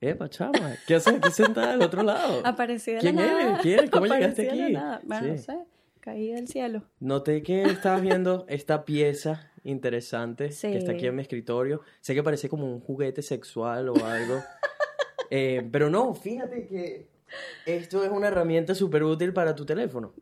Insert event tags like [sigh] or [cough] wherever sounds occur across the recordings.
Epa, chama, ¿qué haces aquí sentada al otro lado? Aparecí de la ¿Quién nada. eres? ¿Quién? ¿Cómo Aparecí llegaste la aquí? nada. Bueno, no Sí. sé, caí del cielo. Noté que estabas viendo esta pieza interesante Sí. que está aquí en mi escritorio. Sé que parece como un juguete sexual o algo. [laughs] Eh, pero no, fíjate que esto es una herramienta súper útil para tu teléfono.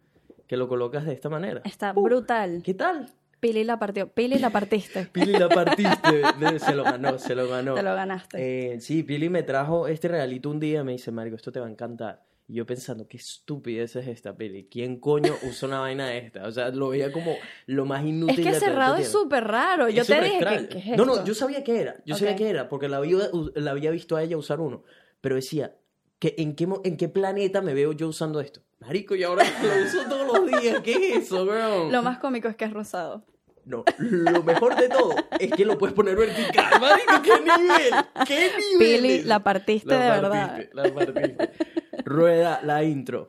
Que lo colocas de esta manera. Está brutal. ¿Qué tal? Pili la partió. Pili la partiste. [laughs] Pili la partiste. Se lo ganó, se lo ganó. Te lo ganaste. Eh, sí, Pili me trajo este regalito un día. Me dice, Mario, esto te va a encantar. Y yo pensando, qué estupidez es esta, Pili. ¿Quién coño usa una vaina de esta? O sea, lo veía como lo más es inútil que de todo cerrado es súper raro. Yo Es te dije, extraño. ¿qué, qué es No, no, yo sabía que era. Yo sabía Ok. que era, porque la había, la había visto a ella usar uno. Pero decía, que ¿en, qué, ¿en qué planeta me veo yo usando esto? Marico, y ahora [laughs] lo uso todos los días. ¿Qué es eso, bro? Lo más cómico es que es rosado. No, lo mejor de todo es que lo puedes poner vertical. Marico, ¿qué nivel? ¿Qué nivel? Pili, la partiste de verdad. La partiste. Rueda la intro.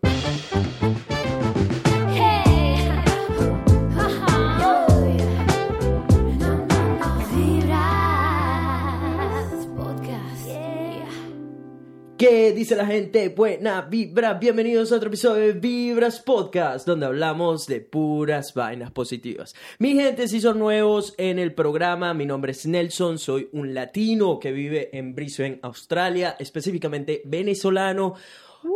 ¿Qué dice la gente? Buena vibra. Bienvenidos a otro episodio de Vibras Podcast, donde hablamos de puras vainas positivas. Mi gente, si son nuevos en el programa, mi nombre es Nelson, soy un latino que vive en Brisbane, Australia, específicamente venezolano.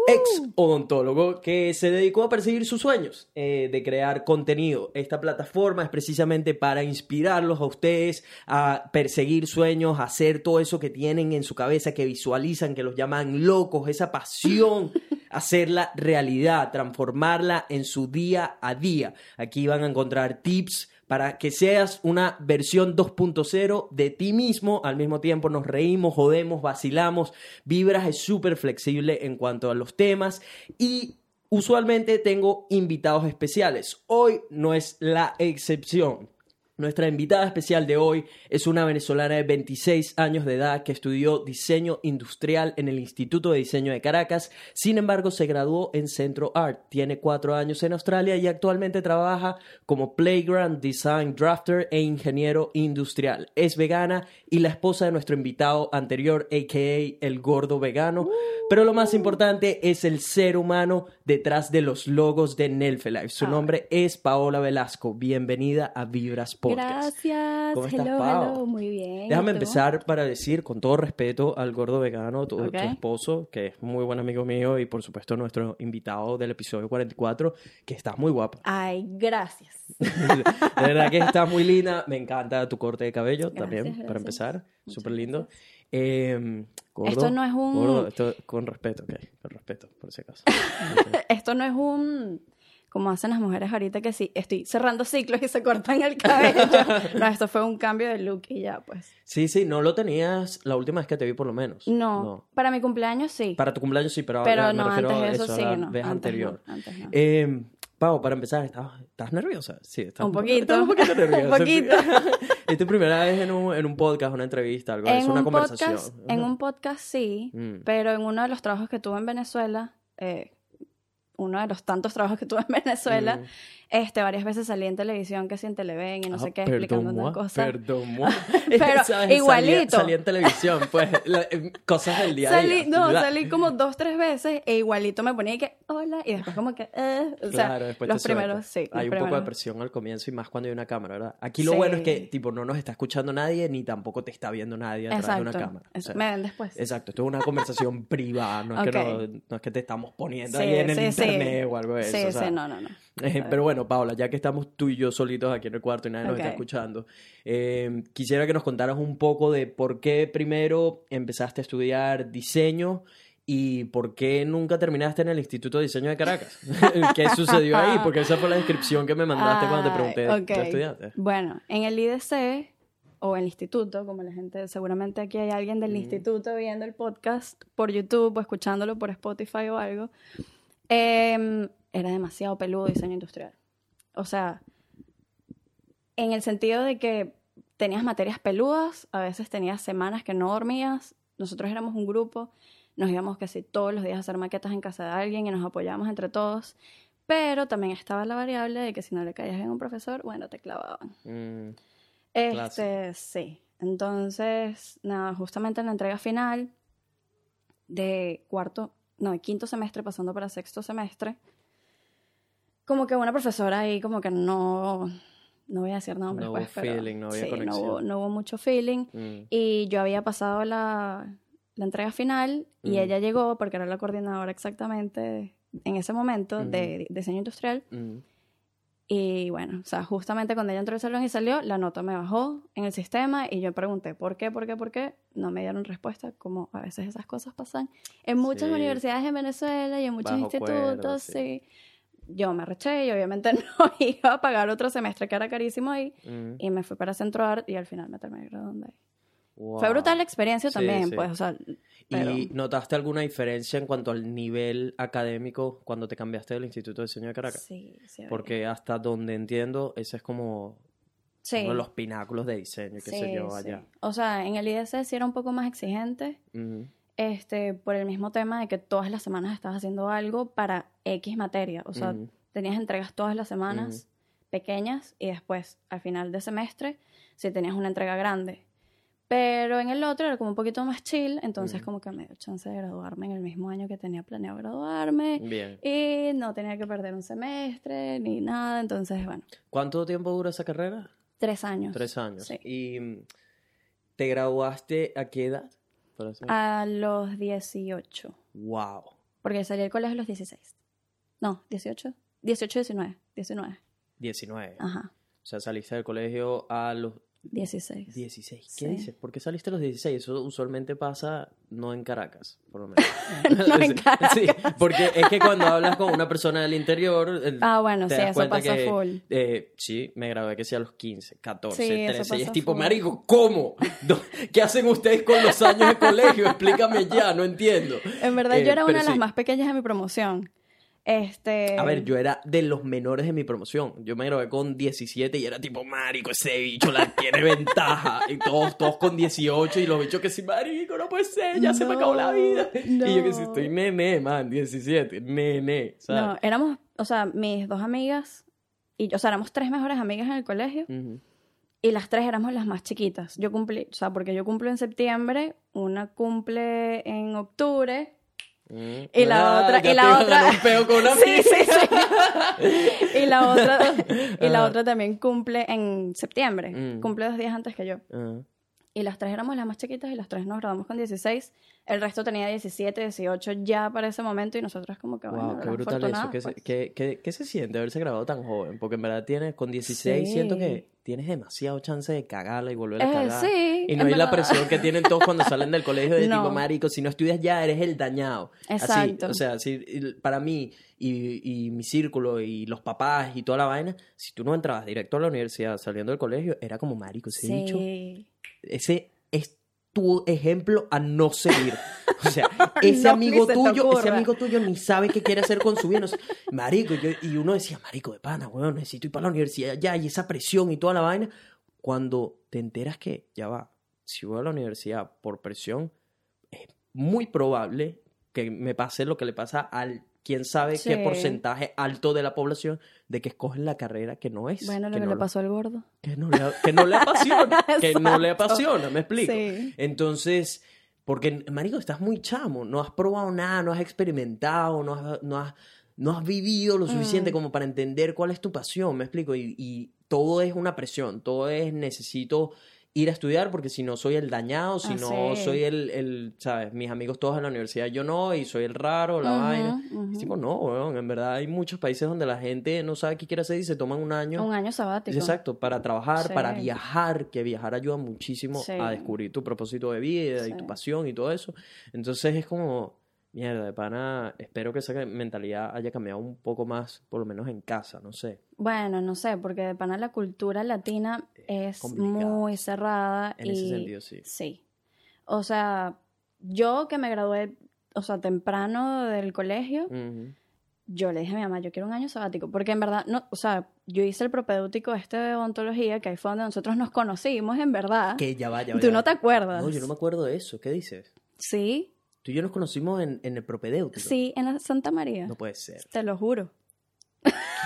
Ex odontólogo que se dedicó a perseguir sus sueños eh, de crear contenido. Esta plataforma es precisamente para inspirarlos a ustedes a perseguir sueños, a hacer todo eso que tienen en su cabeza, que visualizan, que los llaman locos, esa pasión, [laughs] hacerla realidad, transformarla en su día a día. Aquí van a encontrar tips para que seas una versión 2.0 de ti mismo. Al mismo tiempo nos reímos, jodemos, vacilamos. Vibras es súper flexible en cuanto a los temas y usualmente tengo invitados especiales. Hoy no es la excepción. Nuestra invitada especial de hoy es una venezolana de 26 años de edad que estudió diseño industrial en el Instituto de Diseño de Caracas. Sin embargo, se graduó en Centro Art. Tiene cuatro años en Australia y actualmente trabaja como Playground Design Drafter e ingeniero industrial. Es vegana y la esposa de nuestro invitado anterior, a.k.a. el gordo vegano. Pero lo más importante es el ser humano detrás de los logos de Nelfelife. Su Ah. nombre es Paola Velasco. Bienvenida a Vibras Podcast. Gracias. ¿Cómo estás, hello, hello. Muy bien. Déjame empezar para decir, con todo respeto al gordo vegano, tu, esposo, que es muy buen amigo mío y por supuesto nuestro invitado del episodio 44, que estás muy guapa. Ay, gracias. [laughs] De verdad que estás muy linda. Me encanta tu corte de cabello también, Gracias, para empezar. Súper lindo. Eh, gordo, Esto no es un- Gordo, esto con respeto, ok. Con respeto, por si acaso. [laughs] Esto no es un... Como hacen las mujeres ahorita que sí, estoy cerrando ciclos y se cortan el cabello. [laughs] no, esto fue un cambio de look y ya, pues. Sí, sí, no lo tenías la última vez que te vi por lo menos. No, para mi cumpleaños sí. Para tu cumpleaños sí, pero, pero ahora me no, refiero antes a de eso sí, a la no. vez antes anterior. No, antes no. Eh, Pau, para empezar, ¿estás, estás nerviosa? Sí, estás Un poquito. un [laughs] poquito nerviosa. Un poquito. es tu primera vez en un, en un podcast, una entrevista, algo, es en una un conversación. podcast, en un podcast sí, Mm. pero en uno de los trabajos que tuve en Venezuela, eh, uno de los tantos trabajos que tuve en Venezuela, Mm. Este, varias veces salí en televisión, que si en Televen y no Ah, sé qué, explicando una cosa. Perdón. [laughs] Pero ¿Sabes? igualito. Salía en televisión, pues, la- eh, cosas del día a Salí, día. no, salí como dos, tres veces e igualito me ponía y que, hola, y después como que, eh, o sea, Claro, después los primeros, sí. Hay los un poco de presión al comienzo y más cuando hay una cámara, ¿verdad? Aquí lo Sí. bueno es que, tipo, no nos está escuchando nadie ni tampoco te está viendo nadie atrás de una Exacto, cámara. O sea, me ven después. Exacto, esto es una conversación [laughs] privada, no es, que no, no es que te estamos poniendo Sí, ahí en el sí, internet o algo de eso. Sí, o sea, sí, no, no, no. Eh, pero bueno, Paula, ya que estamos tú y yo solitos aquí en el cuarto y nadie nos está escuchando, eh, quisiera que nos contaras un poco de por qué primero empezaste a estudiar diseño y por qué nunca terminaste en el Instituto de Diseño de Caracas. [laughs] ¿Qué sucedió ahí? Porque esa fue la descripción que me mandaste cuando te pregunté Ay, qué ok. estudiaste. Bueno, en el IDC o en el instituto, como la gente, seguramente aquí hay alguien del Mm. instituto viendo el podcast por YouTube o escuchándolo por Spotify o algo, em, era demasiado peludo diseño industrial. O sea, en el sentido de que tenías materias peludas, a veces tenías semanas que no dormías, nosotros éramos un grupo, nos íbamos casi todos los días a hacer maquetas en casa de alguien y nos apoyábamos entre todos. Pero también estaba la variable de que si no le caías a un profesor, bueno, te clavaban. Mm, Este, sí. Entonces, nada, justamente en la entrega final, de cuarto, no, de quinto semestre pasando para sexto semestre, como que una profesora ahí como que no, no voy a decir nombres, No pues, hubo pero feeling, no había sí, conexión. hubo, no hubo mucho feeling. Mm, Y yo había pasado la, la entrega final y Ujú. ella llegó, porque era la coordinadora exactamente en ese momento de diseño industrial. mm. Y bueno, o sea, justamente cuando ella entró al salón y salió, la nota me bajó en el sistema y yo pregunté por qué, por qué, por qué. No me dieron respuesta, como a veces esas cosas pasan en muchas Sí. universidades en Venezuela y en muchos Bajo institutos, cuerda, sí. sí. Yo me arreché y obviamente [laughs] no iba a pagar otro semestre que era carísimo ahí. Mm. Y me fui para Centro Art y al final me terminé graduando ahí. Wow. Fue brutal la experiencia Sí, también, sí. pues, o sea, pero- ¿Y notaste alguna diferencia en cuanto al nivel académico cuando te cambiaste del Instituto de Diseño de Caracas? Sí, sí. Porque hasta donde entiendo, ese es como sí, uno de los pináculos de diseño, sí, yo, sí. allá. O sea, en el IDC sí era un poco más exigente, Ujú. Este, por el mismo tema de que todas las semanas estabas haciendo algo para X materia. O sea, tenías entregas todas las semanas, pequeñas, y después, al final de semestre, sí tenías una entrega grande. Pero en el otro era como un poquito más chill, entonces como que me dio chance de graduarme en el mismo año que tenía planeado graduarme. Bien. Y no tenía que perder un semestre ni nada, entonces, bueno, ¿Cuánto tiempo dura esa carrera? tres años. Tres años. Sí. ¿Y te graduaste a qué edad? Para saber. A los 18, Wow. porque salí del colegio a los 16. No, 18. 18, 19. 19. 19. Ajá, O sea, saliste del colegio a los 16. 16. ¿Qué Sí. dices? ¿Por qué saliste a los 16? Eso usualmente pasa no en Caracas, por lo menos. [laughs] No en [laughs] Caracas. Sí, porque es que cuando hablas con una persona del interior. el- Ah, bueno, te sí, das eso cuenta pasa que, full. eh, sí, me gradué que sea a los 15, 14, Sí, eso 13. Y es tipo, full. marico, ¿cómo? ¿Qué hacen ustedes con los años de colegio? Explícame ya, no entiendo. En verdad, Eh, yo era una de las más pequeñas de mi promoción. Este. A ver, yo era de los menores de mi promoción. Yo me gradué con 17 y era tipo, marico, ese bicho la tiene [laughs] ventaja. Y todos, todos con 18 y los bichos que sí, marico, no puede ser, ya se me acabó la vida. Y yo que sí, no. estoy nene, man, 17, nene, ¿sabes? No, éramos, o sea, mis dos amigas, y yo, o sea, éramos tres mejores amigas en el colegio, y las tres éramos las más chiquitas. Yo cumplí, o sea, porque yo cumplo en septiembre, una cumple en octubre, Mm. Y la Ah, otra- ya y la te otra- ganar un peo con una [laughs] Sí, sí, sí. [laughs] y la otra, y la otra también cumple en septiembre. Mm. Cumple dos días antes que yo. Ah. Y las tres éramos las más chiquitas y las tres nos graduamos con 16. El resto tenía 17, 18 ya para ese momento y nosotros como que, bueno, Wow, qué brutal eso. afortunadas, ¿Qué se, pues. qué- qué- qué se siente haberse grabado tan joven? Porque en verdad tienes, con 16 Sí. siento que tienes demasiado chance de cagarla y volver a Eh, cagar. sí, y no hay la presión que tienen todos cuando salen del colegio de [laughs] No. tipo, marico, si no estudias ya eres el dañado. Exacto. Así, o sea, si, para mí y, y mi círculo y los papás y toda la vaina, si tú no entrabas directo a la universidad saliendo del colegio, era como, marico, ese Sí. ese es tu ejemplo a no seguir. O sea, [laughs] ese No, amigo tuyo, ese amigo tuyo ni sabe qué quiere hacer con su vida. no sé, marico, yo- y uno decía, marico de pana, weón, necesito ir para la universidad ya, y esa presión y toda la vaina. Cuando te enteras que, ya va, si voy a la universidad por presión, es muy probable que me pase lo que le pasa al quién sabe qué porcentaje alto de la población de que escogen la carrera que no es. Bueno, lo que, no le pasó al gordo. que no le, que no le apasiona, [laughs] que no le apasiona, me explico. Sí. Entonces, porque, marico, estás muy chamo, no has probado nada, no has experimentado, no has, no has, no has vivido lo suficiente Mm. como para entender cuál es tu pasión, me explico, y, y todo es una presión, todo es necesito ir a estudiar porque si no soy el dañado, si Ah, no sí. soy el, el, ¿sabes? Mis amigos todos en la universidad, yo no, y soy el raro, la vaina. Es tipo, no, weón, en verdad hay muchos países donde la gente no sabe qué quiere hacer y se toman un año. Un año sabático. Exacto, para trabajar, Sí. para viajar, que viajar ayuda muchísimo Sí. a descubrir tu propósito de vida y tu pasión y todo eso. Entonces es como, mierda, de pana, espero que esa mentalidad haya cambiado un poco más, por lo menos en casa, no sé. Bueno, no sé, porque de pana la cultura latina es muy cerrada. En y... ese sentido, sí. Sí. O sea, yo que me gradué, o sea, temprano del colegio, yo le dije a mi mamá, yo quiero un año sabático, porque en verdad, no, o sea, yo hice el propedéutico este de odontología, que ahí fue donde nosotros nos conocimos, en verdad. Que ya va, ya va. Tú ya no va. te acuerdas. No, yo no me acuerdo de eso. ¿Qué dices? Sí, Tú y yo nos conocimos en, en el propedéutico. sí, en la Santa María. No puede ser. Te lo juro.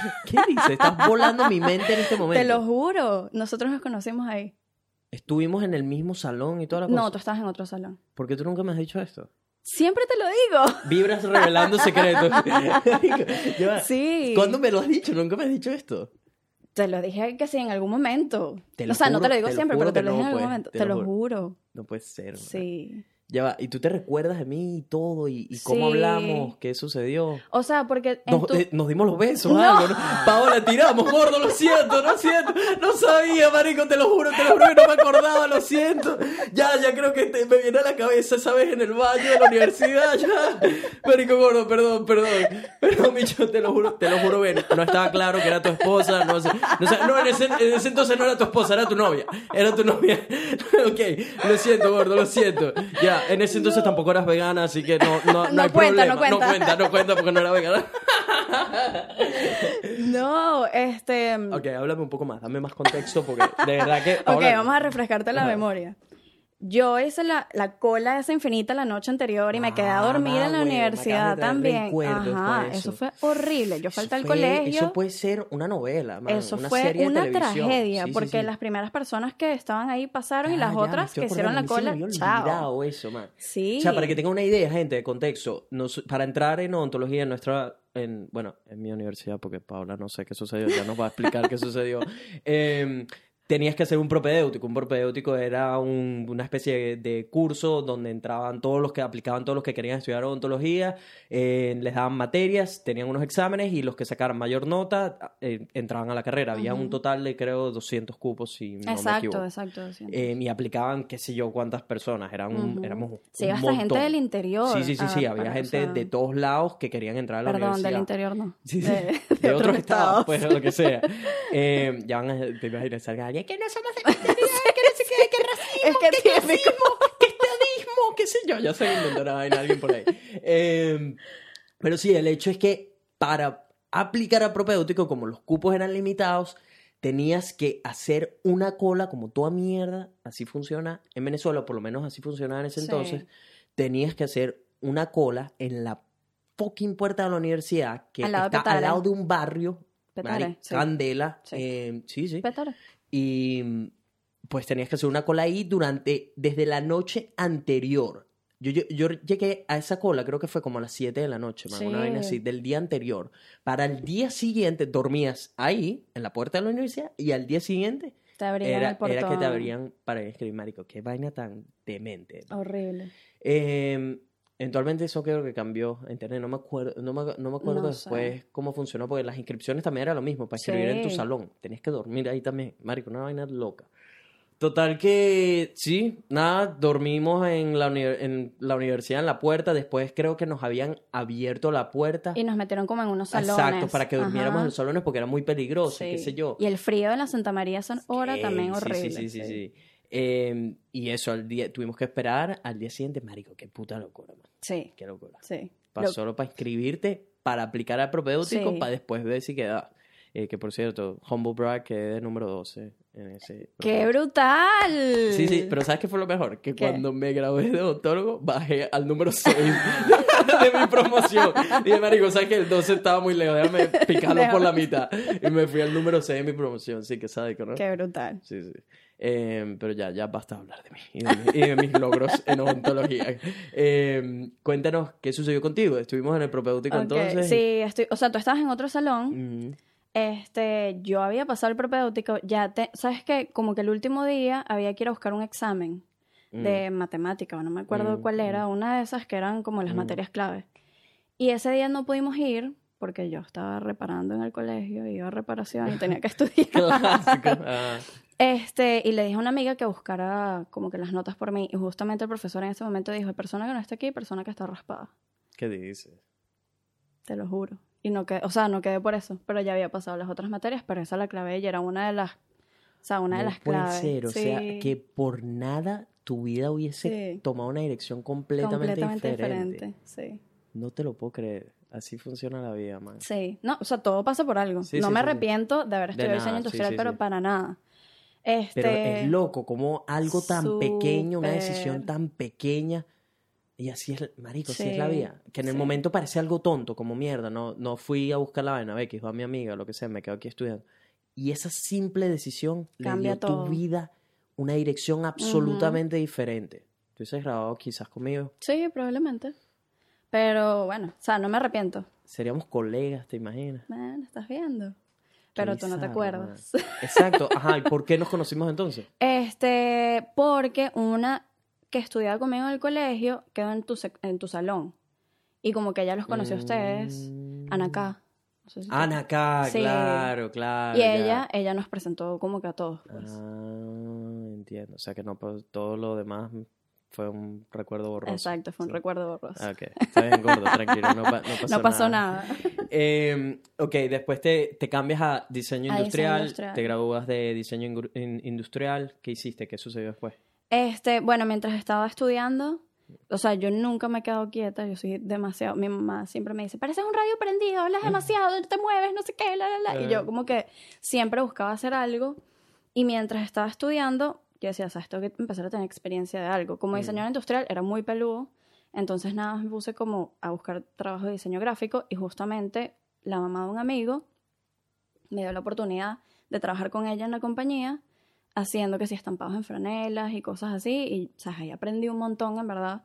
[laughs] ¿Qué dices? Estás volando mi mente en este momento. Te lo juro. Nosotros nos conocimos ahí. Estuvimos en el mismo salón y toda la cosa. No, tú estabas en otro salón. ¿Por qué tú nunca me has dicho esto? Siempre te lo digo. [laughs] Vibras revelando secretos. [laughs] Sí. ¿Cuándo me lo has dicho? Nunca me has dicho esto. Te lo dije que sí, en algún momento. Te lo o sea, no te juro, lo digo te siempre, juro pero te lo dije no, en algún pues, momento. te Te, lo lo juro. juro. No puede ser. ¿verdad? Sí. Ya va. ¿Y tú te recuerdas de mí y todo? ¿Y, y cómo Sí. hablamos? ¿Qué sucedió? O sea, porque en Nos, tu- eh, nos dimos los besos, No. algo, ¿no? Paola, tiramos, gordo, lo siento, lo siento. No sabía, marico, te lo juro, te lo juro que no me acordaba, lo siento. Ya, ya creo que te- me viene a la cabeza esa vez en el baño de la universidad, ya. Marico, gordo, perdón, perdón. Perdón, bicho, te lo juro, te lo juro, ven. No estaba claro que era tu esposa, no sé. No, sé, no, en, ese, en ese entonces no era tu esposa, era tu novia. Era tu novia. [laughs] ok, lo siento, gordo, lo siento. Ya, en ese entonces tampoco eras vegana, así que no, no, [laughs] no, No hay cuenta, no problema. No cuenta. cuenta, no cuenta porque no era vegana. [laughs] No, este... Ok, háblame un poco más, dame más contexto porque de verdad que... [laughs] Ok, vamos a refrescarte la Ajá. memoria. Yo hice la, la cola esa infinita la noche anterior y me quedé Ah, dormida en la universidad de también. Ajá, eso. eso fue horrible. Yo falté al colegio. Eso puede ser una novela, man, Eso una fue serie de una televisión. tragedia, Sí, sí, porque sí. las primeras personas que estaban ahí pasaron y Ah, las ya, otras que hicieron la cola, se me chao. eso, man. Sí. O sea, para que tengan una idea, gente, de contexto, nos- para entrar en odontología en nuestra, en, bueno, en mi universidad, porque Paula no sé qué sucedió, ya nos va a explicar qué sucedió. [laughs] Eh, tenías que hacer un propedéutico. Un propedéutico era un- una especie de, de curso donde entraban todos los que aplicaban, todos los que querían estudiar odontología, eh, les daban materias, tenían unos exámenes y los que sacaran mayor nota eh, entraban a la carrera. Había un total de, creo, 200 cupos, si no me exacto, equivoco. exacto. sí. Eh, y aplicaban qué sé yo cuántas personas, eran un- éramos un Sí, hasta gente del interior. Sí, sí, sí, sí, ah, había gente de todos lados que querían entrar a la Perdón, universidad. del interior no. Sí, sí, De, [laughs] de, otros estados, pues, lo que sea. [laughs] Ya van a, te imaginas, salga alguien, que no somos de [laughs] que no sé qué, que racismo, Es que que clasismo, [laughs] que estadismo, qué sé yo, ya se inventará vaina alguien por ahí. Eh, pero sí, el hecho es que para aplicar a propedéutico, como los cupos eran limitados, tenías que hacer una cola como toda mierda, así funciona en Venezuela, o por lo menos así funcionaba en ese Sí. entonces, tenías que hacer una cola en la fucking puerta de la universidad, que Al está al Petare. lado de un barrio, Petare, Mari- sí. Candela, Sí. eh, sí, sí, Petare. Y pues tenías que hacer una cola ahí durante, desde la noche anterior. Yo, yo, yo llegué a esa cola, creo que fue como a las 7 de la noche, man, una vaina así, del día anterior. Para el día siguiente dormías ahí, en la puerta de la universidad, y al día siguiente Te abrían era, el portón. era que te abrían para escribir, marico. Qué vaina tan demente. Horrible. Eh, eventualmente eso creo que cambió a internet. No me acuerdo, no me, no me acuerdo No después sé. cómo funcionó, porque las inscripciones también era lo mismo, para escribir en tu salón. Tenías que dormir ahí también. Marico, una vaina loca. Total que sí, nada, dormimos en la, en la universidad, en la puerta. Después creo que nos habían abierto la puerta. Y nos metieron como en unos salones. Exacto, para que durmiéramos Ajá. en los salones porque era muy peligroso, Sí. qué sé yo. Y el frío de la Santa María San Hora también horrible. Sí, sí, sí, sí. Eh, y eso, al día, tuvimos que esperar al día siguiente. Marico, qué puta locura, man. Sí, Qué locura. sí. Para Lo- solo para inscribirte, para aplicar al propedéutico, Sí. para después ver si queda. Eh, que por cierto, Humble Brag quedé de número 12 en ese. ¡Qué brutal! Sí, sí, pero ¿sabes qué fue lo mejor? Que ¿Qué? cuando me gradué de odontólogo, bajé al número 6 [laughs] de mi promoción. Dije, marico, ¿sabes que el 12 estaba muy lejos? Déjame picarlo por la mitad. Y me fui al número 6 de mi promoción. Sí, que sádico, ¿no? ¡Qué brutal! Sí, sí. Eh, pero ya, ya basta hablar de mí y de, mi- y de mis logros [laughs] en odontología. Eh, cuéntanos qué sucedió contigo. Estuvimos en el propedéutico Ok, entonces. Sí, estoy, o sea, tú estabas en otro salón. Mm, Este, yo había pasado el propedéutico, ya te, ¿sabes qué? Como que el último día había que ir a buscar un examen mm. de matemática, o no me acuerdo Mm, cuál era, una de esas que eran como las materias clave. Y ese día no pudimos ir porque yo estaba reparando en el colegio, iba a reparación y tenía que [laughs] estudiar. Clásico. Ah, Este, y le dije a una amiga que buscara como que las notas por mí. Y justamente el profesor en ese momento dijo, persona que no está aquí, persona que está raspada. ¿Qué dices? Te lo juro. Y no quedé, o sea, no quedé por eso, pero ya había pasado las otras materias, pero esa la clave y era una de las, o sea, una de las puede claves. ser, o sea, que por nada tu vida hubiese Sí. tomado una dirección completamente, completamente diferente. diferente. Sí. No te lo puedo creer. Así funciona la vida, man. Sí. No, o sea, todo pasa por algo. Sí, no me arrepiento de haber estudiado diseño industrial, pero para nada. Este, Pero es loco como algo tan pequeño, una decisión tan pequeña. Y así es, marico, así es la Sí, vida. Que en el sí. momento parece algo tonto, como mierda. No, no fui a buscar la vaina, ve, que a mi amiga, lo que sea, me quedo aquí estudiando. Y esa simple decisión Cambia le dio todo. tu vida una dirección absolutamente diferente. Tú hubieses grabado quizás conmigo. Sí, probablemente. Pero bueno, o sea, no me arrepiento. Seríamos colegas, ¿te imaginas? Man, estás viendo. Pero tú no te acuerdas. man. Exacto. Ajá, ¿y por qué nos conocimos entonces? [laughs] Este, porque una que estudiaba conmigo en el colegio quedó en tu, en tu salón. Y como que ella los conoció a ustedes, Mm. Ana K. No sé si te- Ana acá, Sí. claro, claro. Y ya. ella, ella nos presentó como que a todos. pues. Ah, entiendo. O sea que no, pues, todo lo demás fue un recuerdo borroso. Exacto, fue un Sí. recuerdo borroso. Ah, ok. Está bien, gordo, tranquilo. No, pa- no [laughs] pasó no pasó nada. Eh, ok, después te, te cambias a diseño A diseño industrial, industrial. te gradúas de diseño ingru- in- industrial. ¿Qué hiciste? ¿Qué sucedió después? Este, bueno, mientras estaba estudiando, o sea, yo nunca me he quedado quieta, yo soy demasiado, mi mamá siempre me dice, pareces un radio prendido, hablas demasiado, no te mueves, no sé qué, la, la, la. Y yo como que siempre buscaba hacer algo y mientras estaba estudiando, yo decía, tengo que empezar a tener experiencia de algo. Como diseñador industrial era muy peludo, entonces nada, me puse como a buscar trabajo de diseño gráfico y justamente la mamá de un amigo me dio la oportunidad de trabajar con ella en la compañía haciendo que si estampados en franelas y cosas así. Y, o sea, ahí aprendí un montón, en verdad,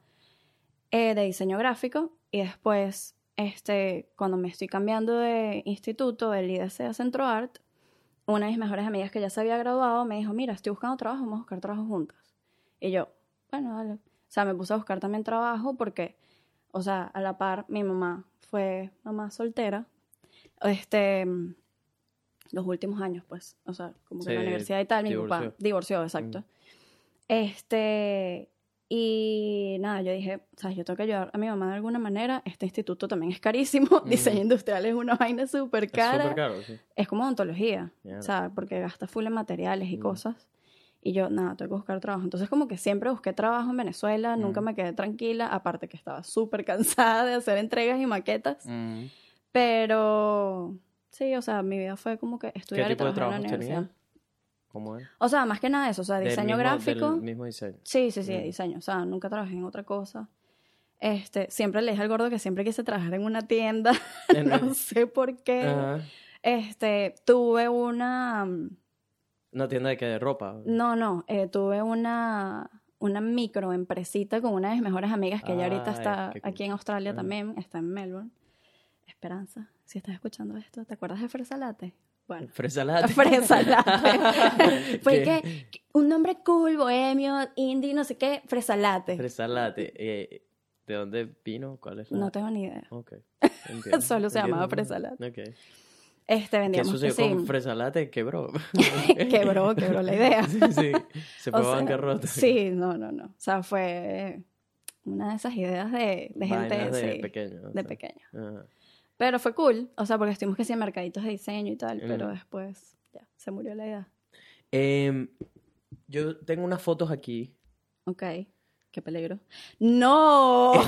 eh, de diseño gráfico. Y después, este, cuando me estoy cambiando de instituto, del IDC a Centro Art, una de mis mejores amigas que ya se había graduado me dijo, mira, estoy buscando trabajo, vamos a buscar trabajo juntas. Y yo, bueno, dale. O sea, me puse a buscar también trabajo porque, o sea, a la par, mi mamá fue mamá soltera. Este, los últimos años, pues. O sea, como que en la universidad y tal, mi papá divorció. divorció, exacto. Este, y nada, yo dije, sabes, yo tengo que ayudar a mi mamá de alguna manera. Este instituto también es carísimo. [laughs] Diseño industrial es una vaina súper Es cara. súper caro, sí. Es como odontología, Mierda. o sea, porque gasta full en materiales y Mm. cosas. Y yo, nada, tengo que buscar trabajo. Entonces, como que siempre busqué trabajo en Venezuela, nunca me quedé tranquila, aparte que estaba súper cansada de hacer entregas y maquetas. Pero, sí, o sea, mi vida fue como que ¿Qué estudiar y tipo de trabajar en la universidad. tenías? ¿Cómo era? O sea, más que nada eso, o sea, Del diseño mismo- gráfico. Del mismo diseño. Sí, sí, sí, de Mm. diseño. O sea, nunca trabajé en otra cosa. Este, siempre le dije al gordo que siempre quise trabajar en una tienda. [laughs] En- no sé por qué. Ajá. Este, tuve una. Una tienda de qué, de ropa. No, no, eh, tuve una, una microempresita con una de mis mejores amigas que ella ahorita está qué aquí en Australia también, está en Melbourne. Esperanza, si estás escuchando esto, ¿te acuerdas de Fresa Latte? Bueno, Fresa latte. Fresa Latte. Fue ¿Qué? que, un nombre cool, bohemio, indie, no sé qué, Fresa Latte. Fresa latte. Eh, ¿De dónde vino? ¿Cuál es la...? No tengo ni idea. Ok. [laughs] entiendo, Solo se llamaba entiendo. Fresa latte. Ok. Este ¿Qué vendíamos sucedió sí, con Fresa latte? Quebró. [laughs] quebró, quebró la idea. [laughs] Sí, sí. Se fue O sea, a bancarrota. Sí, no, no, no. O sea, fue una de esas ideas de, de gente de sí, pequeño. de sea. pequeño. Ajá. Pero fue cool, o sea, porque estuvimos que sí en mercaditos de diseño y tal, pero después ya, se murió la idea. Em, yo tengo unas fotos aquí. Ok, qué peligro. ¡No! [laughs]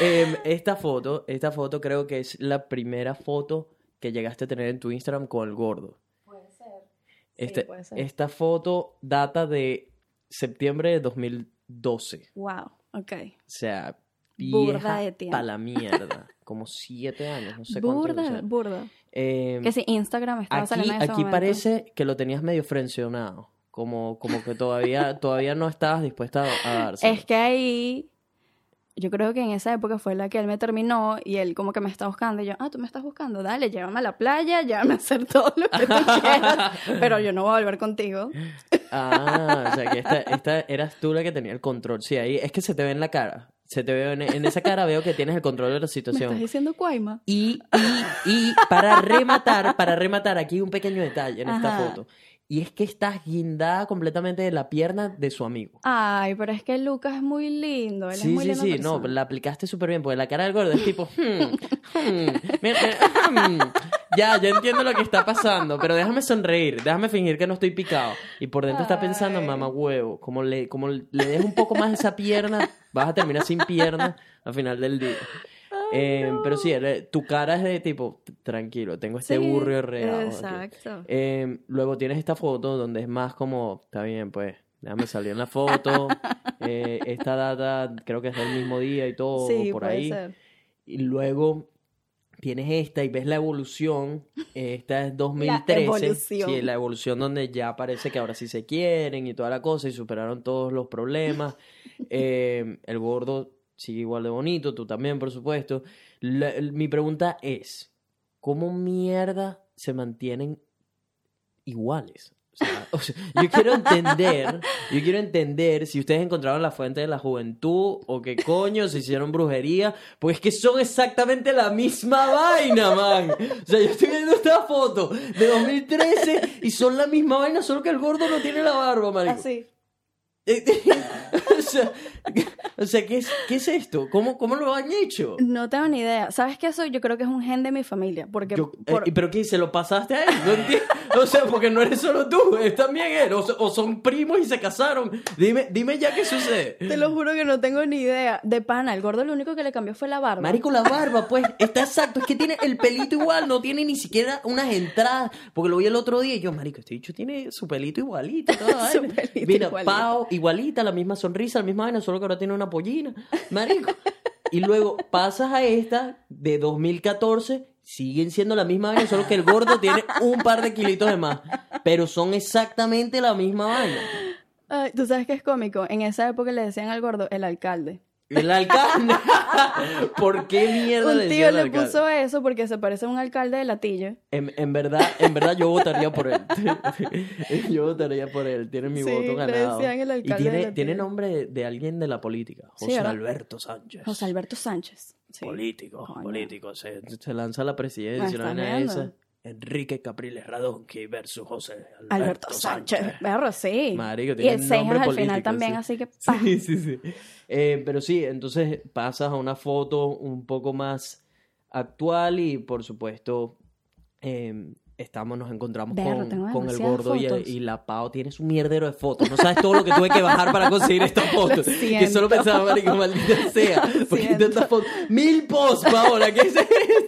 Em, esta foto, esta foto creo que es la primera foto que llegaste a tener en tu Instagram con el gordo. Puede ser. Este- puede ser. Esta foto data de septiembre de 2012. Wow, ok. O sea, vieja de tiempo. pa' la mierda. [laughs] Como siete años, no sé cuánto. burda, burda. Em, Que si Instagram estaba aquí saliendo en ese aquí momento. parece que lo tenías medio frencionado. Como, como que todavía, [laughs] todavía no estabas dispuesta a darse. Es que ahí, yo creo que en esa época fue la que él me terminó y él como que me está buscando. Y yo, ah, tú me estás buscando, dale, llévame a la playa, llévame a hacer todo lo que tú quieras. [laughs] Pero yo no voy a volver contigo. Ah, o sea que esta, esta eras tú la que tenía el control. Sí, ahí es que se te ve en la cara. Se te ve en, en esa cara veo que tienes el control de la ¿Me estás situación. diciendo Cuaima? Y, y, y para rematar, para rematar aquí un pequeño detalle en esta Ajá. foto. Y es que estás guindada completamente de la pierna de su amigo. Ay, pero es que Lucas es muy lindo. Él es Sí, muy sí, sí, persona. no, la aplicaste súper bien, porque la cara del gordo es tipo, hmm, hmm, [laughs] mira, mira, hmm, ya, ya entiendo lo que está pasando, pero déjame sonreír, déjame fingir que no estoy picado. Y por dentro está pensando, Ay. mamá huevo, como le, como le des un poco más esa pierna, vas a terminar sin pierna al final del día. Eh, Pero sí, él- tu cara es de tipo, tranquilo, tengo este Sí, burro real. Exacto. Eh, luego tienes esta foto donde es más como, está bien, pues, déjame salir en la foto. [laughs] Eh, esta data creo que es del mismo día y todo, sí, por puede ahí. ser. Y luego tienes esta y ves la evolución. Esta es 2013. evolución. Sí, la evolución donde ya parece que ahora sí se quieren y toda la cosa y superaron todos los problemas. [laughs] Eh, el gordo sigue igual de bonito, tú también, por supuesto. Mi pregunta es, ¿cómo mierda se mantienen iguales? [laughs] O sea, yo quiero entender, yo quiero entender si ustedes encontraron la fuente de la juventud o qué coño, se hicieron brujería, porque es que son exactamente la misma vaina, man. O sea, yo estoy viendo esta foto de 2013 y son la misma vaina, solo que el gordo no tiene la barba, marico. Así. [laughs] o sea, o sea, ¿qué, es, ¿qué es esto? ¿Cómo, ¿Cómo lo han hecho? No tengo ni idea. ¿Sabes qué eso? Yo creo que es un gen de mi familia. Porque Yo- por- eh, ¿Pero qué? ¿Se lo pasaste a él? No. O sea, porque no eres solo tú, es también él. O, o son primos y se casaron. Dime, dime ya qué sucede. te lo juro que no tengo ni idea. De pana, el gordo lo único que le cambió fue la barba. Marico, la barba, pues, está exacto. Es que tiene el pelito igual, no tiene ni siquiera unas entradas. Porque lo vi el otro día y yo, marico, este bicho tiene su pelito igualito. [laughs] Su pelito Mira, igualito. Pau, igualita, la misma sonrisa, la misma vaina, solo que ahora tiene una pollina. Marico. Y luego pasas a esta de 2014, siguen siendo la misma vaina, solo que el gordo tiene un par de kilitos de más. Pero son exactamente la misma vaina. Ay, Tú sabes que es cómico. En esa época le decían al gordo el alcalde. El alcalde. [laughs] ¿Por qué mierda Un tío le alcalde? puso eso porque se parece a un alcalde de Latillo. En, en verdad, en verdad yo votaría por él. [laughs] [laughs] yo votaría por él. Tiene mi Sí, voto ganado. decían el y tiene, tiene nombre de, de alguien de la política. José. Alberto Sánchez. José Alberto Sánchez. Sí. Político, Coño. político. Se, se lanza a la presidencia. esa. Enrique Capriles Radonqui versus José Alberto, Alberto Sánchez. Perro, sí. Marico, y el un nombre al político, final también, sí. así que. [laughs] Sí, sí, sí. Eh, pero sí, entonces pasas a una foto un poco más actual y por supuesto eh, estamos, nos encontramos Berro, con, el gordo y, y la Pau tiene su mierdero de fotos. No sabes todo lo que tuve que bajar para conseguir estas [laughs] fotos. Que solo pensaba, marico, maldita sea. [laughs] Porque tantas fotos. Mil posts, Paola, ¿qué es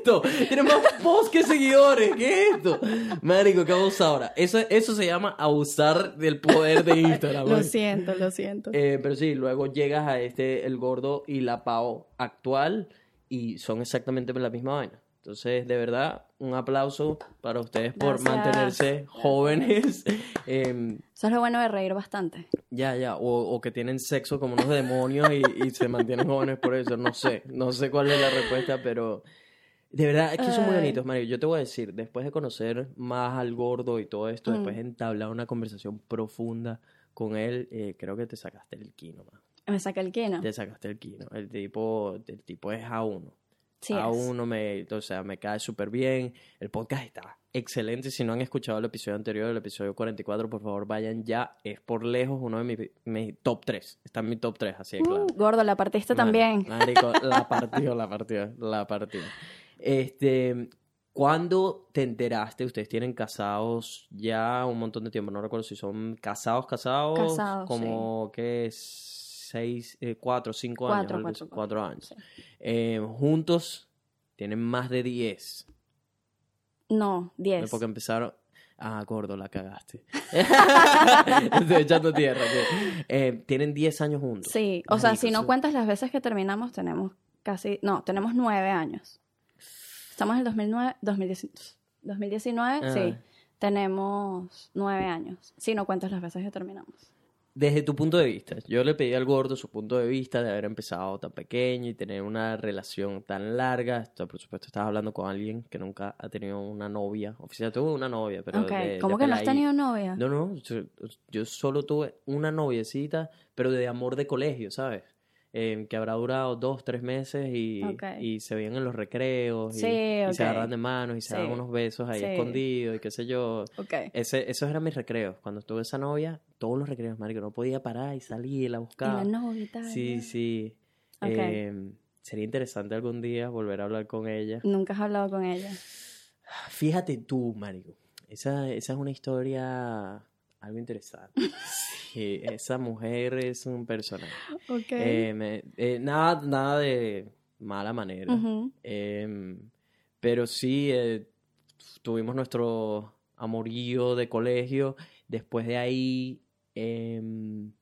esto? Tiene más posts que seguidores. ¿Qué es esto? Marico, ¿qué ahora? Eso, eso se llama abusar del poder de [laughs] Instagram. Lo siento, lo siento. Eh, pero sí, luego llegas a este, el gordo y la Pau actual y son exactamente la misma vaina. Entonces, de verdad, un aplauso para ustedes por Gracias. mantenerse jóvenes. Em, Eso es lo bueno de reír bastante. ya, ya, o, o que tienen sexo como unos demonios y, y se mantienen jóvenes por eso. No sé, no sé cuál es la respuesta, pero de verdad es que son muy bonitos, Mario. Yo te voy a decir, después de conocer más al gordo y todo esto, Mm. después de entablar una conversación profunda con él, eh, creo que te sacaste el kino, man. Me saca el quino. Te sacaste el kino. El tipo, el tipo es A1. Sí, a uno me, o sea, me cae súper bien. El podcast está excelente. Si no han escuchado el episodio anterior, el episodio 44, por favor vayan ya. Es por lejos uno de mis, mis top 3. Está en mi top 3, así de claro. Uh, gordo, la partiste también. Marico, la [laughs] partió, la partió, la partió. Este, ¿cuándo te enteraste? Ustedes tienen casados ya un montón de tiempo. No recuerdo si son casados, casados. Casados, Como que seis, eh, cuatro, cinco años. Cuatro, años. Sí. Eh, juntos tienen más de 10. No, 10. Porque empezaron. Ah, gordo, la cagaste. [laughs] [laughs] Estoy echando tierra. Eh, tienen 10 años juntos. Sí, o sea, si no cuentas las veces que terminamos, tenemos casi, no, tenemos nueve años. Estamos en el 2009, 2019, 2019 Ah. sí, tenemos nueve años, si no cuentas las veces que terminamos. Desde tu punto de vista, yo le pedí al gordo su punto de vista de haber empezado tan pequeño y tener una relación tan larga. Esto, por supuesto, estás hablando con alguien que nunca ha tenido una novia. Oficial, tuve una novia, pero. ok, de- ¿cómo de que no has tenido novia? No, no, yo, yo solo tuve una noviecita, pero de amor de colegio, ¿sabes? Eh, que habrá durado dos, tres meses y, y se veían en los recreos y, y se agarran de manos y se Sí. daban unos besos ahí Sí. escondidos y qué sé yo. Ese, esos eran mis recreos. Cuando tuve esa novia, todos los recreos, marico, no podía parar y salir y la y buscaba. la novia y tal. Sí, sí. Eh, sería interesante algún día volver a hablar con ella. Nunca has hablado con ella. Fíjate tú, marico. Esa, esa es una historia algo interesante. [laughs] Sí, esa mujer es un personaje. Ok. Eh, me- eh, nada, nada de mala manera. Em, pero sí, eh, tuvimos nuestro amorío de colegio. Después de ahí, em,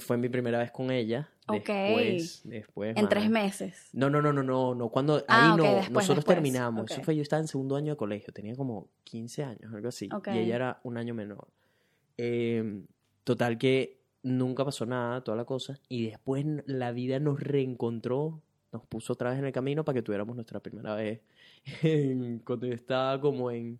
fue mi primera vez con ella. Ok. Después, después. En tres meses. No, no, no, no, no, no. Cuando Ah, ahí no, después, nosotros después. terminamos. Eso fue, yo estaba en segundo año de colegio, tenía como 15 años, algo así. Y ella era un año menor. Eh, total que nunca pasó nada, toda la cosa. Y después la vida nos reencontró, nos puso otra vez en el camino para que tuviéramos nuestra primera vez. [laughs] en- cuando yo estaba como en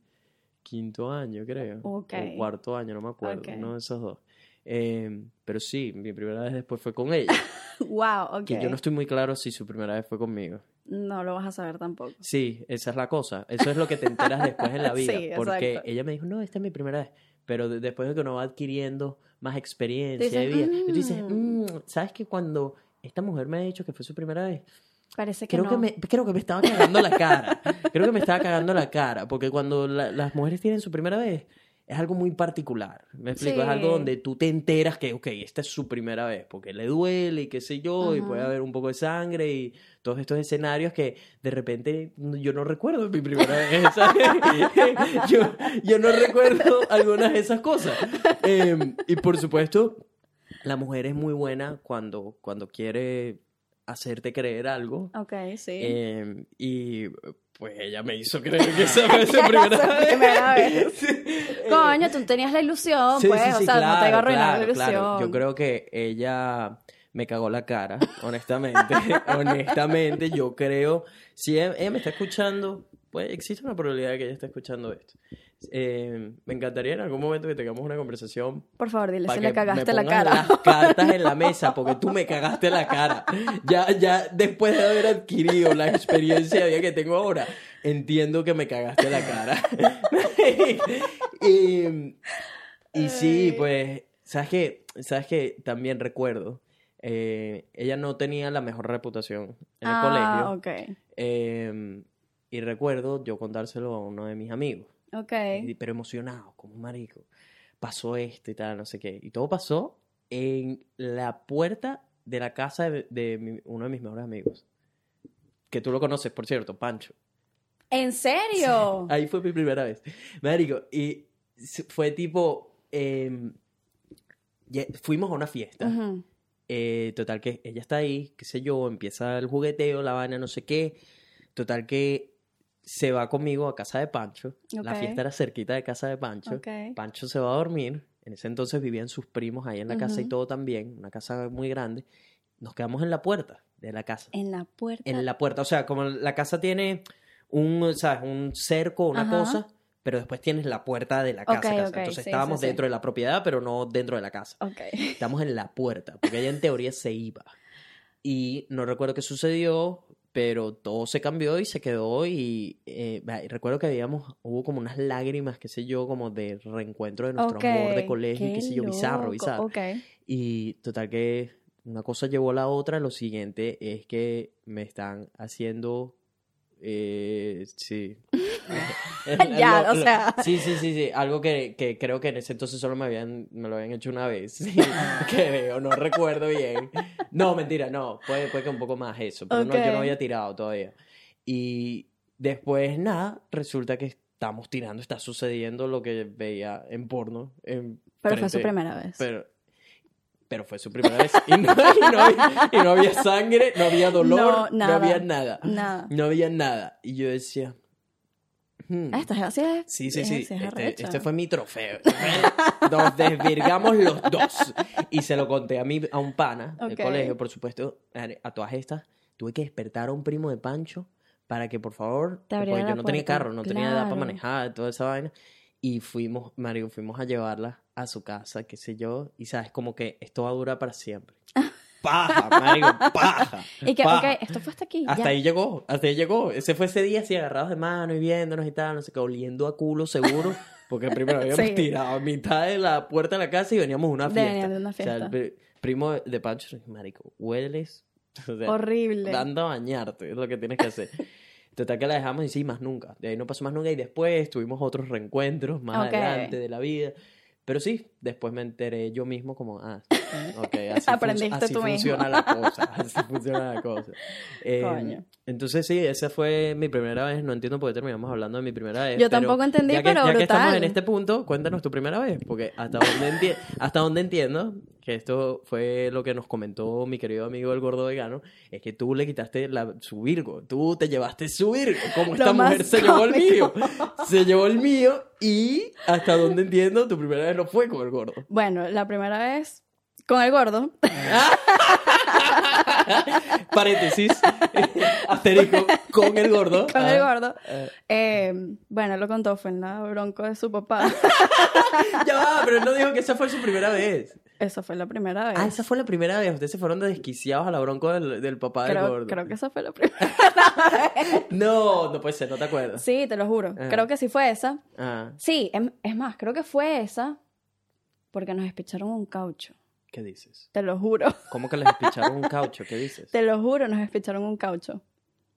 quinto año, creo. Ok. O cuarto año, no me acuerdo. Uno de esos dos. Eh, pero sí, mi primera vez después fue con ella. [laughs] wow, ok. Que yo no estoy muy claro si su primera vez fue conmigo. No lo vas a saber tampoco. Sí, esa es la cosa. Eso es lo que te enteras después en la [laughs] vida. Sí, porque exacto. ella me dijo, no, esta es mi primera vez. Pero de- después de que uno va adquiriendo más experiencia de vida, tú dices, "Mm". "Mm, ¿sabes que cuando esta mujer me ha dicho que fue su primera vez? Parece que Creo, no. que me, creo que me estaba cagando la cara. Creo que me estaba cagando la cara. Porque cuando la- las mujeres tienen su primera vez, es algo muy particular. Me explico, es algo Sí. donde tú te enteras que, ok, esta es su primera vez, porque le duele y qué sé yo, y puede haber un poco de sangre y todos estos escenarios que de repente yo no recuerdo mi primera vez. [laughs] [laughs] yo, yo no recuerdo algunas de esas cosas. Eh, y por supuesto, la mujer es muy buena cuando, cuando quiere hacerte creer algo. Ok, sí. Eh, y pues ella me hizo creer que esa fue su [laughs] primera primera vez. [laughs] Sí. [laughs] Coño, tú tenías la ilusión, sí, pues. sí, o sea, no te iba a arruinar claro, la ilusión. claro. Yo creo que ella me cagó la cara, honestamente. honestamente, yo creo. Si ella, ella me está escuchando, pues existe una probabilidad de que ella esté escuchando esto. Eh, me encantaría en algún momento que tengamos una conversación Por favor, dile que le cagaste me la cara. las cartas en la mesa, porque tú me cagaste la cara. Ya, ya después de haber adquirido la experiencia de vida que tengo ahora, entiendo que me cagaste la cara. [laughs] y, y sí, pues, ¿sabes qué? ¿Sabes qué? También recuerdo, eh, ella no tenía la mejor reputación en el ah, colegio. ok. eh, y recuerdo yo contárselo a uno de mis amigos Ok. pero emocionado, como un marico. Pasó esto y tal, no sé qué. Y todo pasó en la puerta de la casa de, de mi- uno de mis mejores amigos. Que tú lo conoces, por cierto, Pancho. ¿En serio? [laughs] Ahí fue mi primera vez. Marico, y fue tipo... ye- fuimos a una fiesta. Ujú. Eh, total que ella está ahí, qué sé yo, empieza el jugueteo, la vaina, no sé qué. Total que se va conmigo a casa de Pancho. La fiesta era cerquita de casa de Pancho. Ok. Pancho se va a dormir. En ese entonces vivían sus primos ahí en la casa y todo también, una casa muy grande. Nos quedamos en la puerta de la casa. En la puerta. En la puerta, o sea, como la casa tiene un, ¿sabes? Un cerco, una Ajá. cosa, pero después tienes la puerta de la casa. Ok, casa. Entonces sí, estábamos sí, sí. dentro de la propiedad, pero no dentro de la casa. Estamos en la puerta, porque ella en teoría se iba. Y no recuerdo qué sucedió, pero todo se cambió y se quedó. Y eh, y recuerdo que habíamos, hubo como unas lágrimas, qué sé yo, como de reencuentro de nuestro amor de colegio, qué qué sé yo, bizarro, bizarro. Y total que una cosa llevó a la otra. Lo siguiente es que me están haciendo. Eh, sí. [laughs] Ya, Lo- o lo- sea. Sí, sí, sí, sí. Algo que, que creo que en ese entonces solo me habían, me lo habían hecho una vez. [laughs] Sí, creo, no recuerdo bien. No, mentira, no. Puede, puede que un poco más eso. Pero no, yo no había tirado todavía. Y después, nada, resulta que estamos tirando, está sucediendo lo que veía en porno. en Pero fue su frente- primera vez. pero, pero fue su primera vez. Y no, y no había, y no había sangre, no había dolor, No, no, nada. había nada. Nada. No había nada. Y yo decía. hmm, Ah, Esta es así. es- Sí, sí, sí. es Este, este fue mi trofeo. Nos desvirgamos los dos. Y se lo conté a, mi, a un pana del Ok. colegio, por supuesto. A todas estas, tuve que despertar a un primo de Pancho para que, por favor, porque yo no tenía puerta. carro, no tenía edad para Claro. manejar, toda esa vaina. Y fuimos, Mario, fuimos a llevarla a su casa, qué sé yo. Y sabes, como que esto va a durar para siempre. [laughs] Paja, Mario, paja. Y que, paja. ok, esto fue hasta aquí. Hasta ya. ahí llegó, hasta ahí llegó. Ese fue ese día así agarrados de mano y viéndonos y tal, no sé qué, oliendo a culo seguro, porque primero [laughs] habíamos Sí. tirado a mitad de la puerta de la casa y veníamos a una fiesta. Venían de una O sea, el fiesta. pri- primo de Pancho, marico, hueles, o sea, Horrible. dando a bañarte, es lo que tienes que hacer. [laughs] Total que la dejamos y sí, más nunca. De ahí no pasó más nunca y después tuvimos otros reencuentros más adelante de la vida. Pero sí, después me enteré yo mismo como, ah, [laughs] ok, así, Aprendiste así tú mismo. funciona la cosa, [laughs] así funciona la cosa. Eh, Coño. entonces sí, esa fue mi primera vez, no entiendo por qué terminamos hablando de mi primera vez. Yo tampoco entendí, ya que, pero ya que estamos brutal. en este punto, cuéntanos tu primera vez, porque hasta donde, hasta donde entiendo, que esto fue lo que nos comentó mi querido amigo el gordo vegano, es que tú le quitaste la, su Virgo, tú te llevaste su Virgo, como esta mujer se llevó el mío, se llevó el mío y hasta donde entiendo, tu primera vez no fue con el gordo. Bueno, la primera vez con el gordo. [laughs] Paréntesis, [laughs] asterisco, con el gordo. Con el Ah, gordo. ah. Eh, bueno, lo contó, fue en la bronco de su papá. [laughs] Ya va, pero él no dijo que esa fue su primera vez. Esa fue la primera vez. Ah, esa fue la primera vez. Ustedes se fueron de desquiciados a la bronco del, del papá del creo, gordo. creo que esa fue la primera. No, no puede ser, no te acuerdas. Sí, te lo juro. Ah. Creo que sí fue esa. Ah, Sí, em- es más, creo que fue esa porque nos despicharon un caucho. ¿qué dices? Te lo juro. [laughs] ¿Cómo que les picharon un caucho? ¿Qué dices? Te lo juro, nos despicharon un caucho.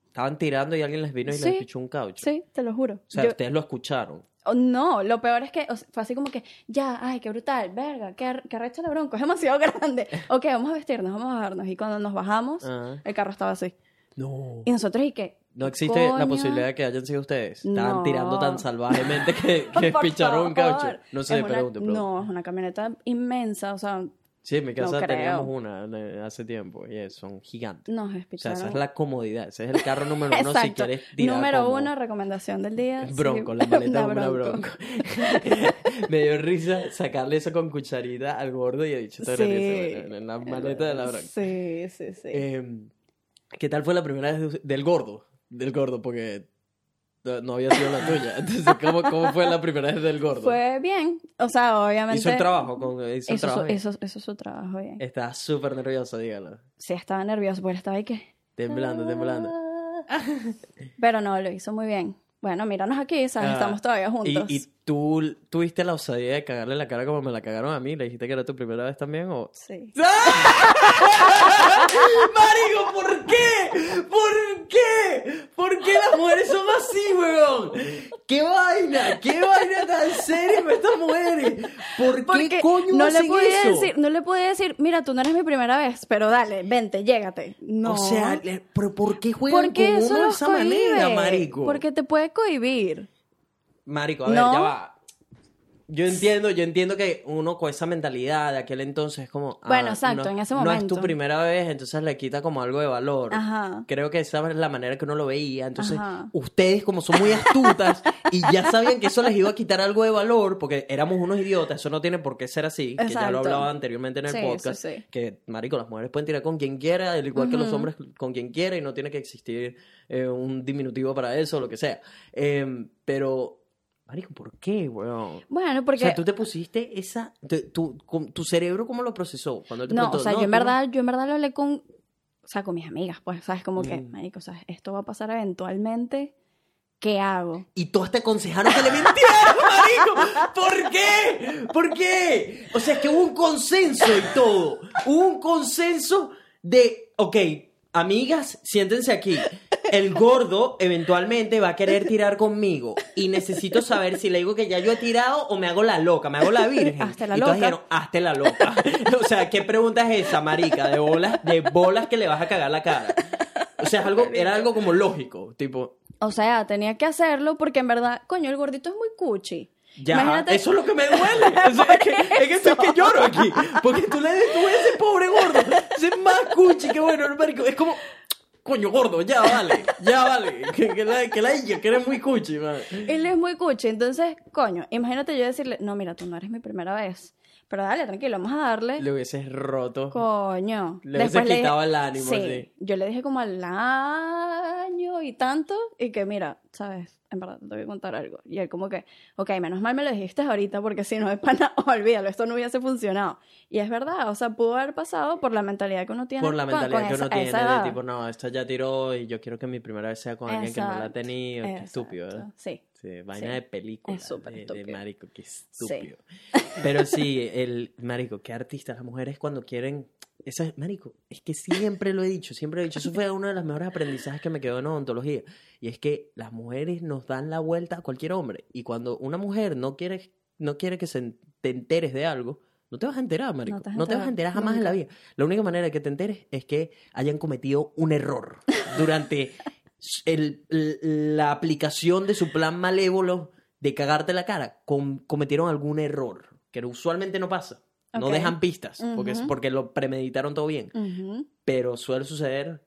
Estaban tirando y alguien les vino y Sí. les pichó un caucho. Sí, te lo juro. O sea, Yo- ustedes lo escucharon. Oh, no, lo peor es que o sea, fue así como que, ya, ay, qué brutal, verga, qué, qué arrecho la bronco, [laughs] es demasiado grande. Ok, vamos a vestirnos, vamos a bajarnos. Y cuando nos bajamos, Ah. el carro estaba así. No. Y nosotros, ¿y qué? No existe la Coño. posibilidad de que hayan sido ustedes. Estaban No. tirando tan salvajemente que, [laughs] que picharon un caucho. No sé, Es pregunto. No, es una camioneta inmensa, o sea, Sí, en mi casa No teníamos creo. una eh, hace tiempo y es- son gigantes. nos O sea, esa es la comodidad. Ese es el carro número uno si quieres tirar Número como- uno, recomendación del día. sí, Bronco, la [laughs] maleta una de una bronco. [laughs] Me dio risa sacarle eso con cucharita al gordo y he dicho, "Esto es Sí. en la maleta de la bronco. Sí, sí, sí. Eh, ¿Qué tal fue la primera vez de- del gordo? Del gordo, porque no había sido la tuya. [laughs] Entonces, ¿cómo, cómo fue la primera vez del gordo? Fue bien, o sea, obviamente. Hizo el trabajo, con, hizo su, trabajo. bien. hizo, hizo su trabajo bien. Estaba súper nervioso, dígalo. Sí, estaba nervioso porque estaba ahí que. Temblando, temblando. Ah. Pero no, lo hizo muy bien. Bueno, míranos aquí, ¿sabes? Ah, Estamos todavía Y, juntos. y tú tuviste la osadía de cagarle la cara como me la cagaron a mí. ¿Le dijiste que era tu primera vez también? O... Sí. [laughs] Marico, ¿por qué? ¿Por qué? ¿Por qué las mujeres son así, weón? ¿Qué vaina? ¿Qué vaina tan seria con estas mujeres? ¿Por qué Porque coño no le podía eso? decir, no le podía decir, mira, tú no eres mi primera vez, pero dale, vente, llégate. No. O sea, ¿pero por qué juegan porque con uno de esa manera, marico? Porque te puede cohibir. Marico, a ver, No. ya va. Yo entiendo, yo entiendo que uno con esa mentalidad de aquel entonces es como... ah, Bueno, exacto, no- en ese No es tu momento. primera vez, entonces le quita como algo de valor. Ajá. Creo que esa es la manera que uno lo veía. Entonces, Ajá. ustedes como son muy astutas y ya sabían que eso les iba a quitar algo de valor porque éramos unos idiotas, eso no tiene por qué ser así, que ya lo hablaba anteriormente en el Sí, podcast, sí, sí. que, marico, las mujeres pueden tirar con quien quiera, al igual que los hombres con quien quiera y no tiene que existir eh, un diminutivo para eso o lo que sea. Eh, pero, marico, ¿por qué, weón? Bueno, O porque... sea, tú te pusiste esa... te- tu, con- ¿Tu cerebro cómo lo procesó? Cuando te No, preguntó, o sea, yo en no- verdad, yo en verdad lo hablé con, o sea, con mis amigas, pues, ¿sabes? Como que, Mm. marico, o sea, esto va a pasar eventualmente, ¿qué hago? Y todas te aconsejaron que le mintieras, [laughs] marico. ¿Por qué? ¿Por qué? O sea, es que hubo un consenso y todo. Hubo un consenso de, ok, amigas, siéntense aquí. El gordo eventualmente va a querer tirar conmigo y necesito saber si le digo que ya yo he tirado o me hago la loca, me hago la virgen. [laughs] Hazte la y loca. dijeron, hazte la loca. [laughs] o sea, ¿qué pregunta es esa, marica? De bolas, de bolas que le vas a cagar la cara. O sea, algo, era algo como lógico, tipo, O sea, tenía que hacerlo porque en verdad, coño, el gordito es muy cuchi. Ya, Imagínate- eso es lo que me duele. [laughs] Eso es, que, es que que lloro aquí. Porque tú le tú ves ese pobre gordo. Ese más cuchi que bueno. Es como, coño, gordo, ya vale, ya vale. Que, que la, que la que eres muy cuchi, man. Él es muy cuchi, entonces, coño, imagínate yo decirle, no, mira, tú no eres mi primera vez. Pero dale, tranquilo, vamos a darle. Le hubieses roto. Coño. Le hubieses Después quitado el ánimo, sí. sí. Yo le dije como al año y tanto, y que mira, sabes, en verdad te voy a contar algo. Y él como que, ok, menos mal me lo dijiste ahorita, porque si no es pana, [laughs] olvídalo, esto no hubiese funcionado. Y es verdad, o sea, pudo haber pasado por la mentalidad que uno tiene. Por la con- mentalidad con que esa- uno tiene de tipo, no, esta ya tiró y yo quiero que mi primera vez sea con alguien que no la ha Exacto, tenido. Qué estúpido, ¿verdad? exacto, Sí. Sí, vaina Sí. de película. Es súper de, de estúpido. marico, qué estúpido. Pero sí, el marico, qué artistas. Las mujeres cuando quieren. Eso es, marico, es que siempre lo he dicho, siempre lo he dicho. Eso fue uno de los mejores aprendizajes que me quedó en odontología. Y es que las mujeres nos dan la vuelta a cualquier hombre. Y cuando una mujer no quiere, no quiere que se te enteres de algo, no te vas a enterar, marico. No te te, vas a enterar jamás en la vida. La única manera de que te enteres es que hayan cometido un error durante el- la aplicación de su plan malévolo de cagarte la cara. Com- cometieron algún error, que usualmente no pasa. No dejan pistas, porque, es porque lo premeditaron todo bien. Pero suele suceder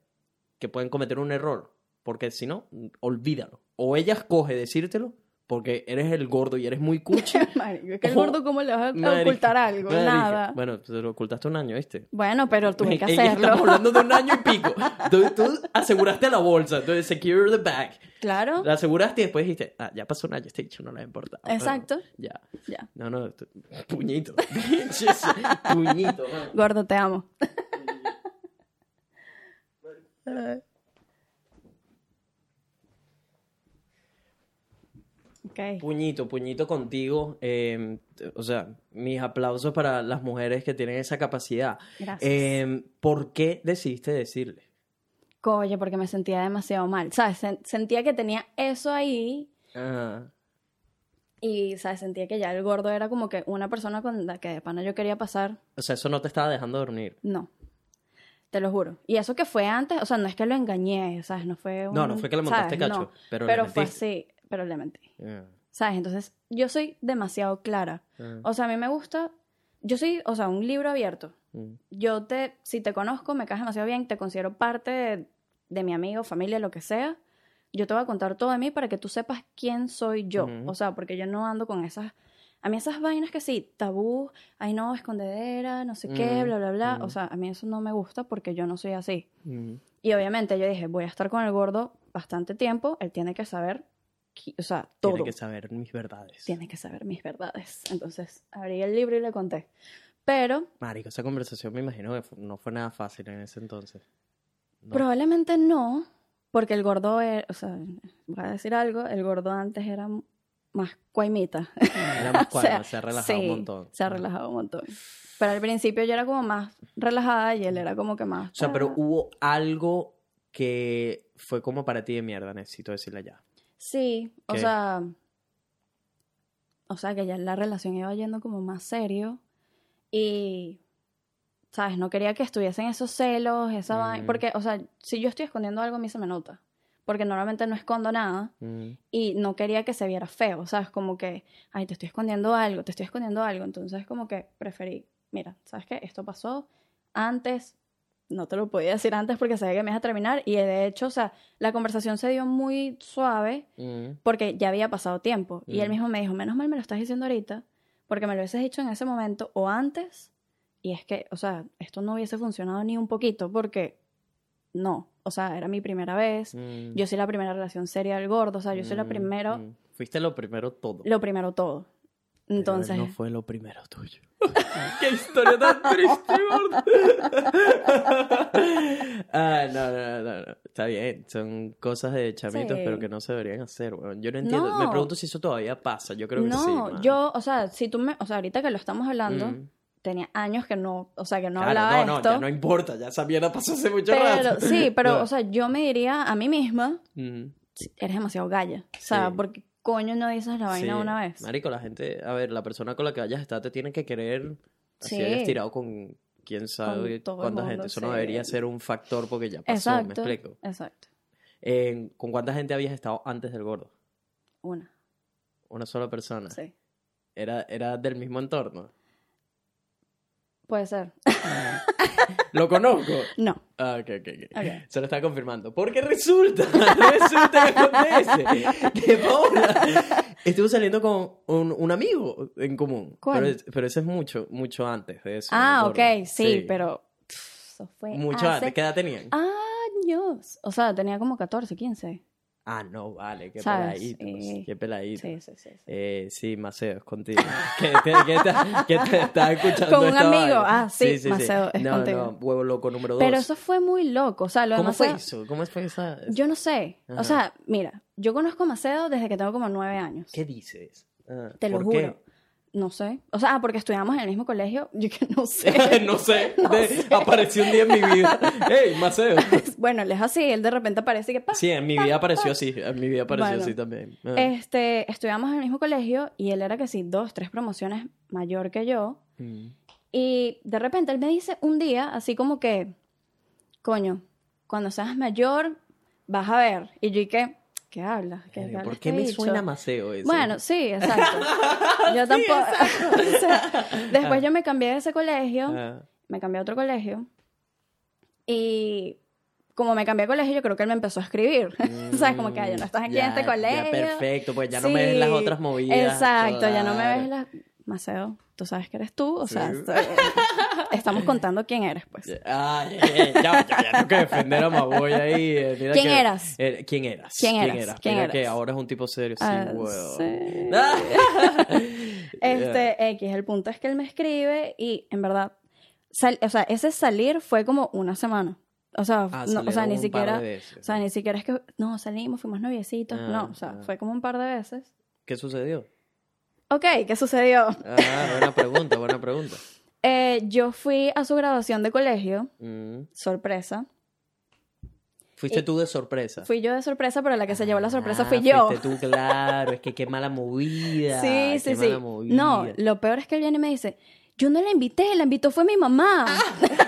que pueden cometer un error, porque si no, olvídalo. O ella escoge decírtelo, porque eres el gordo y eres muy cuchi. [laughs] Marico, es que el gordo, ¿cómo le vas a ocultar algo? Nada. Bueno, te lo ocultaste un año, ¿viste? Bueno, pero tuve que [laughs] Ella- Estamos hacerlo. hablando de un año y pico. [laughs] Tú, tú aseguraste la bolsa, entonces secure the bag. Claro, La aseguraste y después dijiste, ah, ya pasó un año, este dicho no le pero exacto. Ya. Ya. No, no, puñito. Puñito. man. Gordo, te amo. Puñito, puñito contigo. eh, o sea, mis aplausos para las mujeres que tienen esa capacidad. Gracias. Eh, ¿Por qué decidiste decirle? Coño, porque me sentía demasiado mal. ¿Sabes? Sen- Sentía que tenía eso ahí Ah, y, ¿sabes? Sentía que ya el gordo era como que una persona con la que de pana yo quería pasar. o sea, eso no te estaba dejando dormir. No. Te lo juro. Y eso que fue antes, o sea, no es que lo engañé, ¿sabes? No fue un, No, no fue que le montaste ¿sabes? cacho, No. pero pero fue así, pero le mentí. ¿Sabes? Entonces, yo soy demasiado clara. ah, O sea, a mí me gusta, yo soy, o sea, un libro abierto. mm, Yo te, si te conozco, me caes demasiado bien, te considero parte de, de mi amigo, familia, lo que sea. Yo te voy a contar todo de mí para que tú sepas quién soy yo. Ujú. O sea, porque yo no ando con esas, a mí esas vainas que sí, tabú, ay no, escondedera, no sé qué, Ujú, bla, bla, bla. ujú. O sea, a mí eso no me gusta porque yo no soy así. mm. Y obviamente yo dije, voy a estar con el gordo bastante tiempo, él tiene que saber, o sea, todo. Tiene que saber mis verdades. Tiene que saber mis verdades. Entonces, abrí el libro y le conté. Pero Marico, esa conversación me imagino que no fue nada fácil en ese entonces. No. probablemente no, porque el gordo, era- o sea, voy a decir algo, el gordo antes era más cuaimita. Era [laughs] más O sea, se ha relajado sí, un montón. Se ha relajado un montón. Pero al principio yo era como más relajada y él era como que más... O sea, pero hubo algo que fue como para ti de mierda, necesito decirle ya. Sí, o sea... O sea, que ya la relación iba yendo como más serio y... ¿Sabes? No quería que estuviesen esos celos, esa vaina. Mm. Porque, o sea, si yo estoy escondiendo algo, a mí se me nota. Porque normalmente no escondo nada. Mm, y no quería que se viera feo, ¿sabes? Como que, ay, te estoy escondiendo algo, te estoy escondiendo algo. Entonces, como que preferí, mira, ¿sabes qué? Esto pasó antes, no te lo podía decir antes porque sabía que me ibas a terminar. Y de hecho, o sea, la conversación se dio muy suave mm. porque ya había pasado tiempo. Y él Mm. mismo me dijo, menos mal me lo estás diciendo ahorita, porque me lo hubieses dicho en ese momento o antes. Y es que, o sea, esto no hubiese funcionado ni un poquito porque no, o sea, era mi primera vez. Mm, Yo soy la primera relación seria del gordo, o sea, yo soy la primero, mm. Fuiste lo primero todo. lo primero todo. Entonces, no fue lo primero tuyo. [laughs] ¡Qué historia tan triste, [laughs] ah, no, no, no, no. Está bien. Son cosas de chamitos, Sí. pero que no se deberían hacer, weón. Yo no entiendo. Me No. pregunto si eso todavía pasa. Yo creo que sí. no, yo, o sea, si tú me, o sea, ahorita que lo estamos hablando, Mm. tenía años que no, o sea, que no Claro, hablaba no, no, esto. ya no importa. Ya esa mierda pasó hace mucho pero, rato. sí, pero, [laughs] No. o sea, yo me diría a mí misma, Mm. "Sí, eres demasiado galla. O sea, Sí. porque coño no dices la vaina Sí. una vez. Marico, la gente, a ver, la persona con la que vayas a estar te tiene que querer así Sí. hayas tirado con quién sabe cuánta mundo, gente. Eso no sí. debería ser un factor porque ya pasó, me Exacto. explico. Exacto. Eh, ¿Con cuánta gente habías estado antes del gordo? Una, Una sola persona. sí. Era, era del mismo entorno. Puede ser. Lo conozco. No. Ah, ok, ok, ok. Ok. Se lo está confirmando. Porque resulta, [laughs] resulta que acontece que Paola estuvo saliendo con un, un amigo en común. ¿Cuál? Pero, pero ese es mucho, mucho antes de eso. Ah, ok, sí, pero pff, eso fue Mucho hace antes. ¿Qué edad tenían? años. O sea, tenía como 14, 15. Ah, no, vale, qué ¿Sabes? peladitos. Sí. Qué peladitos. Sí, sí, sí. sí. Eh, sí, Maceo, es contigo. [laughs] ¿Qué, te, qué te- qué te [laughs] está escuchando Con un amigo. vaina? Ah, sí, Maceo, es no, contigo. No, huevo loco número dos. Pero eso fue muy loco. O sea, lo de ¿Cómo fue Maceo- eso? ¿Cómo fue esa...? Yo no sé. Ajá. O sea, mira, yo conozco a Macedo desde que tengo como nueve años. ¿Qué dices? Ah, Te lo ¿por qué? No sé. O sea, ah, porque estudiamos en el mismo colegio. [laughs] Yo que no sé. [laughs] no sé. [laughs] No De- sé. Apareció un día en mi vida. ¡Ey, Maceo! bueno, él es así. Él de repente aparece y que pasa. Sí, en mi vida apareció así. En mi vida apareció Bueno. así también. Ah. Este, estudiamos en el mismo colegio y él era que sí, dos, tres promociones mayor que yo. Mm. Y de repente él me dice un día, así como que, coño, cuando seas mayor, vas a ver. Y yo, ¿y qué? ¿Qué hablas? ¿Qué, habla ¿Por qué me suena maceo eso? Bueno, sí, exacto. [laughs] Yo tampoco. [laughs] o sea, después yo me cambié de ese colegio, Ah, me cambié a otro colegio. Y como me cambié de colegio, yo creo que él me empezó a escribir. [laughs] o sea, como que "Ay, ya no estás aquí en este ya, colegio. perfecto, pues ya no me ves las otras movidas. Exacto, ya no me ves las. Maceo, tú sabes que eres tú, o sea, Sí. estoy- estamos contando quién eres, pues. [laughs] Ah, ya, ya, ya, ya, tengo que defender a Maboy ahí. eh, mira ¿Quién que- eras? eh, ¿Quién eras? ¿Quién eras? ¿Quién Mira eras? que ahora es un tipo serio. Sí, huevo. sí. [laughs] Ah. Este, X, el punto es que él me escribe y en verdad, sal- o sea, ese salir fue como una semana. O sea, Ah, no, o sea, ni siquiera, o sea, ni siquiera es que, no, salimos, fuimos noviecitos, Ah, no, o sea, ah. fue como un par de veces. ¿Qué sucedió? Ok, ¿qué sucedió? Ah, buena pregunta, buena pregunta. [laughs] Eh, yo fui a su graduación de colegio, Mm. sorpresa. Fuiste Y- tú de sorpresa. Fui yo de sorpresa, pero la que se llevó la sorpresa Ah, fui yo. Fuiste tú, claro. Es que qué mala movida. [laughs] Sí, sí, qué sí. mala movida. No, lo peor es que él viene y me dice, yo no la invité, la invitó fue mi mamá.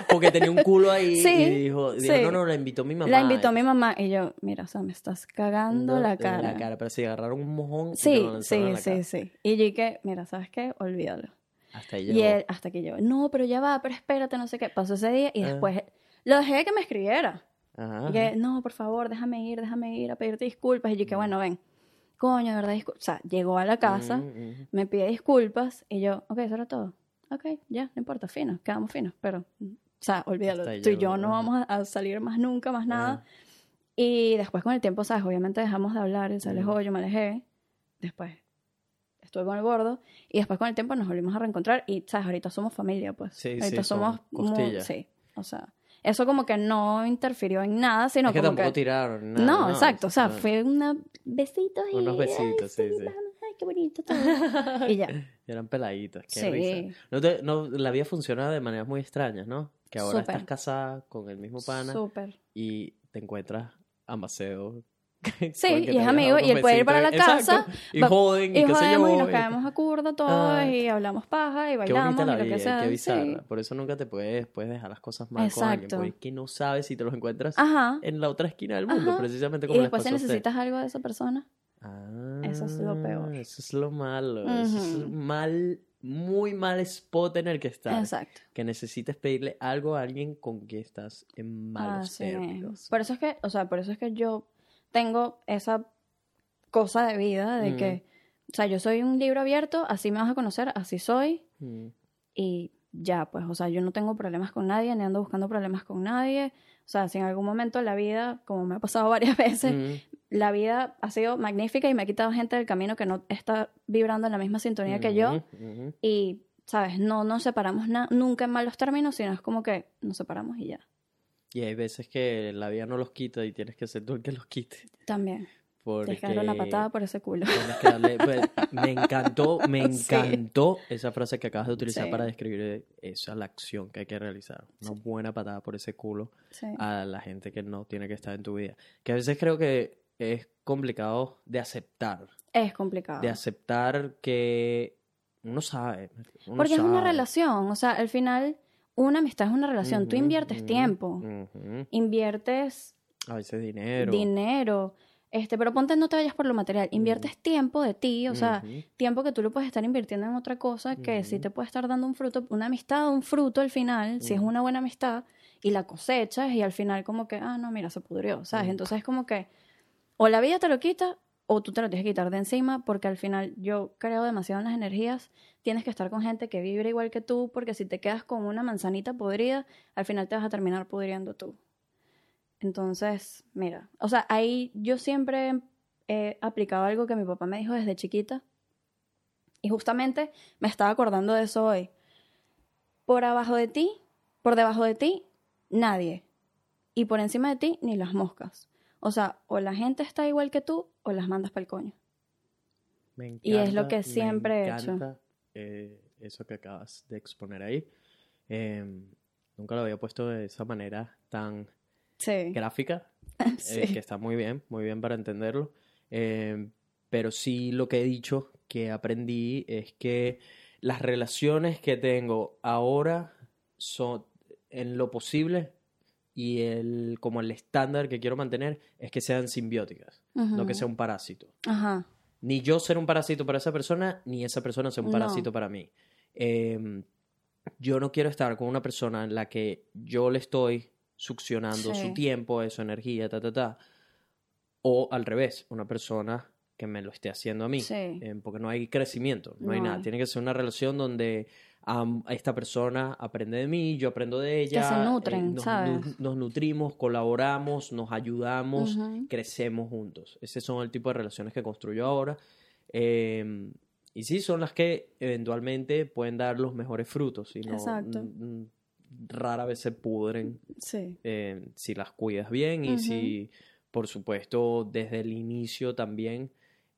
Porque tenía un culo ahí Sí, y dijo, dijo, sí. no, no, la invitó mi mamá. La invitó mi mamá y yo, mira, o sea, me estás cagando No, la cara. La cara, pero si agarraron un mojón y Sí, lanzaron sí, la sí, cara. sí. Y yo dije, mira, ¿sabes qué? Olvídalo. Hasta ahí Y llegó. él, hasta que yo, no, pero ya va, pero espérate, no sé qué. Pasó ese día y Ah. después lo dejé de que me escribiera. Ajá. Y que, no, por favor, déjame ir, déjame ir a pedirte disculpas. Y yo que, bueno, ven. Coño, de verdad, disculpa. O sea, llegó a la casa, Mm, mm. me pide disculpas y yo, ok, eso era todo. Ok, ya, no importa, fino, quedamos finos, pero, o sea, olvídalo. Hasta Tú y yo no vamos a, salir más nunca, más nada. Y después con el tiempo, ¿sabes? Obviamente dejamos de hablar, él se alejó, yo me alejé. Después estuve con el gordo y después con el tiempo nos volvimos a reencontrar y, ¿sabes? Ahorita somos familia, pues. Sí, Ahorita sí, somos muy- sí, o sea, eso como que no interfirió en nada, sino es que como tampoco que... tiraron. nada, no, exacto, o sea, no. fue una besitos y... Unos besitos, ay, sí, sí. Qué bonito todo. [laughs] y ya. Eran peladitos, qué Sí. risa. No te- no, la vida funciona de maneras muy extrañas, ¿no? Que ahora Súper. estás casada con el mismo pana Súper. y te encuentras a Maceo. [laughs] Sí, y es amigo, y él puede ir para la casa, y va- joden, y, Y qué sé yo. y nos y- caemos a curda todos Ah, y hablamos paja y Qué bailamos bonita la y lo que vida, sea. qué sí. bizarra. Por eso nunca te puedes, puedes dejar las cosas mal con alguien, Exacto. porque es que no sabes si te los encuentras Ajá. en la otra esquina del mundo, Ajá. precisamente Y como les después si pasó a usted. necesitas algo de esa persona. Ah, Eso es lo peor. Eso es lo malo. Eso es mal, muy mal spot en el que estás. Exacto. Que necesites pedirle algo a alguien con quien estás en malos Así mismo. términos. Por eso es que, o sea, por eso es que yo tengo esa cosa de vida de Mm. que, o sea, yo soy un libro abierto, así me vas a conocer, así soy Mm. y ya, pues, o sea, yo no tengo problemas con nadie, ni ando buscando problemas con nadie. O sea, si en algún momento la vida, como me ha pasado [laughs] varias veces, Mm. la vida ha sido magnífica y me ha quitado gente del camino que no está vibrando en la misma sintonía que yo. Ujú, ujú. Y, ¿sabes? No nos separamos nunca en malos términos, sino es como que nos separamos y ya. Y hay veces que la vida no los quita y tienes que ser tú el que los quite. También. Porque una patada por ese culo. darle- pues, me encantó, me [laughs] Sí. encantó esa frase que acabas de utilizar Sí. para describir esa la acción que hay que realizar. Una buena patada por ese culo a la gente que no tiene que estar en tu vida. Que a veces creo que es complicado de aceptar. Es complicado. De aceptar que uno sabe. uno Porque es una relación. O sea, al final, una amistad es una relación. Tú inviertes tiempo, inviertes A veces dinero. dinero. Este, pero ponte, no te vayas por lo material. Inviertes tiempo de ti, o sea, tiempo que tú lo puedes estar invirtiendo en otra cosa que sí Ujú. te puede estar dando un fruto, una amistad, un fruto al final, si es una buena amistad, y la cosechas y al final como que, ah, no, mira, se pudrió, ¿sabes? Entonces es como que o la vida te lo quita o tú te lo tienes que quitar de encima porque al final yo creo demasiado en las energías, tienes que estar con gente que vibre igual que tú porque si te quedas con una manzanita podrida, al final te vas a terminar pudriendo tú. Entonces, mira, o sea, ahí yo siempre he aplicado algo que mi papá me dijo desde chiquita. Y justamente me estaba acordando de eso hoy. Por abajo de ti, por debajo de ti, nadie. Y por encima de ti, ni las moscas. O sea, o la gente está igual que tú, o las mandas para el coño. Me Y es lo encanta, que me siempre he hecho. encanta, eh, eso que acabas de exponer ahí. Eh, nunca lo había puesto de esa manera tan Sí. gráfica, [laughs] Sí. eh, que está muy bien, muy bien para entenderlo. Eh, pero sí lo que he dicho que aprendí es que las relaciones que tengo ahora son en lo posible y el como el estándar que quiero mantener es que sean simbióticas, no que sea un parásito. Ajá. Ni yo ser un parásito para esa persona, ni esa persona ser un No. parásito para mí. Em, yo no quiero estar con una persona en la que yo le estoy succionando Sí. su tiempo, su energía, ta, ta, ta. O al revés, una persona que me lo esté haciendo a mí. Sí. Em, porque no hay crecimiento, no, hay nada. Tiene que ser una relación donde am, esta persona aprende de mí, yo aprendo de ella. se eh, nutren, nos, ¿sabes? nos nutrimos, colaboramos, nos ayudamos, crecemos juntos. Ese son el tipo de relaciones que construyo ahora. Eh, y sí, son las que eventualmente pueden dar los mejores frutos y no Exacto. Rara vez se pudren Sí. eh, si las cuidas bien y si, por supuesto, desde el inicio también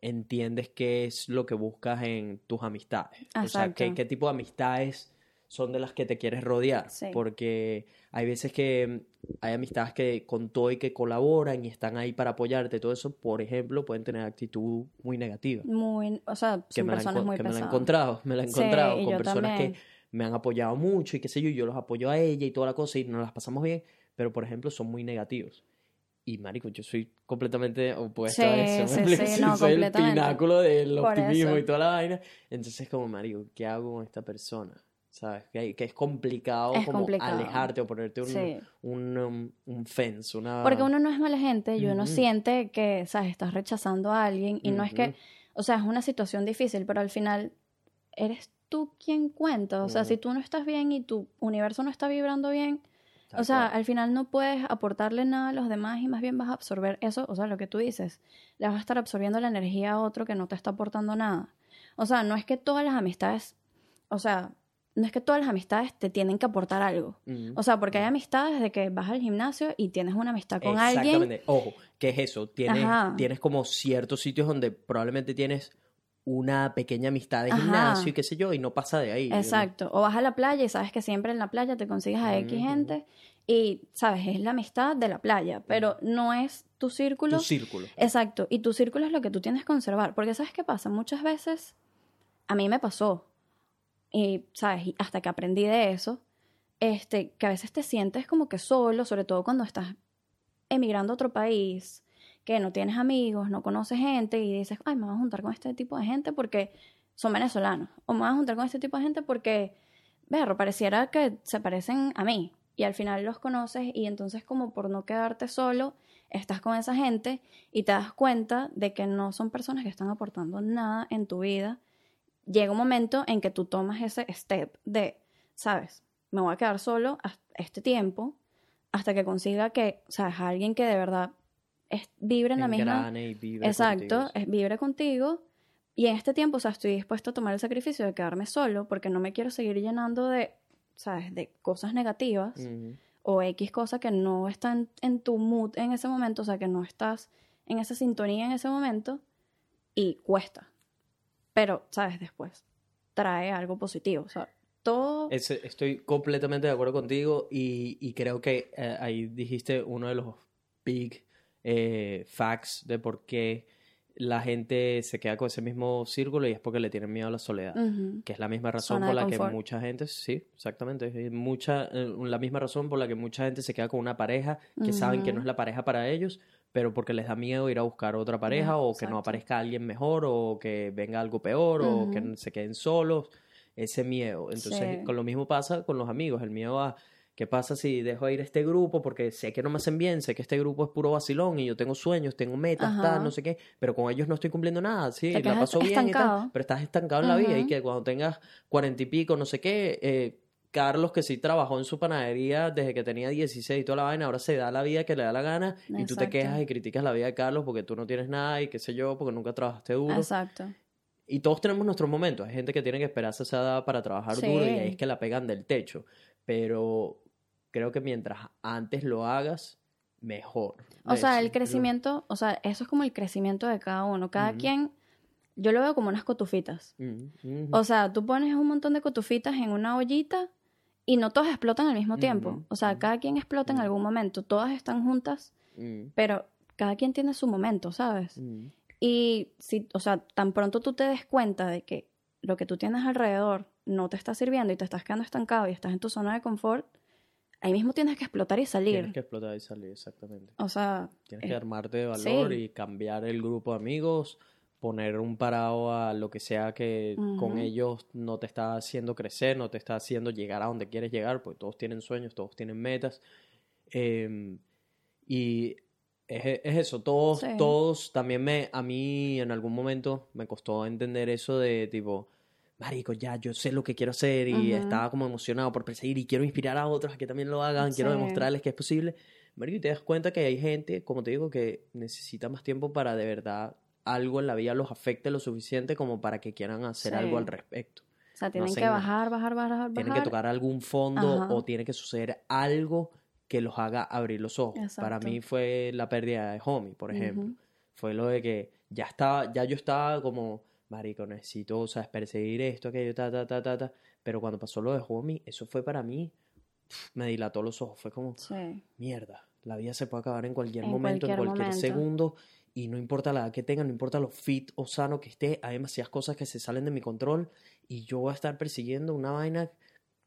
entiendes qué es lo que buscas en tus amistades. O sea, qué, qué tipo de amistades son de las que te quieres rodear. Sí. Porque hay veces que mm, hay amistades que con todo y que colaboran y están ahí para apoyarte, todo eso, por ejemplo, pueden tener actitud muy negativa. Muy, o sea, Que son he personas muy que me la he pesadas. encontrado, me la he encontrado con personas también. que me han apoyado mucho y qué sé yo, y yo los apoyo a ella y toda la cosa y nos las pasamos bien, pero por ejemplo son muy negativos. Y marico, yo soy completamente opuesto a Sí, eso. ¿me sí, [laughs] sí, no, soy el pináculo del Por optimismo eso. y toda la vaina. Entonces como, marico, ¿qué hago con esta persona? ¿Sabes? Que, que es complicado Es como complicado. alejarte o ponerte un, Sí. un, um, un fence, una... Porque uno no es mala gente y uno Ujú. siente que, ¿sabes? Estás rechazando a alguien y no es que, o sea, es una situación difícil, pero al final eres tú quien cuenta. O sea, Ujú. si tú no estás bien y tu universo no está vibrando bien, Tal o sea, cual. al final no puedes aportarle nada a los demás y más bien vas a absorber eso, o sea, lo que tú dices, le vas a estar absorbiendo la energía a otro que no te está aportando nada. O sea, no es que todas las amistades, o sea, no es que todas las amistades te tienen que aportar algo. Ujú. O sea, porque hay amistades de que vas al gimnasio y tienes una amistad con alguien. Exactamente. Ojo, ¿qué es eso? Tienes, Ajá. tienes como ciertos sitios donde probablemente tienes una pequeña amistad de Ajá. gimnasio y qué sé yo, y no pasa de ahí. ¿no? Exacto. O vas a la playa y sabes que siempre en la playa te consigues a X gente y, sabes, es la amistad de la playa, pero no es tu círculo. Tu círculo. Exacto. Y tu círculo es lo que tú tienes que conservar. Porque, ¿sabes qué pasa? Muchas veces, a mí me pasó, y, ¿sabes? Hasta que aprendí de eso, este, que a veces te sientes como que solo, sobre todo cuando estás emigrando a otro país, que no tienes amigos, no conoces gente y dices, ay, me voy a juntar con este tipo de gente porque son venezolanos. O me voy a juntar con este tipo de gente porque, berro, pareciera que se parecen a mí. Y al final los conoces y entonces como por no quedarte solo, estás con esa gente y te das cuenta de que no son personas que están aportando nada en tu vida. Llega un momento en que tú tomas ese step de, sabes, me voy a quedar solo este tiempo hasta que consiga que, sabes, alguien que de verdad es, vibre en la misma... Y vibre Exacto, contigo. es vibre contigo. Y en este tiempo, o sea, estoy dispuesto a tomar el sacrificio de quedarme solo porque no me quiero seguir llenando de, ¿sabes?, de cosas negativas o X cosa que no está en, tu mood en ese momento, o sea, que no estás en esa sintonía en ese momento y cuesta. Pero, ¿sabes? Después trae algo positivo, o sea, todo... Estoy completamente de acuerdo contigo y, y creo que eh, ahí dijiste uno de los big eh, facts de por qué la gente se queda con ese mismo círculo y es porque le tienen miedo a la soledad. Que es la misma razón Zona por la que mucha gente, sí, exactamente, es mucha, eh, la misma razón por la que mucha gente se queda con una pareja que saben que no es la pareja para ellos, pero porque les da miedo ir a buscar otra pareja o que no aparezca alguien mejor o que venga algo peor o que se queden solos, ese miedo. Entonces, Sí. con lo mismo pasa con los amigos, el miedo a ¿Qué pasa si dejo ir a este grupo? Porque sé que no me hacen bien, sé que este grupo es puro vacilón y yo tengo sueños, tengo metas, Ajá. tal, no sé qué, pero con ellos no estoy cumpliendo nada, sí, la paso bien y tal, pero estás estancado en la vida y que cuando tengas cuarenta y pico, no sé qué, eh, Carlos que sí trabajó en su panadería desde que tenía 16 y toda la vaina, ahora se da la vida que le da la gana y tú te quejas y criticas la vida de Carlos porque tú no tienes nada y qué sé yo, porque nunca trabajaste duro. Exacto. Y todos tenemos nuestros momentos. Hay gente que tiene que esperarse a esa edad para trabajar Sí. duro y ahí es que la pegan del techo. Pero creo que mientras antes lo hagas, mejor. O sea, el crecimiento, o sea, eso es como el crecimiento de cada uno. Cada quien, yo lo veo como unas cotufitas. O sea, tú pones un montón de cotufitas en una ollita y no todas explotan al mismo tiempo. O sea, cada quien explota en algún momento. Todas están juntas, mm, pero cada quien tiene su momento, ¿sabes? mm. Y si, o sea, tan pronto tú te des cuenta de que lo que tú tienes alrededor no te está sirviendo y te estás quedando estancado y estás en tu zona de confort, ahí mismo tienes que explotar y salir. Tienes que explotar y salir, exactamente. O sea, Tienes eh, que armarte de valor sí. y cambiar el grupo de amigos, poner un parado a lo que sea que con Ujú. ellos no te está haciendo crecer, no te está haciendo llegar a donde quieres llegar, porque todos tienen sueños, todos tienen metas. Em, y es, es eso, todos, Sí. todos, también me, a mí en algún momento me costó entender eso de tipo, marico, ya yo sé lo que quiero hacer y estaba como emocionado por perseguir y quiero inspirar a otros a que también lo hagan, quiero demostrarles que es posible. Marico, y te das cuenta que hay gente, como te digo, que necesita más tiempo para de verdad algo en la vida los afecte lo suficiente como para que quieran hacer Sí. algo al respecto. o sea, tienen que nada. bajar, bajar, bajar, Tienen que bajar. tocar algún fondo Ajá. o tiene que suceder algo que los haga abrir los ojos. Para mí fue la pérdida de Homie, por ejemplo. Fue lo de que ya estaba, ya yo estaba como, marico, necesito, o sea, perseguir esto, aquello, ta, ta, ta, ta, ta. Pero cuando pasó lo de Homie, eso fue para mí, me dilató los ojos. Fue como, Sí. mierda, la vida se puede acabar en cualquier En momento, en cualquier momento. segundo, y no importa la edad que tenga, no importa lo fit o sano que esté, hay demasiadas cosas que se salen de mi control y yo voy a estar persiguiendo una vaina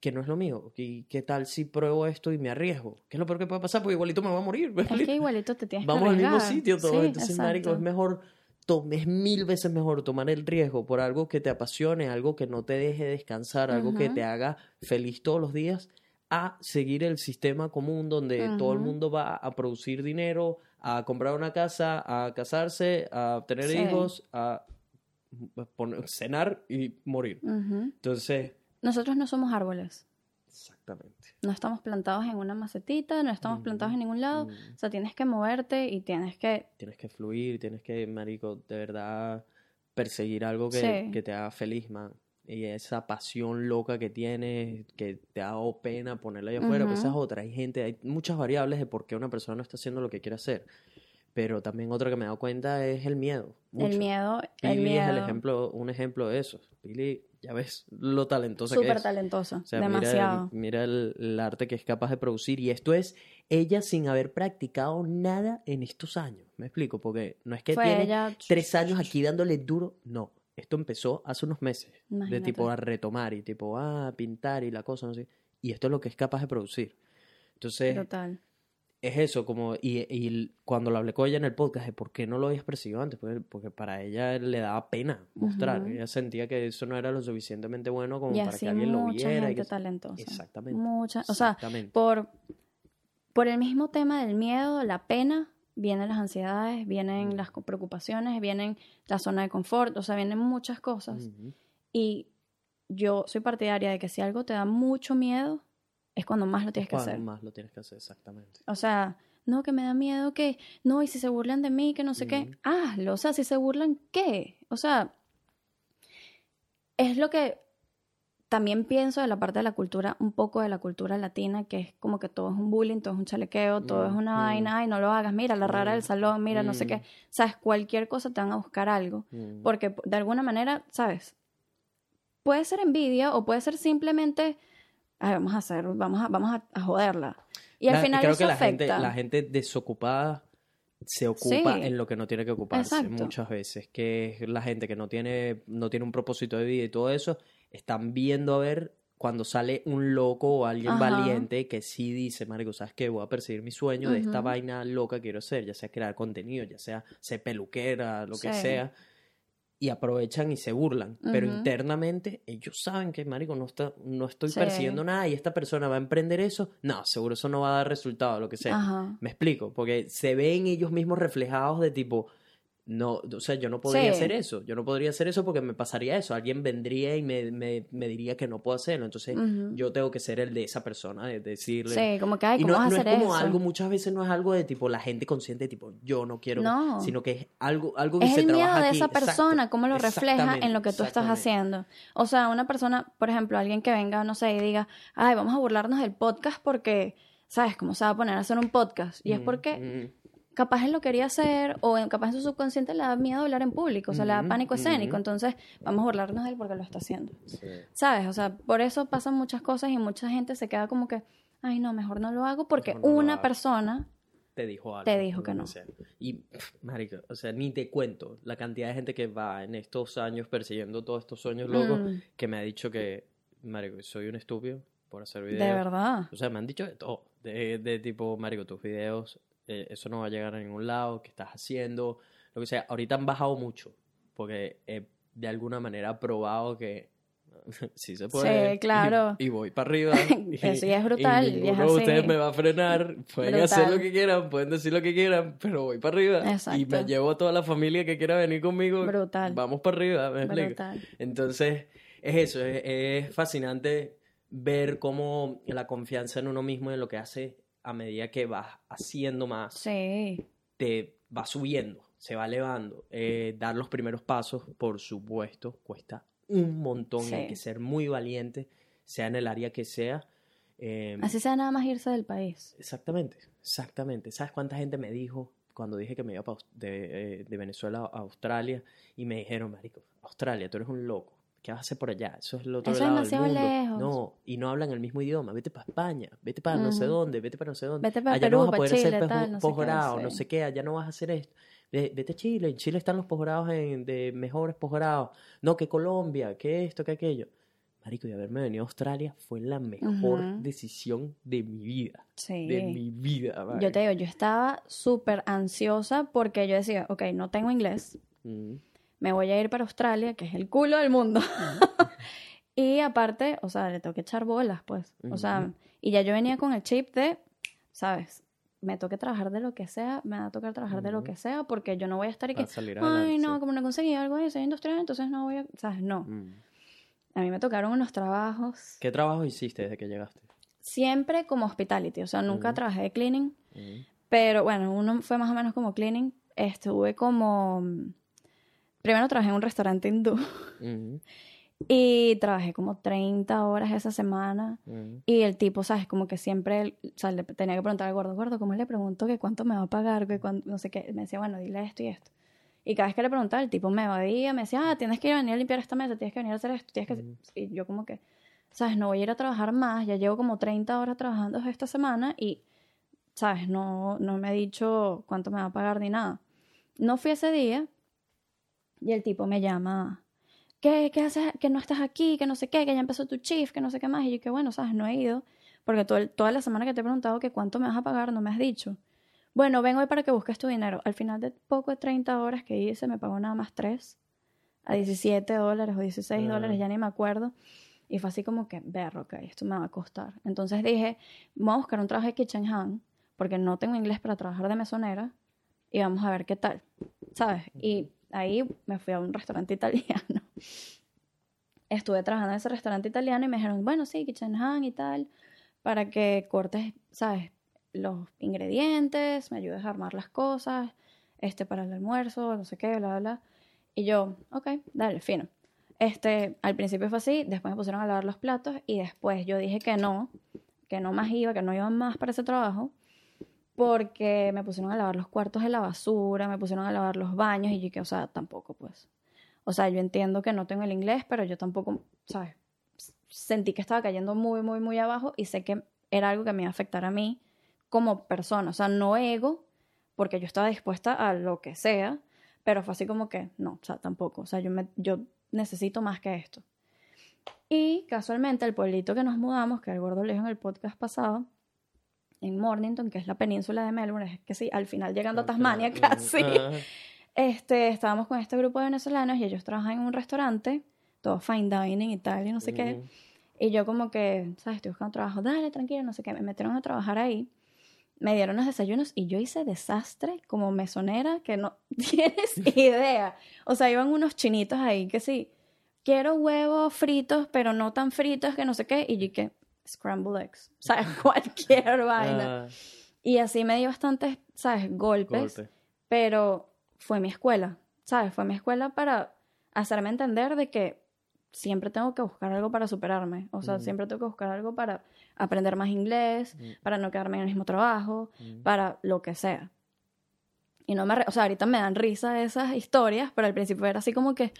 que no es lo mío. ¿Y qué tal si pruebo esto y me arriesgo? ¿Qué es lo peor que puede pasar? Porque igualito me voy a morir. ¿me [laughs] Es que igualito te tienes Vamos que al mismo sitio todos. Sí, Entonces, marico, es mejor, to- es mil veces mejor tomar el riesgo por algo que te apasione, algo que no te deje descansar, algo que te haga feliz todos los días, a seguir el sistema común donde todo el mundo va a producir dinero, a comprar una casa, a casarse, a tener Sí. hijos, a poner- cenar y morir. Entonces, Nosotros no somos árboles. exactamente. No estamos plantados en una macetita, no estamos plantados en ningún lado. Mm. O sea, tienes que moverte y tienes que... Tienes que fluir, tienes que, marico, de verdad perseguir algo que, Sí. que te haga feliz, man. Y esa pasión loca que tienes, que te ha dado pena ponerla ahí afuera, pues esa es otra. Hay gente, hay muchas variables de por qué una persona no está haciendo lo que quiere hacer. Pero también otra que me he dado cuenta es el miedo. El mucho. miedo, el Pili miedo. es el ejemplo, un ejemplo de eso. Pili, ya ves lo talentosa que Súper es. talentoso, O sea, mira el- demasiado. Mira, el, el arte que es capaz de producir. Y esto es ella sin haber practicado nada en estos años. ¿Me explico? Porque no es que Fue tiene ella... tres años aquí dándole duro. No. Esto empezó hace unos meses. De tipo a retomar y tipo a pintar y la cosa, no sé. Y esto es lo que es capaz de producir. Entonces, Total. Es eso, como, y, y cuando lo hablé con ella en el podcast, de por qué no lo habías percibido antes, porque, porque para ella le daba pena mostrar, ella sentía que eso no era lo suficientemente bueno como Y para así que alguien lo viera. y gente que- talentosa. Exactamente. Mucha, o sea, Exactamente. por, por el mismo tema del miedo, la pena, vienen las ansiedades, vienen Mm. las preocupaciones, vienen la zona de confort, o sea, vienen muchas cosas. Y yo soy partidaria de que si algo te da mucho miedo, es cuando más lo tienes que Cuando hacer. más lo tienes que hacer, exactamente. O sea, no, que me da miedo que, no, y si se burlan de mí, que no sé qué, hazlo. O sea, si se burlan, ¿qué? O sea, es lo que también pienso de la parte de la cultura, un poco de la cultura latina, que es como que todo es un bullying, todo es un chalequeo, todo es una Mm, vaina, ay, no lo hagas, mira, la rara del salón, mira, no sé qué. Sabes, cualquier cosa te van a buscar algo. Porque de alguna manera, ¿sabes? Puede ser envidia o puede ser simplemente, ay, vamos a hacer, vamos a, vamos a, a joderla. Y al La- final creo eso que la afecta. gente, la gente desocupada se ocupa Sí. en lo que no tiene que ocuparse Exacto. muchas veces, que es la gente que no tiene, no tiene un propósito de vida y todo eso, están viendo a ver cuando sale un loco o alguien Ajá. valiente que sí dice, marico, ¿sabes qué? Voy a perseguir mi sueño de esta vaina loca que quiero hacer, ya sea crear contenido, ya sea ser peluquera, lo que sea, y aprovechan y se burlan, pero internamente ellos saben que, marico, no, está, no estoy Sí. persiguiendo nada y esta persona va a emprender eso, no, seguro eso no va a dar resultado, lo que sea. Ajá. Me explico, porque se ven ellos mismos reflejados de tipo, no, o sea, yo no podría Sí. hacer eso, yo no podría hacer eso porque me pasaría eso, alguien vendría y me, me, me diría que no puedo hacerlo, entonces Ujú. yo tengo que ser el de esa persona, de decirle... Sí, como que, ay, y ¿cómo no, vas a no es como eso? algo, muchas veces no es algo de tipo la gente consciente, tipo, yo no quiero, No. sino que es algo, algo que Es se el miedo trabaja de aquí. esa Exacto, persona, cómo lo refleja en lo que tú estás haciendo. O sea, una persona, por ejemplo, alguien que venga, no sé, y diga, ay, vamos a burlarnos del podcast porque, ¿sabes? ¿Cómo se va a poner a hacer un podcast? Y es porque mm, capaz él lo quería hacer o en- capaz en su subconsciente le da miedo hablar en público, o sea, le da pánico escénico. Entonces, vamos a burlarnos de él porque lo está haciendo. sí. ¿Sabes? O sea, por eso pasan muchas cosas y mucha gente se queda como que, ay, no, mejor no lo hago porque no una hago. persona te dijo algo. Te dijo que no. Y, pff, marico, o sea, ni te cuento la cantidad de gente que va en estos años persiguiendo todos estos sueños locos Mm, que me ha dicho que, marico, soy un estúpido por hacer de videos. verdad. O sea, me han dicho de todo. De, de tipo, marico, tus videos, eh, eso no va a llegar a ningún lado, ¿qué estás haciendo? Lo que sea. Ahorita han bajado mucho, porque he de alguna manera probado que [laughs] sí se puede. Sí, claro. Y, y voy para arriba. y, [laughs] Eso ya es brutal, Y y es de ustedes me va a frenar. Pueden hacer lo que quieran, pueden decir lo que quieran, pero voy para arriba. Y Exacto. me llevo a toda la familia que quiera venir conmigo. Brutal. Vamos para arriba, me. Brutal. Entonces, es eso, es, es fascinante ver cómo la confianza en uno mismo y en lo que hace a medida que vas haciendo más, Sí. te va subiendo, se va elevando. Eh, dar los primeros pasos, por supuesto, cuesta un montón hay que ser muy valiente, sea en el área que sea. Eh, Así sea nada más irse del país. Exactamente, exactamente. ¿Sabes cuánta gente me dijo cuando dije que me iba de, eh, de Venezuela a Australia y me dijeron, marico, Australia, tú eres un loco. ¿Qué vas a hacer por allá? Eso es el otro Eso es lado del demasiado mundo. lejos. No, y no hablan el mismo idioma. Vete para España, vete para no sé dónde, vete para no sé dónde. Vete pa allá Perú, no vas a poder Chile, hacer tal, no sé no sé qué, allá no vas a hacer esto. Ve- Vete a Chile, en Chile están los posgrados en- de mejores posgrados. No, que Colombia, que esto, que aquello. Marico, y haberme venido a Australia fue la mejor Ujú. decisión de mi vida Sí. de mi vida. Yo marico. te digo, yo estaba súper ansiosa porque yo decía, ok, no tengo inglés, Mm. Me voy a ir para Australia, que es el culo del mundo. [laughs] y aparte, o sea, le tengo que echar bolas, pues. O sea, y ya yo venía con el chip de, ¿sabes? Me toque trabajar de lo que sea, me va a tocar trabajar de lo que sea, porque yo no voy a estar y que, ay, no, como no conseguí algo de diseño industrial, entonces no voy a, ¿sabes? No. Mm. A mí me tocaron unos trabajos ¿Qué trabajo hiciste desde que llegaste? siempre como hospitality, o sea, nunca trabajé de cleaning. Mm. Pero bueno, uno fue más o menos como cleaning. Estuve como... Primero trabajé en un restaurante hindú [laughs] y trabajé como 30 horas esa semana. Y el tipo, ¿sabes? Como que siempre, o sea, le tenía que preguntar al gordo, gordo, ¿cómo le pregunto que cuánto me va a pagar? Que no sé qué. Me decía, bueno, dile esto y esto. Y cada vez que le preguntaba, el tipo me evadía, me decía, ah, tienes que venir a limpiar esta mesa, tienes que venir a hacer esto, tienes que... Ujú. Y yo como que, ¿sabes? No voy a ir a trabajar más, ya llevo como 30 horas trabajando esta semana y, ¿sabes? No, no me ha dicho cuánto me va a pagar ni nada. No fui ese día y el tipo me llama, ¿qué, qué haces? Que no estás aquí, que no sé qué, que ya empezó tu shift, que no sé qué más. Y yo que bueno, ¿sabes? No he ido porque todo el- toda la semana que te he preguntado que cuánto me vas a pagar no me has dicho. Bueno, vengo hoy para que busques tu dinero. Al final de poco de 30 horas que hice, me pagó nada más 3 a 17 dólares o 16 Ah. dólares, ya ni me acuerdo. Y fue así como que, ver, ok, esto me va a costar. Entonces dije, voy a buscar un trabajo de kitchen hand, porque no tengo inglés para trabajar de mesonera, y vamos a ver qué tal, ¿sabes? Y ahí me fui a un restaurante [laughs] italiano. Estuve trabajando en ese restaurante italiano y me dijeron, bueno, sí, kitchen hand y tal, para que cortes, ¿sabes? Los ingredientes, me ayudes a armar las cosas, este, para el almuerzo, no sé qué, bla, bla. Y yo, ok, dale, fino. Este, al principio fue así, después me pusieron a lavar los platos y después yo dije que no, que no más iba, que no iba más para ese trabajo, porque me pusieron a lavar los cuartos de la basura, me pusieron a lavar los baños y yo que, o sea, tampoco pues. O sea, yo entiendo que no tengo el inglés, pero yo tampoco, ¿sabes? Sentí que estaba cayendo muy, muy, muy abajo y sé que era algo que me iba a afectar a mí como persona, o sea, no ego, porque yo estaba dispuesta a lo que sea, pero fue así como que, no, o sea, tampoco, o sea, yo, me, yo necesito más que esto. Y casualmente el pueblito que nos mudamos, que el gordo le dijo en el podcast pasado, en Mornington, que es la península de Melbourne, es que sí, al final llegando a Tasmania casi, este, estábamos con este grupo de venezolanos y ellos trabajan en un restaurante, todo fine dining y tal, y no sé qué. Y yo como que, ¿sabes? Estoy buscando trabajo, dale, tranquilo, no sé qué. Me metieron a trabajar ahí, me dieron los desayunos y yo hice desastre como mesonera que no [laughs] tienes idea. O sea, iban unos chinitos ahí que sí, quiero huevos fritos, pero no tan fritos que no sé qué. Y yo que, scramble eggs, sea, [laughs] cualquier vaina. Ah, Y así me dio bastantes, ¿sabes? Golpes golpe. pero fue mi escuela, ¿sabes? Fue mi escuela para hacerme entender de que siempre tengo que buscar algo para superarme, o sea, siempre tengo que buscar algo para aprender más inglés, Mm. para no quedarme en el mismo trabajo, Mm. para lo que sea. Y no me, o sea, ahorita me dan risa esas historias, pero al principio era así como que,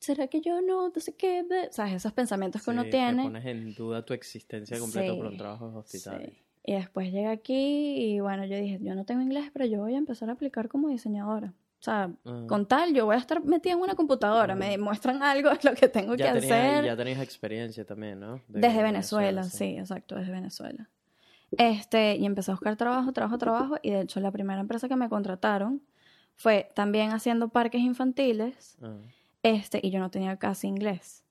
¿será que yo no? No sé qué, ve?" ¿sabes? Esos pensamientos que uno Sí, tiene. Te pones en duda tu existencia completa por un Sí, trabajo de hospital. Sí. Y después llegué aquí y bueno, yo dije, yo no tengo inglés, pero yo voy a empezar a aplicar como diseñadora. O sea, con tal, yo voy a estar metida en una computadora, me muestran algo, es [laughs] lo que tengo Ya, que tenía- hacer. ya tenías experiencia también, ¿no? De Desde Venezuela, sí. exacto, desde Venezuela. Este, y empecé a buscar trabajo, trabajo, trabajo, y de hecho la primera empresa que me contrataron fue también haciendo parques infantiles, Ah, este, y yo no tenía casi inglés.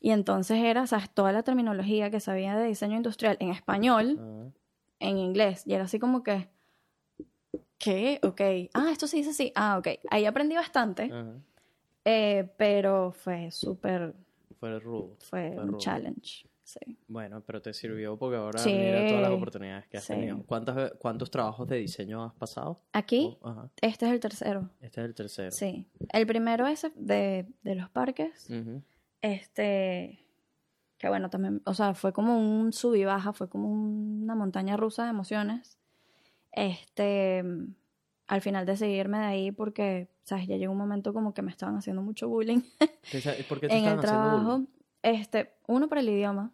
Y entonces era, sabes, toda la terminología que sabía de diseño industrial en español, en inglés, y era así como que, ¿qué? Ok, ah, esto se dice así, ah, ok. Ahí aprendí bastante, eh, pero fue súper, Fue rudo. fue Fue un rudo. challenge, sí. Bueno, pero te sirvió porque ahora Sí. mira todas las oportunidades que has Sí. tenido. ¿Cuántas, ve- ¿Cuántos trabajos de diseño has pasado? Aquí, Oh, ajá. este es el tercero. Este es el tercero. Sí. El primero ese de, de los parques. Este. Que bueno, también. O sea, fue como un sub y baja, fue como una montaña rusa de emociones. Este. Al final decidí irme de ahí porque, ¿sabes? Ya llegó un momento como que me estaban haciendo mucho bullying ¿Qué sa- ¿Por qué te [laughs] en el haciendo trabajo. Este, uno por el idioma,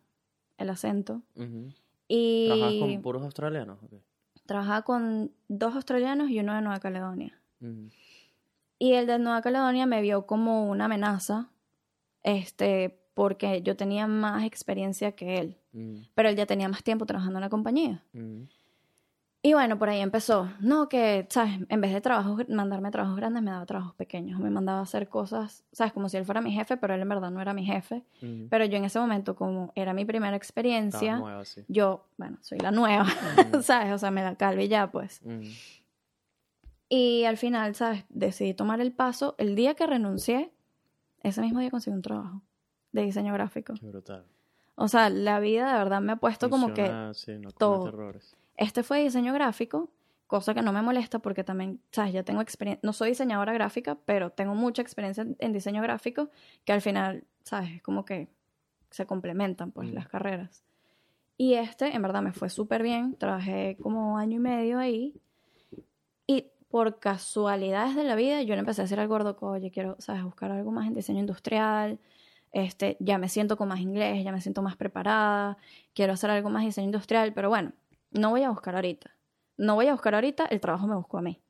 el acento. Ujú. Y ¿Trabajas con puros australianos? Trabajaba con dos australianos y uno de Nueva Caledonia. Y el de Nueva Caledonia me vio como una amenaza, este, porque yo tenía más experiencia que él, pero él ya tenía más tiempo trabajando en la compañía. Y bueno, por ahí empezó. No, que, ¿sabes? En vez de trabajos, mandarme trabajos grandes, me daba trabajos pequeños. Me mandaba a hacer cosas, ¿sabes? Como si él fuera mi jefe, pero él en verdad no era mi jefe. Ujú. Pero yo en ese momento, como era mi primera experiencia, nueva, sí. yo, bueno, soy la nueva. [laughs] ¿sabes? O sea, me la calvé ya, pues. Y al final, ¿sabes? Decidí tomar el paso. El día que renuncié, ese mismo día conseguí un trabajo de diseño gráfico. Qué brutal. O sea, la vida de verdad me ha puesto como que sí, no todo. errores. Este fue diseño gráfico, cosa que no me molesta porque también, ¿sabes? Ya tengo experiencia, no soy diseñadora gráfica, pero tengo mucha experiencia en- diseño gráfico que al final, ¿sabes? Es como que se complementan pues Mm. las carreras. Y este, en verdad, me fue súper bien. Trabajé como año y medio ahí. Y por casualidades de la vida, yo le empecé a decir al gordo, oye, quiero, ¿sabes? Buscar algo más en diseño industrial. Este, ya me siento con más inglés, ya me siento más preparada. Quiero hacer algo más diseño industrial, pero bueno, no voy a buscar ahorita. No voy a buscar ahorita, el trabajo me buscó a mí.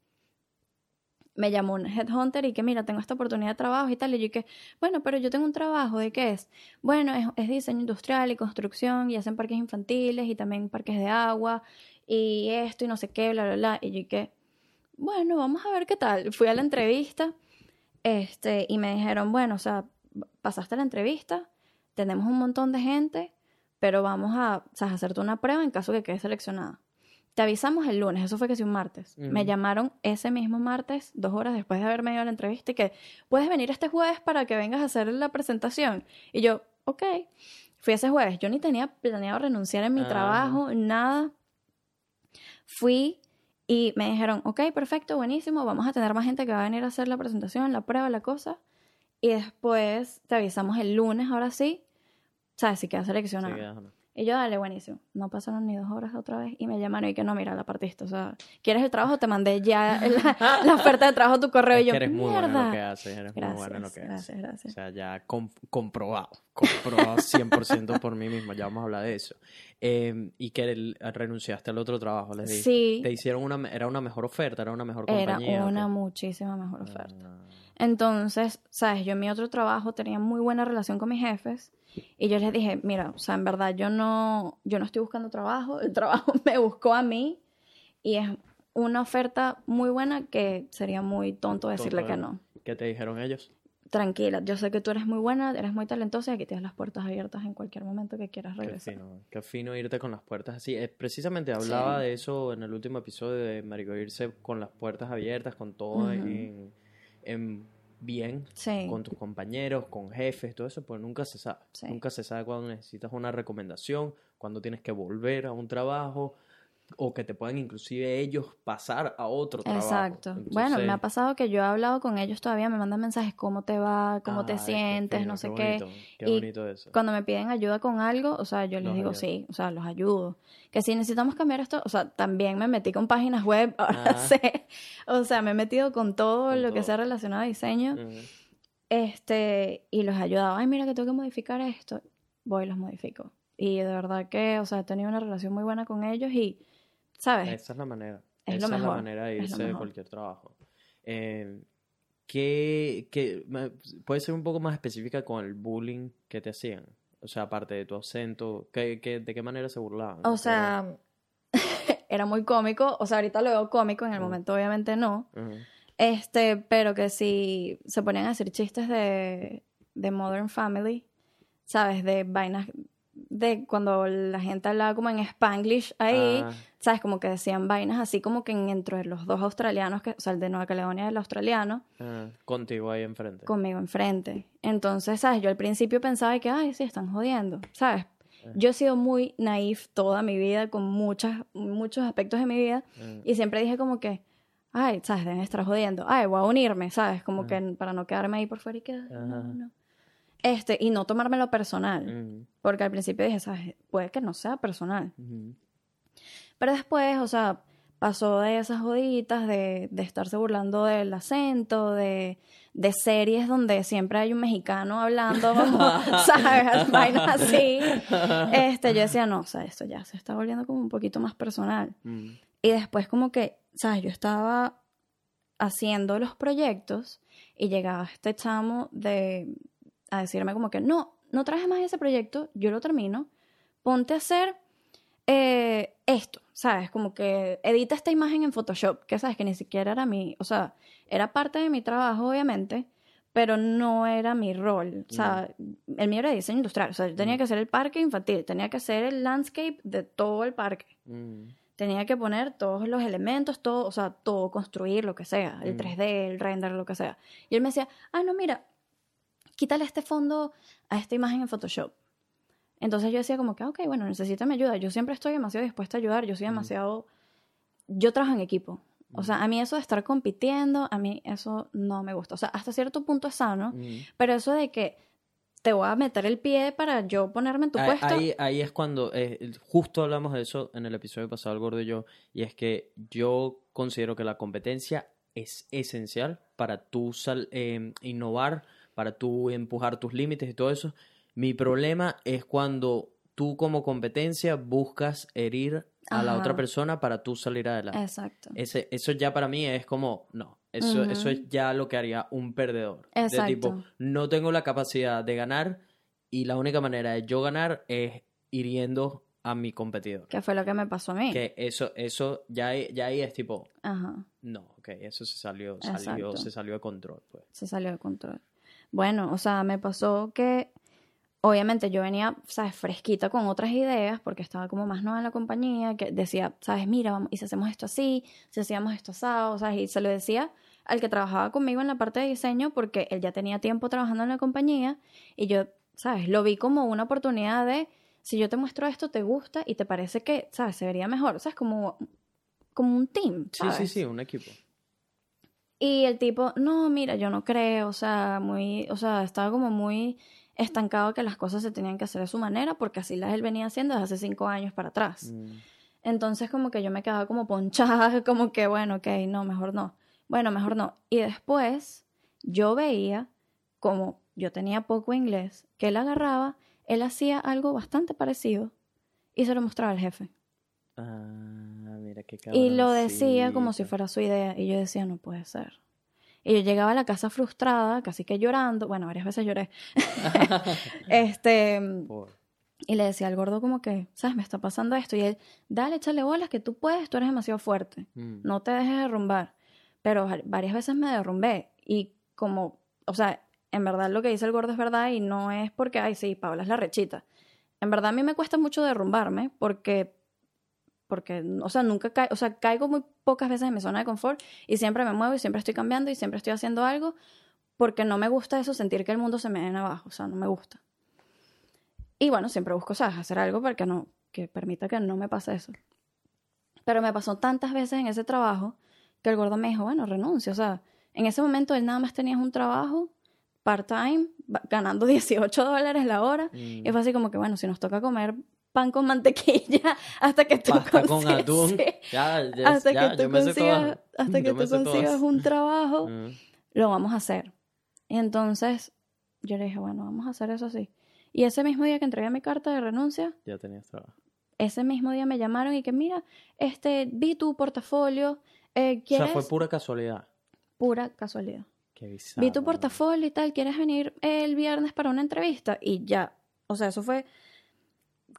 Me llamó un headhunter y que mira, tengo esta oportunidad de trabajo y tal. Y yo que, bueno, pero yo tengo un trabajo, ¿de qué es? Bueno, es, es diseño industrial y construcción y hacen parques infantiles y también parques de agua y esto y no sé qué, bla, bla, bla. Y yo que, bueno, vamos a ver qué tal. Fui a la entrevista este, y me dijeron, bueno, o sea, pasaste la entrevista, tenemos un montón de gente, pero vamos a, o sea, a hacerte una prueba en caso que quedes seleccionada. Te avisamos el lunes, eso fue que sí un martes. Me llamaron ese mismo martes, dos horas después de haberme ido a la entrevista, y que puedes venir este jueves para que vengas a hacer la presentación. Y yo, ok. Fui ese jueves. Yo ni tenía planeado renunciar en mi Ajá. trabajo, nada. Fui y me dijeron, ok, perfecto, buenísimo, vamos a tener más gente que va a venir a hacer la presentación, la prueba, la cosa. Y después te avisamos el lunes, ahora sí, sabes, si quedas Sí, seleccionado. quedas, ¿no? Y yo, dale, buenísimo. No pasaron ni dos horas otra vez y me llamaron y que no, mira, la partiste. O sea, ¿quieres el trabajo? Te mandé ya [laughs] la, la oferta de trabajo a tu correo. Es y yo, que eres muy buena en lo que haces, eres Gracias, muy buena en lo que gracias, haces. gracias. O sea, ya com- comprobado, comprobado 100% por mí mismo, ya vamos a hablar de eso. Eh, y que el- renunciaste al otro trabajo, les dije. Sí, Te hicieron una, era una mejor oferta, era una mejor era compañía. ¿o una muchísima mejor oferta. Ah, Entonces, sabes, yo en mi otro trabajo tenía muy buena relación con mis jefes y yo les dije, mira, o sea, en verdad yo no, yo no estoy buscando trabajo, el trabajo [laughs] me buscó a mí y es una oferta muy buena que sería muy tonto decirle Tonto, que ¿eh? no. ¿Qué te dijeron ellos? Tranquila, yo sé que tú eres muy buena, eres muy talentosa y aquí tienes las puertas abiertas en cualquier momento que quieras Qué regresar. fino, qué fino irte con las puertas así. Eh, precisamente hablaba Sí. de eso en el último episodio de Marico, irse con las puertas abiertas, con todo en bien, Sí, con tus compañeros, con jefes, todo eso, pues nunca se sabe. Sí. Nunca se sabe cuando necesitas una recomendación, cuando tienes que volver a un trabajo o que te puedan inclusive ellos pasar a otro trabajo. exacto. Bueno, me ha pasado que yo he hablado con ellos todavía, me mandan mensajes, ¿cómo te va? ¿Cómo te sientes? fino, no sé qué bonito, Qué Y bonito eso. Cuando me piden ayuda con algo, o sea, yo les Los digo ayudas. sí, o sea, los ayudo. Que si necesitamos cambiar esto, o sea, también me metí con páginas web, [laughs] ahora Ah. sé. O sea, me he metido con todo Con lo que sea relacionado a diseño. Este, y los he ayudado. Ay, mira que tengo que modificar esto. Voy y los modifico. Y de verdad que, o sea, he tenido una relación muy buena con ellos y ¿sabes? Esa es la manera. Es Esa lo es la mejor, manera de irse de mejor. cualquier trabajo. Eh, ¿qué, qué- me- puede ser un poco más específica con el bullying que te hacían? O sea, aparte de tu acento, ¿qué, qué- de qué manera se burlaban? O ¿Qué- sea, [laughs] era muy cómico. O sea, ahorita lo veo cómico, en el momento obviamente no. Este, pero que si se ponían a decir chistes de, de Modern Family, ¿sabes? De vainas, de cuando la gente hablaba como en Spanglish ahí, Ah, ¿sabes? Como que decían vainas así como que entre los dos australianos, que, o sea, el de Nueva Caledonia y el australiano, ah, contigo ahí enfrente. conmigo enfrente. Entonces, ¿sabes? Yo al principio pensaba que, ay, sí, están jodiendo, ¿sabes? Ah. Yo he sido muy naif toda mi vida, con muchas, muchos aspectos de mi vida, Ah, y siempre dije como que, ay, ¿sabes? Deben estar jodiendo. Ay, voy a unirme, ¿sabes? Como Ah. que para no quedarme ahí por fuera y que, no, no. Este, y no tomármelo personal. Porque al principio dije, ¿sabes? Puede que no sea personal. Pero después, o sea, pasó de esas joditas, de, de estarse burlando del acento, de, de series donde siempre hay un mexicano hablando, [laughs] ¿sabes? [laughs] Vainas así. Este, yo decía, no, o sea, esto ya se está volviendo como un poquito más personal. Y después como que, ¿sabes? Yo estaba haciendo los proyectos y llegaba este chamo de a decirme como que no, no traje más ese proyecto, yo lo termino, ponte a hacer eh, esto, ¿sabes? Como que edita esta imagen en Photoshop, que sabes que ni siquiera era mi, o sea, era parte de mi trabajo obviamente, pero no era mi rol, o sea, el mío era diseño industrial, o sea, yo tenía Mm. que hacer el parque infantil, tenía que hacer el landscape de todo el parque mm, tenía que poner todos los elementos, todo, o sea, todo, construir lo que sea, el Mm. 3D, el render, lo que sea. Y él me decía, ah, no, mira, quítale este fondo a esta imagen en Photoshop. Entonces yo decía como que, "Ah, ok, bueno, necesita mi ayuda. Yo siempre estoy demasiado dispuesta a ayudar, yo soy demasiado... Yo trabajo en equipo. O sea, a mí eso de estar compitiendo, a mí eso no me gusta. O sea, hasta cierto punto es sano, mm. pero eso de que te voy a meter el pie para yo ponerme en tu Ahí- puesto... Ahí, ahí es cuando, eh, justo hablamos de eso en el episodio pasado, el gordo y yo, y es que yo considero que la competencia es esencial para tú sal- eh, innovar, para tú empujar tus límites y todo eso. Mi problema es cuando tú como competencia buscas herir a la otra persona para tú salir adelante. Exacto. Ese, eso ya para mí es como, no, eso, eso es ya lo que haría un perdedor. De Exacto. tipo, no tengo la capacidad de ganar y la única manera de yo ganar es hiriendo a mi competidor. Que fue lo que me pasó a mí. Que eso, eso ya, ya ahí es tipo, Ajá. no, ok, eso se salió, salió, Exacto. se salió de control, pues. se salió de control. Bueno, o sea, me pasó que obviamente yo venía, sabes, fresquita con otras ideas porque estaba como más nueva en la compañía, que decía, sabes, mira, vamos, y si hacemos esto así, si hacíamos esto asado, sabes, y se lo decía al que trabajaba conmigo en la parte de diseño porque él ya tenía tiempo trabajando en la compañía y yo, sabes, lo vi como una oportunidad de, si yo te muestro esto, te gusta y te parece que, sabes, se vería mejor, sabes, como, como un team, Sí, ¿sabes? sí, sí, un equipo. Y el tipo, no, mira, yo no creo, o sea, muy, o sea, estaba como muy estancado que las cosas se tenían que hacer de su manera, porque así las él venía haciendo desde hace cinco años para atrás. Mm, Entonces como que yo me quedaba como ponchada, [laughs] como que, bueno, ok, no, mejor no. Bueno, mejor no. Y después yo veía, como yo tenía poco inglés, que él agarraba, él hacía algo bastante parecido y se lo mostraba al jefe. Ah, mira qué Y lo decía como si fuera su idea. Y yo decía, no puede ser. Y yo llegaba a la casa frustrada, casi que llorando. Bueno, varias veces lloré. [laughs] [laughs] este, Por- y le decía al gordo como que, ¿sabes? Me está pasando esto. Y él, dale, échale bolas, que tú puedes, tú eres demasiado fuerte. mm, No te dejes derrumbar. Pero va- varias veces me derrumbé. Y como, o sea, en verdad lo que dice el gordo es verdad y no es porque, ay, sí, Paula es la rechita. En verdad a mí me cuesta mucho derrumbarme porque, porque, o sea, nunca caigo, o sea, caigo muy pocas veces en mi zona de confort y siempre me muevo y siempre estoy cambiando y siempre estoy haciendo algo porque no me gusta eso, sentir que el mundo se me viene abajo, o sea, no me gusta. Y bueno, siempre busco, ¿sabes? Hacer algo para que no, que permita que no me pase eso. Pero me pasó tantas veces en ese trabajo que el gordo me dijo, bueno, renuncio. O sea, en ese momento él nada más tenía un trabajo part-time, ganando [laughs] 18 dólares la hora. mm. Y fue así como que, bueno, si nos toca comer pan con mantequilla [laughs] hasta que tú Pasta con consigas- atún. [laughs] sí, Ya, ya, hasta ya, que tú consigas, hasta [laughs] que tú consigas un trabajo, Mm. lo vamos a hacer. Y entonces yo le dije, bueno, vamos a hacer eso así. Y ese mismo día que entregué mi carta de renuncia, Ya tenías trabajo. ese mismo día me llamaron y que, mira, este, vi tu portafolio, eh, O ¿quieres? sea, fue pura casualidad. Pura casualidad. Qué bizarro. Vi tu portafolio y tal, ¿quieres venir el viernes para una entrevista? Y ya, o sea, eso fue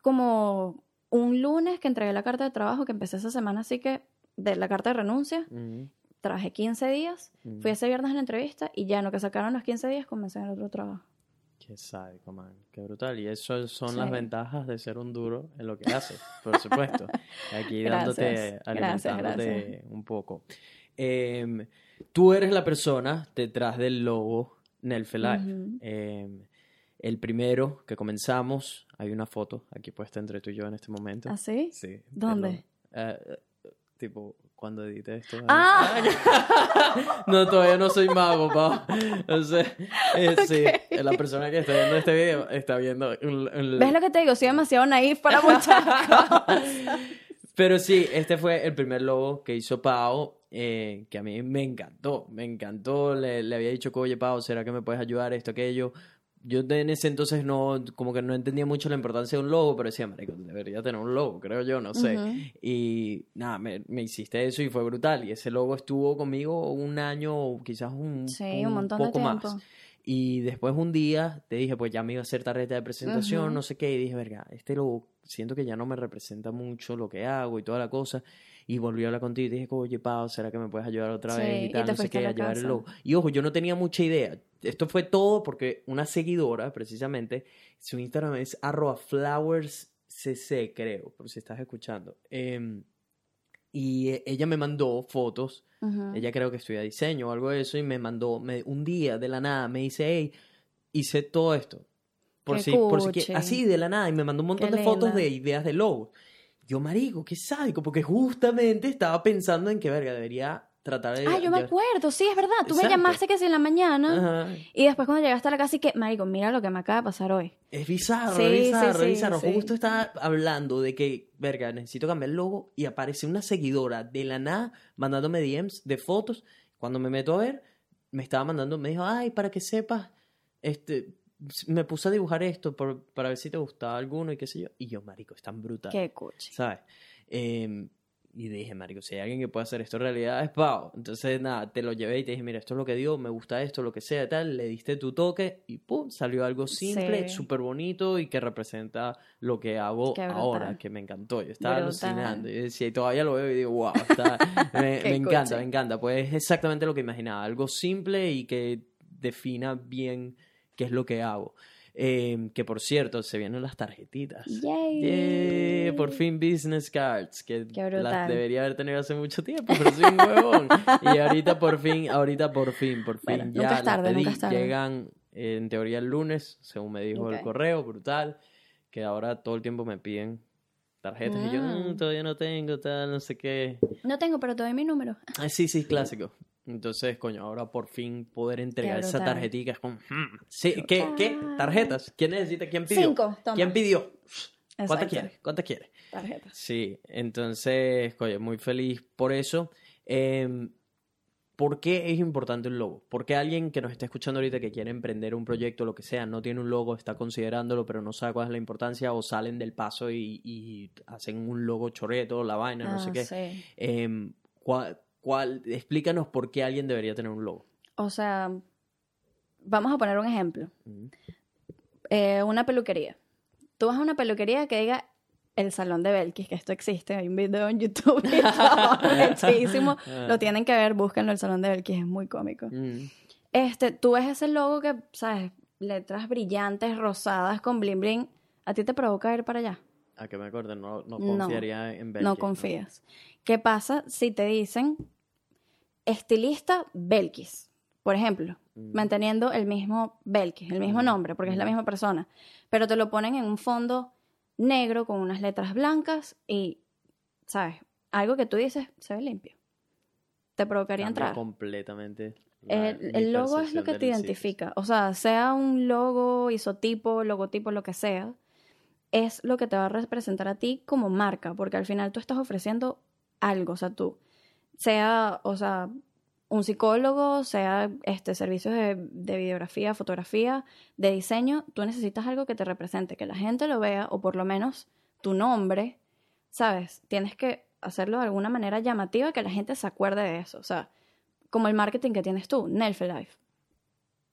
como un lunes que entregué la carta de trabajo, que empecé esa semana, así que de la carta de renuncia, Ujú, trabajé 15 días, fui ese viernes a la entrevista y ya en lo que sacaron los 15 días comencé en el otro trabajo. Qué sádico, man. Qué brutal. Y eso son las ventajas de ser un duro en lo que haces, por supuesto. Aquí [laughs] dándote, Gracias, alimentándote gracias, un poco. Em, tú eres la persona detrás del logo Nelfe Live. Ujú. Em, el primero que comenzamos, hay una foto aquí puesta entre tú y yo en este momento. ¿Ah, sí? Sí. ¿Dónde? Eh, eh, tipo, cuando edité esto. ¡Ah! [laughs] no, todavía no soy mago, pa. O sea, eh, [laughs] sí, la persona que está viendo este video está viendo un- un- ¿Ves lo que te digo? Soy demasiado naif para muchas [laughs] cosas. Pero sí, este fue el primer logo que hizo Pau, eh, que a mí me encantó, me encantó. Le, le había dicho, oye, Pau, ¿será que me puedes ayudar esto, aquello? Yo de- en ese entonces no, como que no entendía mucho la importancia de un logo, pero decía, marico, debería tener un logo, creo yo, no sé. Ujú. Y nada, me, me hiciste eso y fue brutal. Y ese logo estuvo conmigo un año o quizás un, Sí, un montón de poco más. tiempo. Y después un día te dije, pues ya me iba a hacer tarjeta de presentación, no sé qué, y dije, verga, este logo siento que ya no me representa mucho lo que hago y toda la cosa. Y volví a hablar contigo y dije, oye, Pau, ¿será que me puedes ayudar otra Sí, vez? y Y tal, te no sé qué, a la llevar el logo. Y ojo, yo no tenía mucha idea. Esto fue todo porque una seguidora, precisamente, su Instagram es arroba flowerscc, creo, por si estás escuchando. Em, y eh, ella me mandó fotos Ujú. ella creo que estudia diseño o algo de eso y me mandó, me, un día de la nada me dice, hey, hice todo esto. Por Qué si, por si así de la nada y me mandó un montón Qué de fotos de ideas de logo. Yo, marico, qué sádico, porque justamente estaba pensando en que, verga, debería tratar de... Ah, yo me de- acuerdo, sí, es verdad. Tú me llamaste que si en la mañana Ajá. y después cuando llegaste a la casa y que, marico, mira lo que me acaba de pasar hoy. Es bizarro, Sí, es sí, bizarro, sí, es bizarro. sí. Justo estaba hablando de que, verga, necesito cambiar el logo y aparece una seguidora de la nada mandándome DMs de fotos. Cuando me meto a ver, me estaba mandando, me dijo, ay, para que sepas, este, me puse a dibujar esto por- para ver si te gustaba alguno y qué sé yo. Y yo, marico, es tan brutal, Qué cuchi. ¿sabes? Em, y dije, marico, si hay alguien que pueda hacer esto en realidad es Pau. Entonces, nada, te lo llevé y te dije, mira, esto es lo que digo, me gusta esto, lo que sea, tal. Le diste tu toque y pum, salió algo simple, Sí. súper bonito y que representa lo que hago ahora, que me encantó. Yo estaba Brutal. alucinando. Y decía, y todavía lo veo y digo, wow, está, [laughs] me, me encanta, me encanta. Pues es exactamente lo que imaginaba, algo simple y que defina bien qué es lo que hago. Em, que por cierto, se vienen las tarjetitas. Yay. Yeah, por fin business cards, que las debería haber tenido hace mucho tiempo, pero soy un huevón. Y ahorita por fin, ahorita por fin, por fin, Bueno, ya nunca es tarde, las pedí, nunca es tarde. llegan eh, en teoría el lunes, según me dijo el Ok. correo, brutal, que ahora todo el tiempo me piden tarjetas y yo Mm. "Mm, todavía no tengo, tal, no sé qué. No tengo, pero te doy mi número. Ah, sí, sí, clásico. Entonces, coño, ahora por fin poder entregar esa tarjetita es como, "Hmm, sí, ¿qué, ¿qué? ¿Tarjetas? ¿Quién necesita? ¿Quién pidió? Cinco, toma. ¿Quién pidió? ¿Cuántas quieres? ¿Cuántas quieres? Tarjetas. Sí, entonces, oye, muy feliz por eso. Em, ¿Por qué es importante un logo? ¿Por qué alguien que nos está escuchando ahorita que quiere emprender un proyecto, lo que sea, no tiene un logo, está considerándolo, pero no sabe cuál es la importancia o salen del paso y, y hacen un logo choreto, la vaina, no sé Ah, qué? sí. Em, ¿cuál, cuál- explícanos por qué alguien debería tener un logo. O sea, vamos a poner un ejemplo. Eh, una peluquería. Tú vas a una peluquería que diga el salón de Belkis, que esto existe, hay un video en YouTube y todo, [laughs] muchísimo. Lo tienen que ver, búsquenlo, el salón de Belkis, es muy cómico. Mm, Este, tú ves ese logo que, sabes, letras brillantes, rosadas, con bling bling, ¿a ti te provoca ir para allá? A que me acuerdo, no, no No, confiaría en Belkis. no confías. ¿Qué pasa si te dicen estilista Belkis? Por ejemplo, Mm. manteniendo el mismo Belkis, el mismo Mm, nombre, porque es la mm. misma persona, pero te lo ponen en un fondo negro con unas letras blancas y, ¿sabes? Algo que tú dices se ve limpio. Te provocaría entrar. completamente. El, el logo es lo que te identifica. O sea, sea un logo, isotipo, logotipo, lo que sea, es lo que te va a representar a ti como marca, porque al final tú estás ofreciendo algo, o sea, tú, sea, o sea, un psicólogo, sea este servicios de, de videografía, fotografía, de diseño, tú necesitas algo que te represente, que la gente lo vea, o por lo menos tu nombre ¿sabes? Tienes que hacerlo de alguna manera llamativa que la gente se acuerde de eso. O sea, como el marketing que tienes tú, Nelfelife.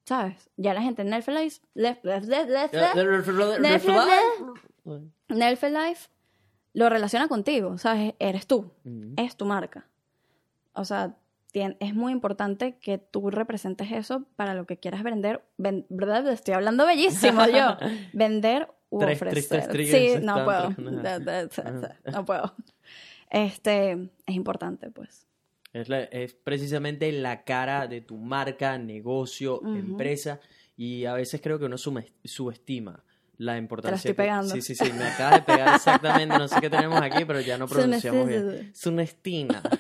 ¿Sabes? Ya la gente, Nelfelife, Nelfelife lo relaciona contigo, ¿sabes? Eres tú, Mm. es tu marca. O sea, tien- es muy importante que tú representes eso para lo que quieras vender. Ven- ¿Verdad? Estoy hablando bellísimo yo. [laughs] Vender u Tres ofrecer. tristes triggers Sí, no puedo. [laughs] Da- da- da- No puedo. Este, es importante, pues. Es, la- es precisamente la cara de tu marca, negocio, Ujú. empresa. Y a veces creo que uno subestima la importancia. estoy que- pegando. Sí, sí, sí. Me acabas de pegar exactamente. No sé qué tenemos aquí, pero ya no pronunciamos bien. Subestima. [laughs]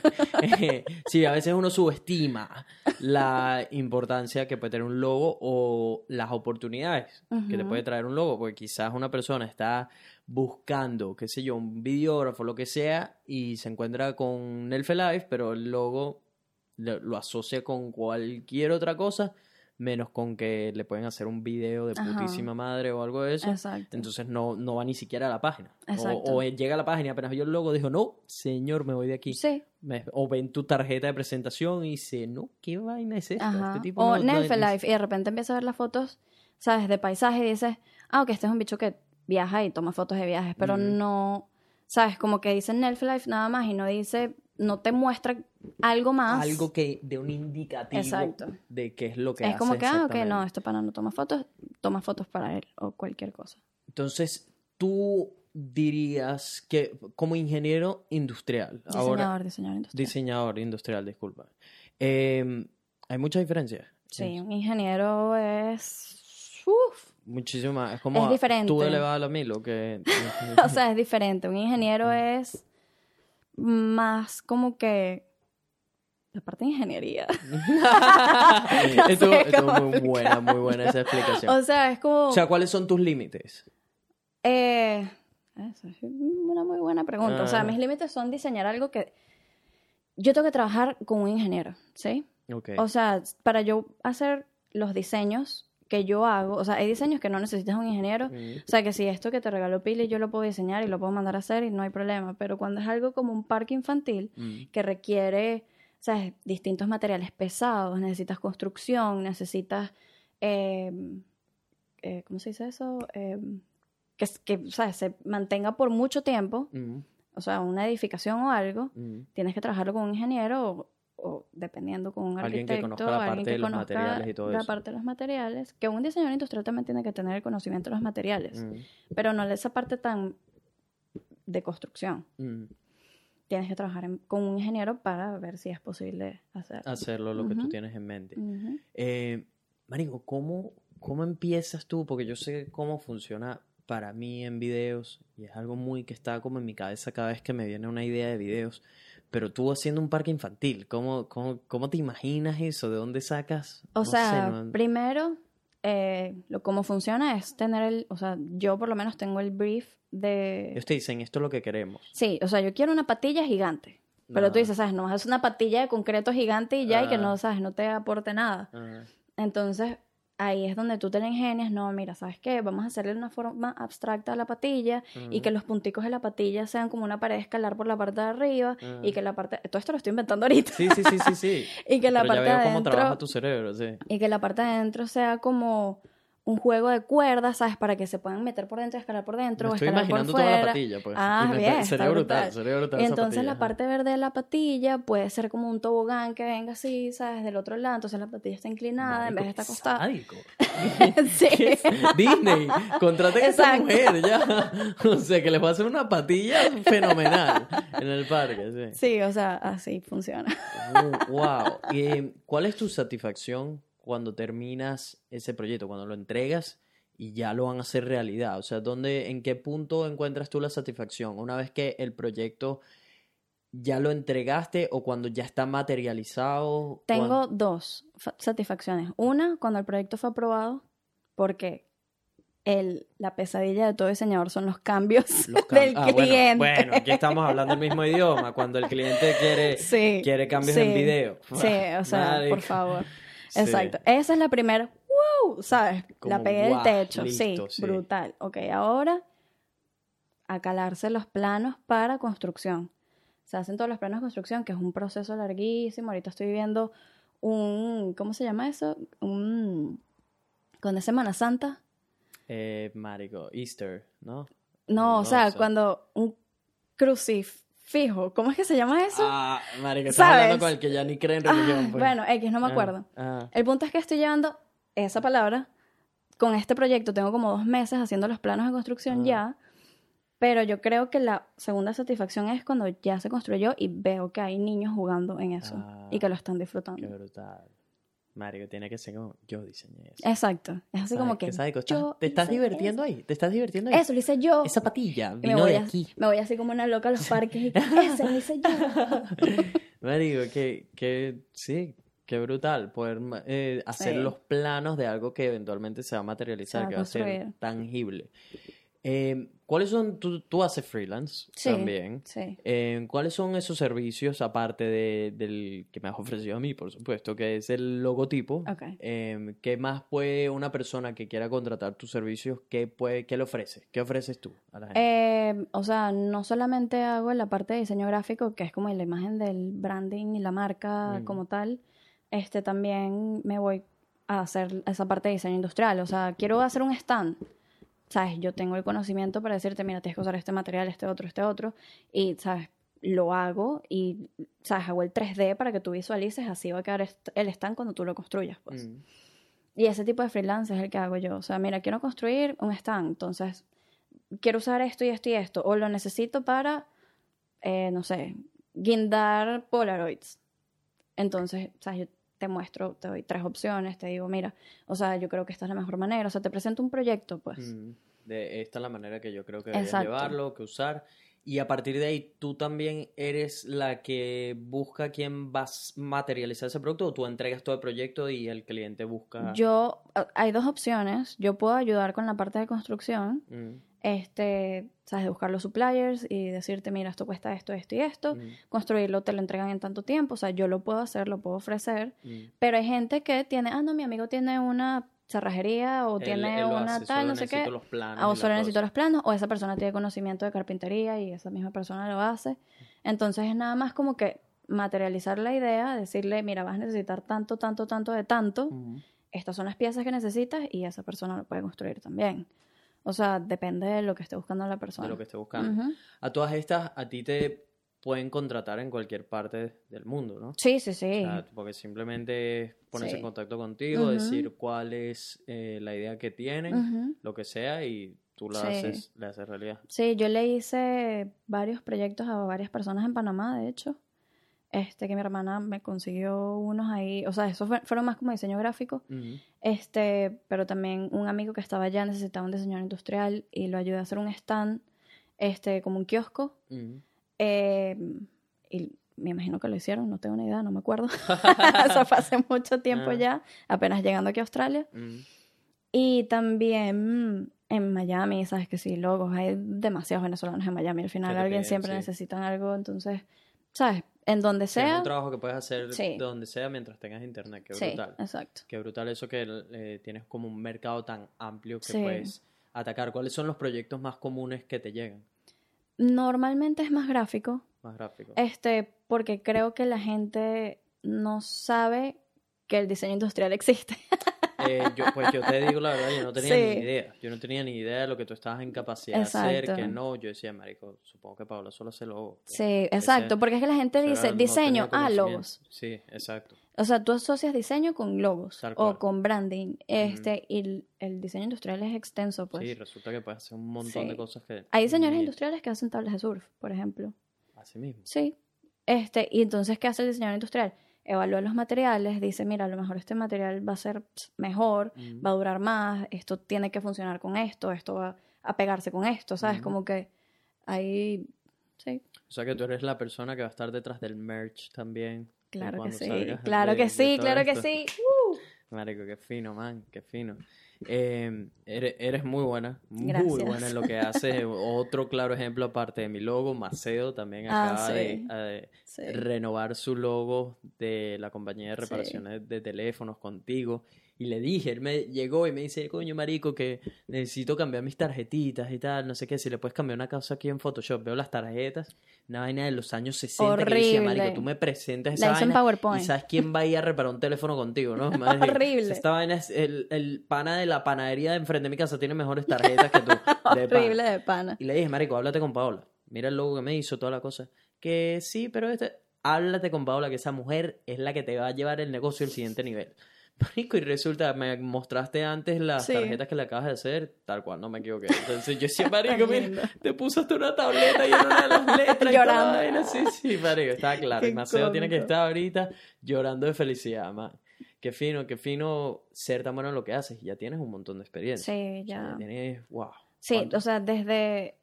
Eh, sí, a veces uno subestima la importancia que puede tener un logo o las oportunidades que te puede traer un logo. Porque quizás una persona está buscando, qué sé yo, un videógrafo, lo que sea, y se encuentra con Nelfe Live, pero el logo lo, lo asocia con cualquier otra cosa, menos con que le pueden hacer un video de Ajá. putísima madre o algo de eso. Exacto. Entonces no, no va ni siquiera a la página. O, Exacto. o llega a la página y apenas vio el logo, dijo, no, señor, me voy de aquí. Sí. Me- o ven tu tarjeta de presentación y dice, no, ¿qué vaina es esta? Ajá. Este tipo o no- Nelfelife, y de repente empieza a ver las fotos, ¿sabes? De paisaje y dices, ah, ok, este es un bicho que viaja y toma fotos de viajes, pero Mm. no, ¿sabes? Como que dice Nelfelife nada más y no dice, no te muestra algo más. Algo que de un indicativo Exacto. de qué es lo que es hace como que, ah, ok, no, este pana no toma fotos, toma fotos para él o cualquier cosa. Entonces, tú dirías que como ingeniero industrial, Diseñador, ahora diseñador industrial. diseñador industrial, disculpa, eh, hay muchas diferencias. Sí, un ingeniero es... Uf, Muchísimas. Es como Es diferente. tú elevado a mí, lo que... o sea, es diferente. Un ingeniero [laughs] es más como que la parte de ingeniería. [laughs] [laughs] cómo muy buena, muy buena esa explicación. O sea, es como... O sea, ¿cuáles son tus límites? eh, esa es una muy buena pregunta. O sea, Ah. mis límites son diseñar algo que... Yo tengo que trabajar con un ingeniero, ¿sí? Ok. O sea, para yo hacer los diseños que yo hago, o sea, hay diseños que no necesitas un ingeniero. Mm, O sea, que si esto que te regaló Pili yo lo puedo diseñar y lo puedo mandar a hacer y no hay problema. Pero cuando es algo como un parque infantil, mm, que requiere, ¿sabes? Distintos materiales pesados, necesitas construcción, necesitas, eh, eh, ¿cómo se dice eso? Eh, que, que, ¿sabes? Se mantenga por mucho tiempo, mm, o sea, una edificación o algo, mm. tienes que trabajarlo con un ingeniero o, dependiendo con un Alguien que arquitecto, conozca la parte que de los materiales y todo la eso. parte de los materiales, que un diseñador industrial también tiene que tener el conocimiento de los materiales, Mm, pero no esa parte tan de construcción. mm. Tienes que trabajar en- con un ingeniero para ver si es posible hacer. Hacerlo lo que tú tienes en mente. Ujú. Eh, Marico, ¿cómo, ¿cómo empiezas tú? Porque yo sé cómo funciona para mí en videos y es algo muy que está como en mi cabeza cada vez que me viene una idea de videos. Pero tú haciendo un parque infantil, ¿cómo, cómo, cómo te imaginas eso? ¿De dónde sacas? O No sé, sea, no- primero, eh, lo, cómo funciona es tener el, o sea, yo por lo menos tengo el brief de... Ellos te dicen, esto es lo que queremos. Sí, o sea, yo quiero una patilla gigante. Pero Ah. tú dices, ¿sabes? No es una patilla de concreto gigante y ya, y que Ah. no, ¿sabes? No te aporte nada. Ah, Entonces, ahí es donde tú te la ingenias. No, mira, ¿sabes qué? Vamos a hacerle una forma abstracta a la patilla y que los punticos de la patilla sean como una pared escalar por la parte de arriba y que la parte... Todo esto lo estoy inventando ahorita. Sí, sí, sí, sí, sí. [laughs] Y que la Pero ya parte de trabaja adentro... tu cerebro, sí. Y que la parte de adentro sea como un juego de cuerdas, ¿sabes? Para que se puedan meter por dentro escalar por dentro Me estoy escalar por imaginando toda fuera. la patilla, pues. Ah, me- bien, Sería brutal, sería brutal Y esa entonces patilla, la parte verde de la patilla puede ser como un tobogán que venga así, ¿sabes? Del otro lado. Entonces la patilla está inclinada en vez de estar acostada. [laughs] sí. Disney, contraten a Exacto. mujer ya. [laughs] O sea, que les va a hacer una patilla fenomenal en el parque, sí. Sí, o sea, así funciona. Uh, wow. Y, ¿Cuál es tu satisfacción cuando terminas ese proyecto, cuando lo entregas y ya lo van a hacer realidad? O sea, ¿dónde, en qué punto encuentras tú la satisfacción? Una vez que el proyecto ya lo entregaste o cuando ya está materializado. Tengo dos fa- satisfacciones. Una, cuando el proyecto fue aprobado, porque el, la pesadilla de todo diseñador son los cambios Los [laughs] cam- del Ah, cliente. Bueno, aquí estamos hablando el mismo idioma. Cuando el cliente quiere, Sí, quiere cambios en sí, video. Sí, o sea, por favor. Exacto. Esa es la primera. ¡Wow! ¿Sabes? Como, la pegué del techo. listo, sí, sí. brutal. Ok, ahora a calarse los planos para construcción. Se hacen todos los planos de construcción, que es un proceso larguísimo. Ahorita estoy viviendo un, ¿cómo se llama eso? Un, cuando es Semana Santa. Eh, marico, Easter, ¿no? No, o sea, sé. cuando un crucifijo, ¿cómo es que se llama eso? Ah, marico, estás hablando ¿Sabes? con el que ya ni cree en Ah, religión. pues. bueno, X, no me Ah, acuerdo. ah. El punto es que estoy llevando esa palabra con este proyecto. Tengo como dos meses haciendo los planos de construcción Ah. ya. Pero yo creo que la segunda satisfacción es cuando ya se construyó y veo que hay niños jugando en eso Ah, y que lo están Qué disfrutando. brutal. Marico, tiene que ser como yo diseñé eso. Exacto. Es así ¿Sabes como que. sádico? ¿Estás- yo ¿Te estás divirtiendo ahí? ¿Te estás divirtiendo ahí? Eso lo hice yo. Esa patilla Y me vino voy, de a- aquí. me voy así como una loca a los parques y [laughs] ese lo hice yo. [laughs] Marico, que, que sí, qué brutal poder eh, hacer Sí. los planos de algo que eventualmente se va a materializar, Se va a que va a ser tangible. Eh, ¿Cuáles son, tú, tú haces freelance Sí. también? Sí. Eh, ¿Cuáles son esos servicios, aparte de- del que me has [laughs] ofrecido a mí, por supuesto, que es el logotipo? Ok. Eh, ¿Qué más puede una persona que quiera contratar tus servicios, qué, puede, qué le ofrece? ¿Qué ofreces tú a la gente? Eh, o sea, no solamente hago la parte de diseño gráfico, que es como la imagen del branding y la marca Mm. como tal, este también me voy a hacer esa parte de diseño industrial. O sea, quiero hacer un stand. ¿Sabes? Yo tengo el conocimiento para decirte, mira, tienes que usar este material, este otro, este otro. Y, ¿sabes? Lo hago y, ¿sabes? Hago el 3D para que tú visualices, así va a quedar el stand cuando tú lo construyas, pues. Mm. Y ese tipo de freelance es el que hago yo. O sea, mira, quiero construir un stand, entonces quiero usar esto y esto y esto, o lo necesito para, eh, no sé, guindar Polaroids. Entonces, ¿sabes? Yo te muestro, te doy tres opciones, te digo, mira, o sea, yo creo que esta es la mejor manera, o sea, te presento un proyecto, pues. Mm, De esta es la manera que yo creo que Exacto. llevarlo, que usar. Y a partir de ahí, ¿tú también eres la que busca quién va a materializar ese producto o tú entregas todo el proyecto y el cliente busca... Yo, hay dos opciones, yo puedo ayudar con la parte de construcción, Mm, este, sabes, de buscar los suppliers y decirte, mira, esto cuesta esto, esto y esto, mm, construirlo te lo entregan en tanto tiempo, o sea, yo lo puedo hacer, lo puedo ofrecer, mm. pero hay gente que tiene, ah, no, mi amigo tiene una cerrajería o Él- tiene él una hace, tal, no sé necesito qué, los planos ah, o solo necesito los planos, o esa persona tiene conocimiento de carpintería y esa misma persona lo hace. Entonces es nada más como que materializar la idea, decirle, mira, vas a necesitar tanto, tanto, tanto de tanto, estas son las piezas que necesitas y esa persona lo puede construir también. O sea, depende de lo que esté buscando la persona. de lo que esté buscando. A todas estas, a ti te pueden contratar en cualquier parte del mundo, ¿no? Sí, sí, sí. O sea, porque simplemente ponerse Sí. en contacto contigo, decir cuál es eh, la idea que tienen, lo que sea, y tú la Sí. haces, la haces realidad. Sí, yo le hice varios proyectos a varias personas en Panamá, de hecho. Este, que mi hermana me consiguió unos ahí. O sea, esos fue- fueron más como diseño gráfico. Ujú. Este, pero también un amigo que estaba allá necesitaba un diseñador industrial y lo ayudé a hacer un stand, este, como un kiosco. Ujú. Eh, y me imagino que lo hicieron, no tengo ni idea, no me acuerdo. [laughs] Eso fue hace mucho tiempo Ah. ya, apenas llegando aquí a Australia. Ujú. Y también mm, en Miami, sabes que sí, logos, hay demasiados venezolanos en Miami. Al final alguien siempre sí. necesitan algo, entonces, ¿sabes? En donde Sí, es sea. un trabajo que puedes hacer Sí. de donde sea mientras tengas internet. Qué Sí, brutal. exacto. Qué brutal eso que eh, tienes como un mercado tan amplio que puedes atacar. ¿Cuáles son los proyectos más comunes que te llegan? Normalmente es más gráfico, Más gráficos. este, porque creo que la gente no sabe que el diseño industrial [laughs] existe. Eh, yo, pues yo te digo la verdad, yo no tenía Sí. ni idea. Yo no tenía ni idea de lo que tú estabas en capacidad de hacer, que no. Yo decía, marico, supongo que Paola solo hace logos. Sí, exacto, porque es que la gente dice no diseño, ah, logos. Sí, exacto. O sea, tú asocias diseño con logos o con branding, este, y el, el diseño industrial es extenso, pues. Sí, resulta que puedes hacer un montón Sí. de cosas que... Hay diseñadores industriales que hacen tablas de surf, por ejemplo. Así mismo. Sí. Este, y entonces, ¿qué hace el diseñador industrial? Evalúa los materiales, dice, mira, a lo mejor este material va a ser mejor, Ujú. va a durar más, esto tiene que funcionar con esto, esto va a pegarse con esto, ¿sabes? Ujú. Como que ahí, sí, O sea que tú eres la persona que va a estar detrás del merch también. claro que sí, claro de- que sí, claro que sí. Uh. Marico, qué fino, man, qué fino. Eh, eres, eres muy buena, muy Gracias. buena en lo que haces. [laughs] Otro claro ejemplo, aparte de mi logo, Maceo también Ah, acaba sí. de, de Sí. renovar su logo de la compañía de Sí. reparaciones de teléfonos contigo. Y le dije, él me llegó y me dice, coño, marico, que necesito cambiar mis tarjetitas y tal, no sé qué, si le puedes cambiar una cosa aquí en Photoshop. Veo las tarjetas, una vaina de los años 60 que le decía, marico, Horrible. tú me presentas La esa en vaina PowerPoint. y sabes quién va a ir a reparar un teléfono contigo, ¿no? [laughs] Horrible. Esta vaina es el, el pana de la panadería de enfrente de mi casa tiene mejores tarjetas que tú. [laughs] de pana. Horrible de pana. Y le dije, marico, háblate con Paola. Mira el logo que me hizo, toda la cosa. Que sí, pero este... Háblate con Paola, que esa mujer es la que te va a llevar el negocio al siguiente nivel. Marico, y resulta, me mostraste antes las Sí. tarjetas que le acabas de hacer, tal cual, no me equivoqué. Entonces yo decía, marico, mira, te puso hasta una tableta y en una de las letras y Llorando. vaina. Sí, sí, marico, estaba claro. Qué Y Maceo tiene que estar ahorita llorando de felicidad, man. Qué fino, qué fino ser tan bueno en lo que haces. Ya tienes un montón de experiencia. Sí, O sea, ya. tienes, wow. Sí, ¿Cuánto? o sea, desde,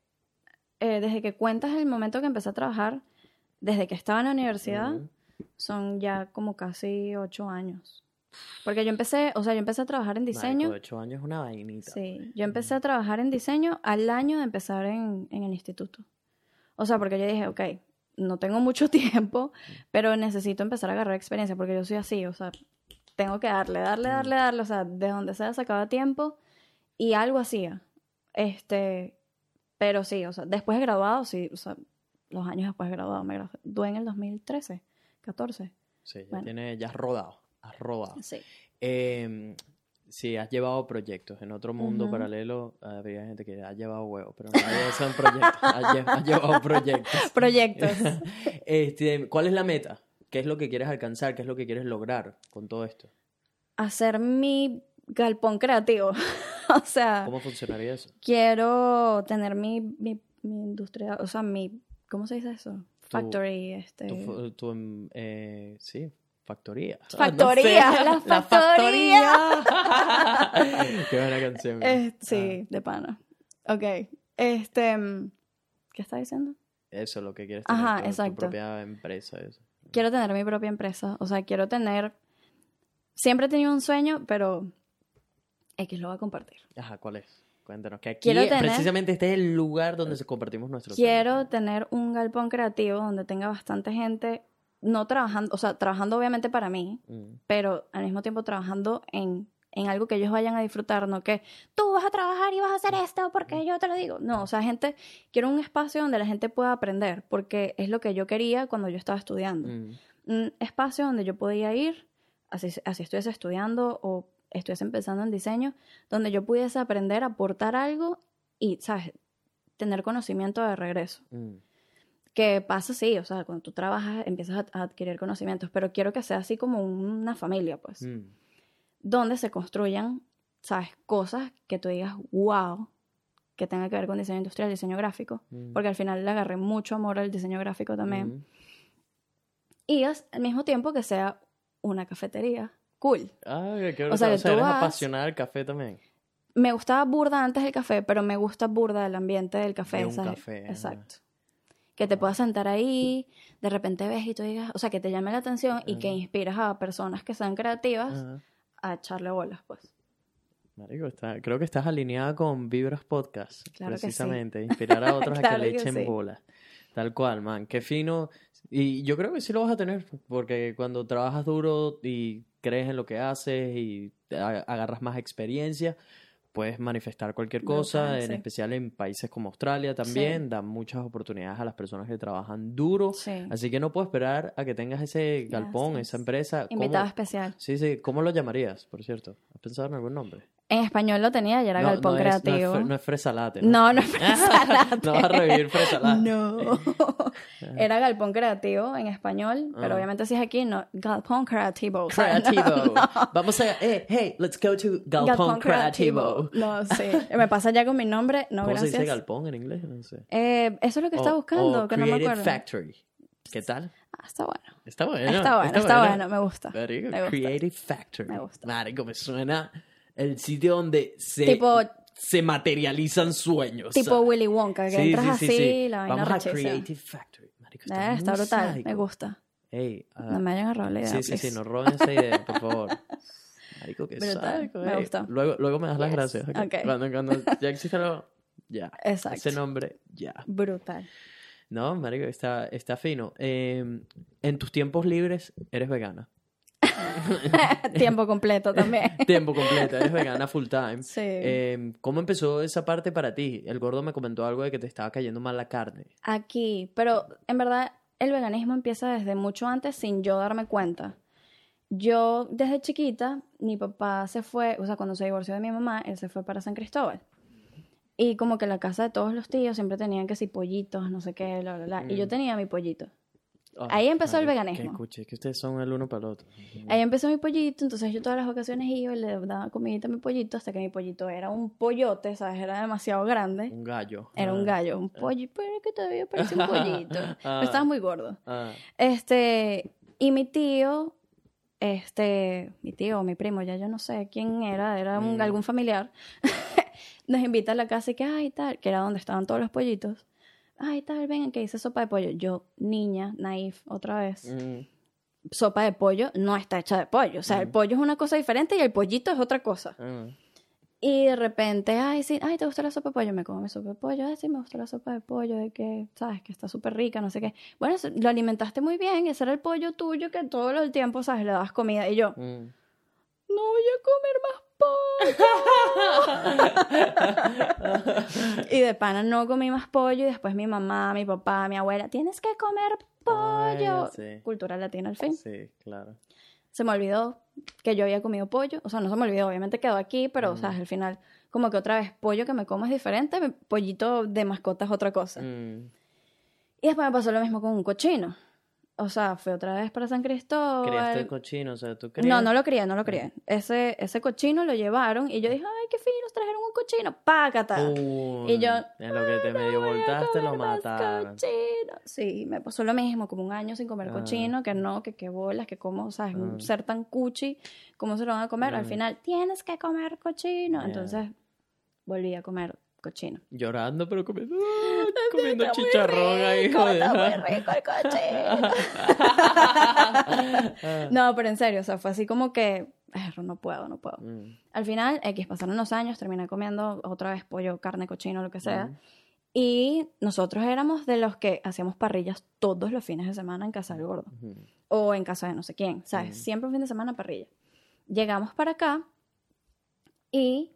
eh, desde que cuentas el momento que empecé a trabajar, desde que estaba en la universidad, son ya como casi ocho años. Porque yo empecé, o sea, yo empecé a trabajar en diseño. Marico, ocho años es una vainita. Sí, yo empecé a trabajar en diseño al año de empezar en, en el instituto. O sea, porque yo dije, ok, no tengo mucho [laughs] tiempo, pero necesito empezar a agarrar experiencia, porque yo soy así, o sea, tengo que darle, darle, darle, darle, o sea, de donde sea sacaba tiempo y algo hacía. Este, pero sí, o sea, después de graduado, sí, o sea, los años después de graduado, me gradué en el 2013, 14. Sí, ya, Bueno. tiene, ya has rodado. Has rodado. Sí. Eh, sí, has llevado proyectos. En otro mundo paralelo había gente que ha llevado huevos, pero no son proyectos. Has, lle- has llevado proyectos. [laughs] Proyectos. [laughs] este, ¿Cuál es la meta? ¿Qué es lo que quieres alcanzar? ¿Qué es lo que quieres lograr con todo esto? Hacer mi galpón creativo. [laughs] o sea, ¿Cómo funcionaría eso? quiero tener mi, mi, mi industria, o sea, mi, ¿cómo se dice eso? Factory, este... Tu, fu- tu, em, eh, sí, factoría. Factoría, Ah, no sé. [laughs] la factoría. factoría. [laughs] Qué buena canción. [laughs] Eh, sí, de pana. Ok, este... mm, ¿Qué está diciendo? Ah, eso es lo que quieres tener. Ajá, tu- tu, exacto. propia empresa. Eso. Quiero tener mi propia empresa, o sea, quiero tener... Siempre he tenido un sueño, pero X lo voy a compartir. Ajá, ¿cuál es? Cuéntanos. Que aquí Quiero tener- precisamente este es el lugar donde se compartimos nuestros Quiero sueños. tener un galpón creativo donde tenga bastante gente, no trabajando, o sea, trabajando obviamente para mí, Mm, pero al mismo tiempo trabajando en, en algo que ellos vayan a disfrutar, no que tú vas a trabajar y vas a hacer esto porque yo te lo digo. No, o sea, gente, quiero un espacio donde la gente pueda aprender, porque es lo que yo quería cuando yo estaba estudiando. mm, Un espacio donde yo podía ir, así, así estuviese estudiando o estuviese empezando en diseño, donde yo pudiese aprender, aportar algo y, ¿sabes? Tener conocimiento de regreso. mm. Que pasa así, o sea, cuando tú trabajas empiezas a, a adquirir conocimientos, pero quiero que sea así como una familia, pues, Mm. donde se construyan, ¿sabes? Cosas que tú digas, wow, que tenga que ver con diseño industrial, diseño gráfico, Mm. porque al final le agarré mucho amor al diseño gráfico también. Mm. Y as- al mismo tiempo que sea una cafetería cool. Ah, qué O sea, que o sea, tú eres vas- apasionada del café también. Me gustaba burda antes el café, pero me gusta burda el ambiente del café. De un ¿sabes? café. Exacto. Que te puedas sentar ahí, de repente ves y tú digas, o sea, que te llame la atención y que inspiras a personas que sean creativas a echarle bolas, pues. Marico, está- creo que estás alineada con Vibras Podcast, Claro que sí. precisamente. Inspirar a otros a [laughs] que le que echen sí. bola. Tal cual, man. Qué fino. Y yo creo que sí lo vas a tener, porque cuando trabajas duro y crees en lo que haces y agarras más experiencia, puedes manifestar cualquier cosa, en sí. especial en países como Australia también, dan muchas oportunidades a las personas que trabajan duro. Sí. Así que no puedo esperar a que tengas ese galpón, Gracias. esa empresa. ¿Cómo- Invitado especial. Sí, sí. ¿Cómo lo llamarías, por cierto? ¿Has pensado en algún nombre? En español lo tenía y era No, Galpón no es- no es Creativo. no es fresa latte, No, no es fresa latte. [laughs] no vas a revivir fresa latte. No. [laughs] Era Galpón Creativo en español, pero Ah. obviamente si es aquí, no. Galpón Creativo. o sea, [laughs] no, Creativo. Vamos a... Hey, hey, let's go to Galpón, Creativo. No, sí. Me pasa ya con mi nombre. No, ¿Cómo se gracias. dice galpón en inglés? No sé. Eh, eso es lo que estaba buscando, o que no me Creative acuerdo. Factory. ¿Qué tal? Ah, está bueno. Está bueno. está bueno, está bueno, me gusta. Me gusta. Creative Factory. Me gusta. Marico, me suena el sitio donde se, Tipo- se materializan sueños. Tipo ¿sabes? Willy Wonka, que Sí, entras sí, sí, así, sí. la vaina Vamos a. Creative Factory. Marico, está, Eh, está brutal, sádico. me gusta. Hey, ah, No me vayan a robar la idea, Sí, sí, sí, no roben esa idea, por favor. [laughs] Marico, que Brutal, sádico, me ey. gustó. Luego, luego me das las Yes, gracias. ok. ok. Cuando, cuando ya existe lo... Ya. Exacto. Ese nombre, ya. Brutal. No, marico, está, está fino. Eh, en tus tiempos libres, eres vegana. [laughs] Tiempo completo también. [laughs] Tiempo completo, eres vegana full time. Sí. Eh, ¿Cómo empezó esa parte para ti? El gordo me comentó algo de que te estaba cayendo mal la carne. Aquí, pero en verdad el veganismo empieza desde mucho antes sin yo darme cuenta. Yo desde chiquita, mi papá se fue, o sea, cuando se divorció de mi mamá, él se fue para San Cristóbal. Y como que la casa de todos los tíos siempre tenían que si pollitos, no sé qué, bla, bla, bla. Y yo Mm. tenía mi pollito. Ay, Ahí empezó el veganismo. Que escuche, que ustedes son el uno para el otro. Ahí empezó mi pollito, entonces yo todas las ocasiones iba y le daba comidita a mi pollito hasta que mi pollito era un pollote, ¿sabes? Era demasiado grande. Un gallo. Era un Ah, gallo, un pollo, pero es que todavía parece un pollito. [laughs] Ah. Pero estaba muy gordo. ah, Este, y mi tío, este, mi tío o mi primo, ya yo no sé quién era, era un- Mm. algún familiar, [laughs] nos invita a la casa y que, ay, tal, que era donde estaban todos los pollitos. Ay, tal, vengan, que hice sopa de pollo. Yo, niña, naif, otra vez. mm, Sopa de pollo no está hecha de pollo. O sea, el Mm. pollo es una cosa diferente y el pollito es otra cosa. ah. Y de repente, ay, sí, ay, ¿te gusta la sopa de pollo? Me como mi sopa de pollo. Ay, sí, me gusta la sopa de pollo, de que, sabes, que está súper rica, no sé qué. Bueno, lo alimentaste muy bien, ese era el pollo tuyo que todo el tiempo, sabes, le dabas comida. Y yo, Mm. no voy a comer más pollo. [laughs] y de pana no comí más pollo. Y después mi mamá, mi papá, mi abuela, tienes que comer pollo. Ay, sí. Cultura latina al fin. Sí, claro. Se me olvidó que yo había comido pollo. O sea, no se me olvidó, obviamente quedó aquí, pero, o sea, al final, como que otra vez, pollo que me como es diferente, pollito de mascota es otra cosa. Mm. Y después me pasó lo mismo con un cochino. O sea, fui otra vez para San Cristóbal. Criaste el cochino, o sea, tú No, creías- no lo crié, no lo crié. Ese, ese cochino lo llevaron y yo dije, ay, qué finos, trajeron un cochino, pácata. Uy, Y yo, En lo que te medio Voy a voltaste lo mataron. cochino. Sí, me pasó lo mismo, como un año sin comer Ah. cochino, que no, que qué bolas, que como, o sea, es Ah. ser tan cuchi, ¿cómo se lo van a comer? Al Mm. final, tienes que comer cochino. Yeah. Entonces, volví a comer cochino. Llorando, pero comiendo, [laughs] comiendo Está chicharrón ahí. rico, joder. Está muy rico el cochino. [laughs] No, pero en serio, o sea, fue así como que, "Ay, no puedo, no puedo. Mm, Al final, X, pasaron los años, terminé comiendo otra vez pollo, carne, cochino, lo que sea. Mm. Y nosotros éramos de los que hacíamos parrillas todos los fines de semana en casa del gordo. O en casa de no sé quién, ¿sabes? Mm. Siempre un fin de semana parrilla. Llegamos para acá y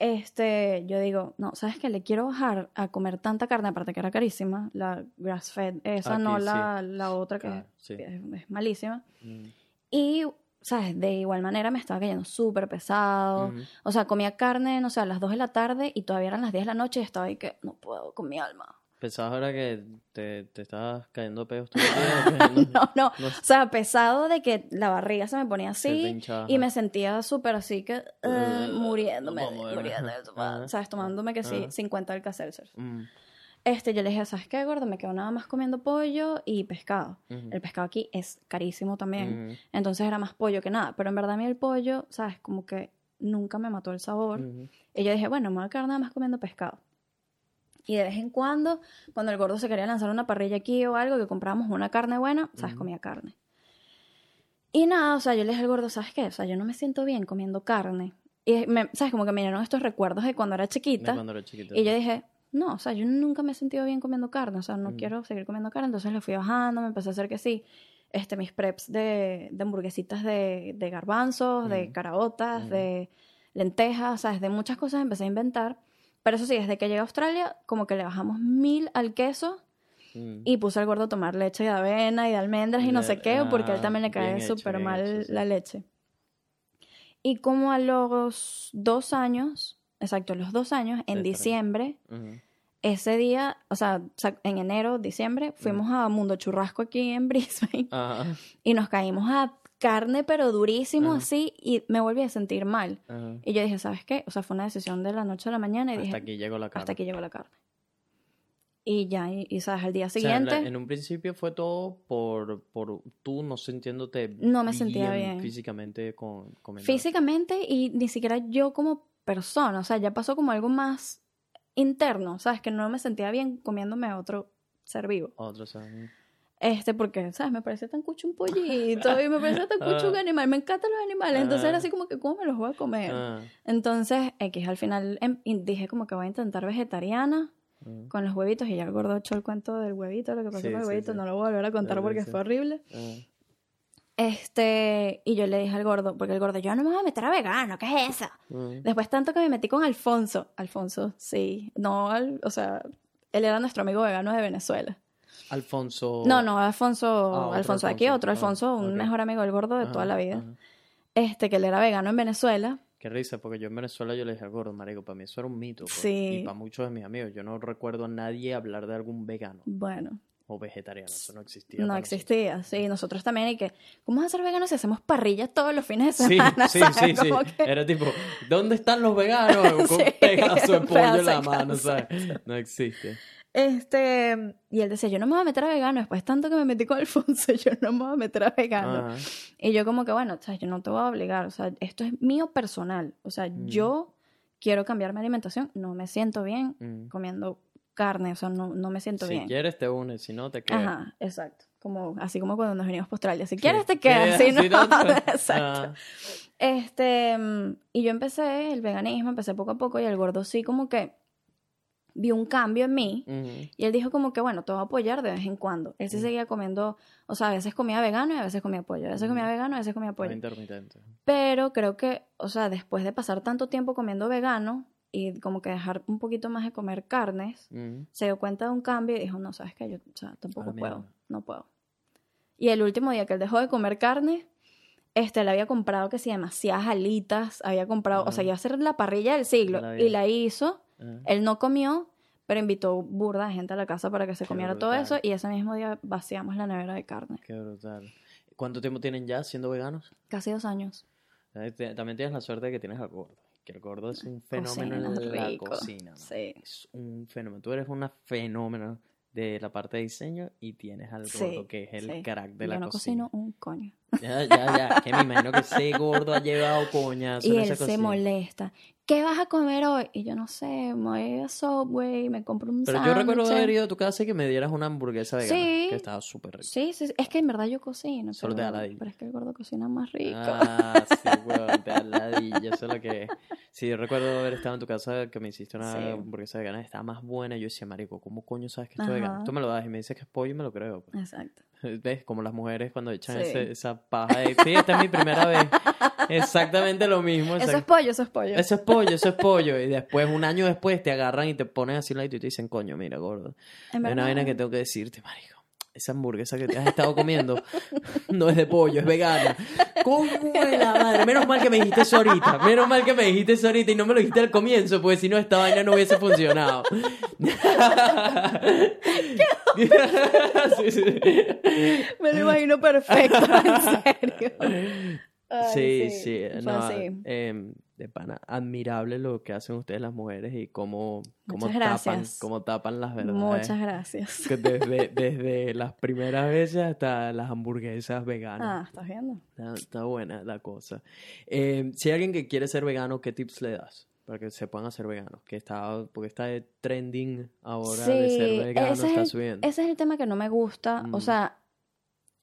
este, yo digo, no, ¿sabes qué? Le quiero bajar a comer tanta carne, aparte que era carísima, la grass fed, esa no la, la otra que Claro, sí. es, es malísima. Mm, Y, ¿sabes? De igual manera me estaba cayendo súper pesado. O sea, comía carne, no sé, a las 2 de la tarde y todavía eran las 10 de la noche y estaba ahí que no puedo con mi alma. ¿Pensabas ahora que te, te estabas cayendo peos todo el día? [laughs] No, no. No O sea, pesado de que la barriga se me ponía así y me sentía súper así que Uh, muriéndome, no muriéndome, Ajá. ¿sabes? Tomándome que sí, Ajá. 50 Alka-Seltzers. Mm, Este, yo le dije, ¿sabes qué, gordo? Me quedo nada más comiendo pollo y pescado. El pescado aquí es carísimo también. Entonces era más pollo que nada. Pero en verdad a mí el pollo, ¿sabes? Como que nunca me mató el sabor. Y yo dije, bueno, me voy a quedar nada más comiendo pescado. Y de vez en cuando, cuando el gordo se quería lanzar una parrilla aquí o algo, que comprábamos una carne buena, ¿sabes? Comía carne. Y nada, o sea, yo le dije al gordo, ¿sabes qué? O sea, yo no me siento bien comiendo carne. Y, me, ¿sabes? Como que me vinieron estos recuerdos de cuando era De chiquita. cuando era chiquito. Y yo dije, no, o sea, yo nunca me he sentido bien comiendo carne, o sea, no Mm. quiero seguir comiendo carne, entonces le fui bajando, me empecé a hacer que sí, este, mis preps de, de hamburguesitas de, de garbanzos, de Mm. caraotas, Mm. de lentejas, ¿sabes? De muchas cosas empecé a inventar, pero eso sí, desde que llegué a Australia, como que le bajamos mil al queso Mm. y puse al gordo a tomar leche de avena y de almendras y no sé qué, porque a él ah, también le cae súper mal hecho, sí. la leche. Y como a los dos años, exacto, los dos años, en diciembre, ese día, o sea, en enero, diciembre, fuimos a Mundo Churrasco aquí en [laughs] Brisbane y nos caímos a carne, pero durísimo Ajá. así, y me volví a sentir mal. Ajá. Y yo dije, ¿sabes qué? O sea, fue una decisión de la noche a la mañana y Hasta dije, aquí llegó la carne. hasta aquí llegó la carne. Y ya, y, y, sabes, al día O sea, en, la- siguiente, en un principio fue todo por, por tú no sintiéndote No me sentía bien. físicamente con comiendo. físicamente y ni siquiera yo como persona, o sea, ya pasó como algo más interno, ¿sabes? Que no me sentía bien comiéndome a otro ser vivo. Otro, o sea, mm, Este, porque, ¿sabes? Me parece tan cucho un pollito y me parece tan cucho un [laughs] animal. Me encantan los animales. Entonces era Ah. así como que, ¿cómo me los voy a comer? Ah, Entonces, X, al final em, dije como que voy a intentar vegetariana ah, con los huevitos y ya el gordo echó el cuento del huevito, lo que pasó Sí, con el huevito, sí. no lo voy a volver a contar porque fue horrible. ah. Este, y yo le dije al gordo, porque el gordo, yo no me voy a meter a vegano, ¿qué es eso? Mm. Después tanto que me metí con Alfonso. Alfonso, sí. No, al- o sea, él era nuestro amigo vegano de Venezuela. Alfonso. No, no, Alfonso, Ah, otro Alfonso de aquí, Alfonso. otro Ah, Alfonso, un mejor amigo del gordo de Ajá, toda la vida. ajá. Este, que él era vegano en Venezuela. Qué risa, porque yo en Venezuela yo le dije al gordo, marico, para mí eso era un mito. pues. Sí. Y para muchos de mis amigos, yo no recuerdo a nadie hablar de algún vegano Bueno, o vegetariano. Eso no existía. no nosotros. existía, sí. Nosotros también, y que, ¿cómo vas a ser vegano si hacemos parrillas todos los fines de semana? sí, [laughs] ¿sabes? sí, sí. Que- Era tipo, ¿dónde están los veganos? [laughs] Con Sí, un pedazo de pollo en la mano, ¿sabes? No existe. Este, y él decía, yo no me voy a meter a vegano. Después tanto que me metí con Alfonso, [laughs] yo no me voy a meter a vegano. Ajá. Y yo como que, bueno, o sea, yo no te voy a obligar, o sea, esto es mío personal, o sea, Mm. yo quiero cambiar mi alimentación, no me siento bien Mm. comiendo carne, o sea, no, no me siento Si bien. quieres te unes, si no te quedas. Ajá, exacto, como, así como cuando nos venimos a Australia, si quieres te Quedas, si no, si [laughs] exacto. Ah. Este, y yo empecé el veganismo, empecé poco a poco y el gordo sí como que vio un cambio en mí. Y él dijo como que, bueno, te voy a apoyar de vez en cuando. Él sí seguía comiendo, o sea, a veces comía vegano y a veces comía pollo. A veces comía vegano y a veces comía pollo. intermitente. Pero creo que, o sea, después de pasar tanto tiempo comiendo vegano y como que dejar un poquito más de comer carnes, se dio cuenta de un cambio y dijo, no, sabes que yo, o sea, tampoco Ah, puedo, no puedo. Y el último día que él dejó de comer carne, este, le había comprado que sí, demasiadas alitas, había comprado, o sea, iba a hacer la parrilla del siglo La y la hizo. Él no comió, pero invitó burda de gente a la casa para que se Qué comiera todo brutal. eso y ese mismo día vaciamos la nevera de carne. Qué brutal. ¿Cuánto tiempo tienen ya siendo veganos? Casi dos años. También tienes la suerte de que tienes al gordo. Que el gordo es un fenómeno en la rico. cocina. Sí. Es un fenómeno. Tú eres una fenómeno de la parte de diseño y tienes al Sí, gordo que es el sí. crack de Yo la no cocina. cocino un coño. Ya, ya, ya. Que me imagino que ese gordo ha llevado coñazo Y en él esa se cocina. molesta. ¿Qué vas a comer hoy? Y yo no sé, me voy a Subway, me compro un Pero yo recuerdo haber ido a tu casa y que me dieras una hamburguesa vegana. Sí. Que estaba súper rica. Sí, sí, sí. es que en verdad yo cocino. Solo te da pero, ladilla. pero es que el gordo cocina más rico. Ah, sí, weón, te da ladilla, eso es lo que. Sí, yo recuerdo haber estado en tu casa que me hiciste una Sí. hamburguesa vegana, estaba más buena. y Yo decía, marico, ¿cómo coño sabes que esto es vegano? Tú me lo das y me dices que es pollo y me lo creo. pues. Exacto. [laughs] ¿Ves? Como las mujeres cuando echan Sí. ese- esa paja de, sí, esta es mi primera vez. [laughs] Exactamente lo mismo. Eso es pollo, eso es pollo. Eso es pollo, eso es [laughs] pollo. Y después, un año después, te agarran y te ponen así ladito y te dicen, coño, mira, gordo. Hay una vaina que tengo que decirte, marico. Esa hamburguesa que te has estado comiendo [laughs] no es de pollo, es vegana. ¿Cómo de la madre? Menos mal que me dijiste eso ahorita. Menos mal que me dijiste eso ahorita y no me lo dijiste al comienzo, porque si no, esta vaina no hubiese funcionado. [laughs] Sí, sí. Me lo imagino perfecto, en serio. Ay, Sí, sí, fue no, así. Em, de pana, admirable lo que hacen ustedes las mujeres y cómo, cómo tapan, cómo tapan las verdades. Muchas gracias. Desde, [laughs] desde las primeras veces hasta las hamburguesas veganas. Ah, ¿estás viendo? Está, está buena la cosa. Eh, si hay alguien que quiere ser vegano, ¿qué tips le das? Para que se puedan hacer veganos. Que está, porque está de trending ahora de ser vegano, ese, está es el, subiendo. ese es el tema que no me gusta. O Mm. sea,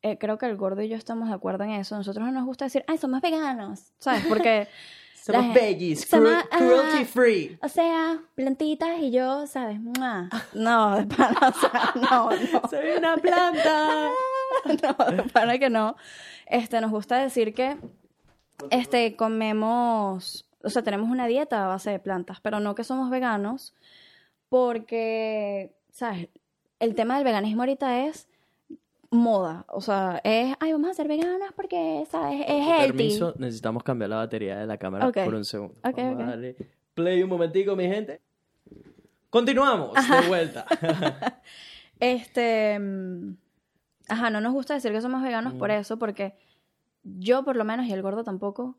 eh, creo que el gordo y yo estamos de acuerdo en eso. Nosotros no nos gusta decir, ay, somos veganos. ¿Sabes? Porque, [laughs] Somos veggies, cru- cruelty free. o sea, plantitas y yo, ¿sabes? ¡Mua! [laughs] No, de pana, o sea, no, no. [laughs] Soy una planta. [laughs] no, de pana que no. Este, nos gusta decir que este, comemos, o sea, tenemos una dieta a base de plantas, pero no que somos veganos, porque, ¿sabes? El tema del veganismo ahorita es moda, o sea, es, ay, vamos a ser veganas porque, ¿sabes? Es healthy. Permiso, necesitamos cambiar la batería de la cámara por un segundo. Ok, Vamos ok. a darle play un momentico, mi gente. Continuamos, de vuelta. [laughs] Este, mm, ajá, no nos gusta decir que somos veganos por eso, porque yo por lo menos y el gordo tampoco,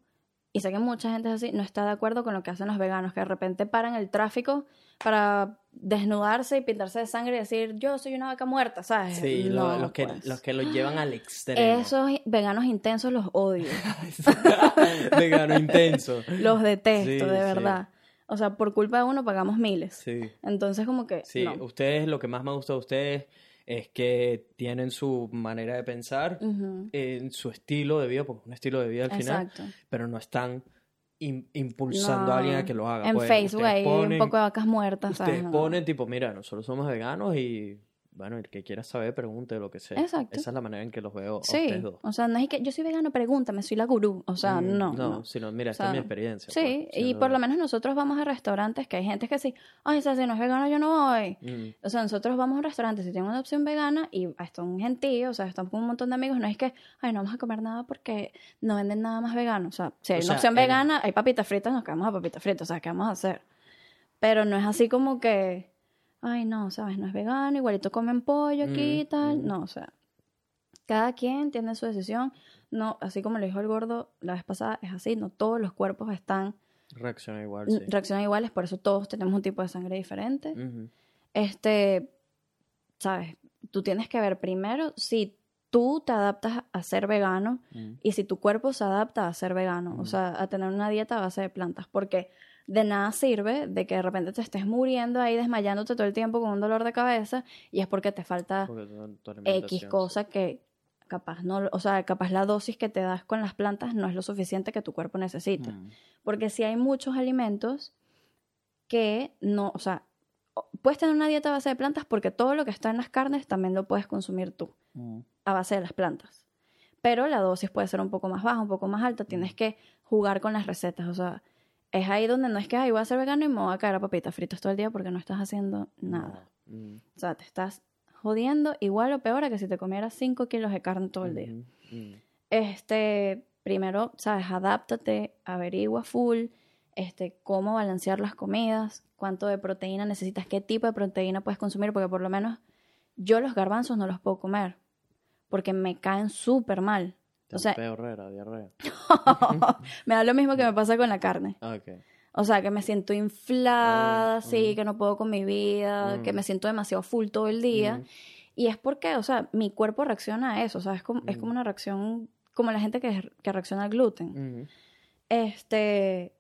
y sé que mucha gente es así, no está de acuerdo con lo que hacen los veganos, que de repente paran el tráfico para desnudarse y pintarse de sangre y decir, yo soy una vaca muerta, ¿sabes? Sí, lo- los, que, pues. los que lo llevan al extremo. Esos veganos intensos los odio, [laughs] [laughs] Vegano intenso. los detesto, Sí, de sí. verdad. O sea, por culpa de uno pagamos miles. Sí. Entonces como que... Sí, no. ustedes, lo que más me gusta de ustedes es que tienen su manera de pensar, Ujú. en su estilo de vida, porque es un estilo de vida al final, pero no están im- impulsando a alguien a que lo haga. En Pues, Facebook hay ponen- un poco de vacas muertas, ¿sabes? Ustedes No. ponen tipo, mira, nosotros somos veganos y bueno, el que quiera saber, pregunte lo que sea. Exacto. Esa es la manera en que los veo a Sí, ustedes dos. o sea, no es que yo soy vegano, pregúntame, soy la gurú. O sea, Mm, no, no. sino, mira, O esta es mi experiencia. Sí, pues, y por lo menos nosotros vamos a restaurantes que hay gente que sí, ay, o sea, si no es vegano yo no voy. Mm, O sea, nosotros vamos a un restaurante si tienen una opción vegana y está un gentío, o sea, estamos con un montón de amigos, no es que, ay, no vamos a comer nada porque no venden nada más vegano. O sea, si hay O una sea, opción en- vegana, hay papitas fritas, nos quedamos a papitas fritas, o sea, ¿qué vamos a hacer? Pero no es así como que, ay, no, sabes, no es vegano, igualito comen pollo aquí y Mm, tal. mm. No, o sea, cada quien tiene su decisión. No, así como lo dijo el gordo la vez pasada, es así, no todos los cuerpos están, reacciona igual, sí. reaccionan iguales, por eso todos tenemos un tipo de sangre diferente Ujú. este, sabes, tú tienes que ver primero si tú te adaptas a ser vegano Mm. y si tu cuerpo se adapta a ser vegano, o Mm. sea, a tener una dieta a base de plantas, porque de nada sirve de que de repente te estés muriendo ahí desmayándote todo el tiempo con un dolor de cabeza y es porque te falta Porque tu- tu X cosa que capaz no, o sea, capaz la dosis que te das con las plantas no es lo suficiente que tu cuerpo necesita. Mm. Porque si hay muchos alimentos que no, o sea, puedes tener una dieta a base de plantas porque todo lo que está en las carnes también lo puedes consumir tú, Mm. a base de las plantas. Pero la dosis puede ser un poco más baja, un poco más alta, tienes que jugar con las recetas, o sea, es ahí donde no es que, ay, voy a ser vegano y me voy a caer a papitas fritas todo el día porque no estás haciendo nada. Mm. O sea, te estás jodiendo igual o peor a que si te comieras 5 kilos de carne todo el día. Mm. Este, primero, sabes, adáptate, averigua full, este, cómo balancear las comidas, cuánto de proteína necesitas, qué tipo de proteína puedes consumir, porque por lo menos yo los garbanzos no los puedo comer, porque me caen súper mal. Te O sea- da peorrera, diarrea. [laughs] me da lo mismo que me pasa con la carne. Ah, ok. O sea, que me siento inflada, mm. que no puedo con mi vida, que me siento demasiado full todo el día. Y es porque, o sea, mi cuerpo reacciona a eso. O sea, es como, es como una reacción, como la gente que, que reacciona al gluten. Este,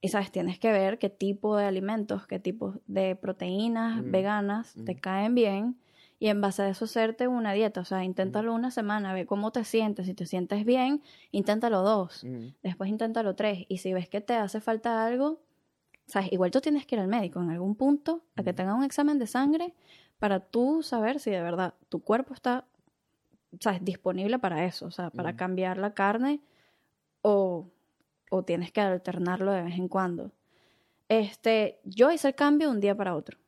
y sabes, tienes que ver qué tipo de alimentos, qué tipo de proteínas veganas te caen bien. Y en base a eso hacerte una dieta. O sea, inténtalo una semana, ve cómo te sientes. Si te sientes bien, inténtalo dos. Mm. Después inténtalo tres. Y si ves que te hace falta algo, sabes, igual tú tienes que ir al médico en algún punto a que te hagan un examen de sangre para tú saber si de verdad tu cuerpo está, sabes, disponible para eso. O sea, para cambiar la carne o, o tienes que alternarlo de vez en cuando. Este, yo hice el cambio de un día para otro.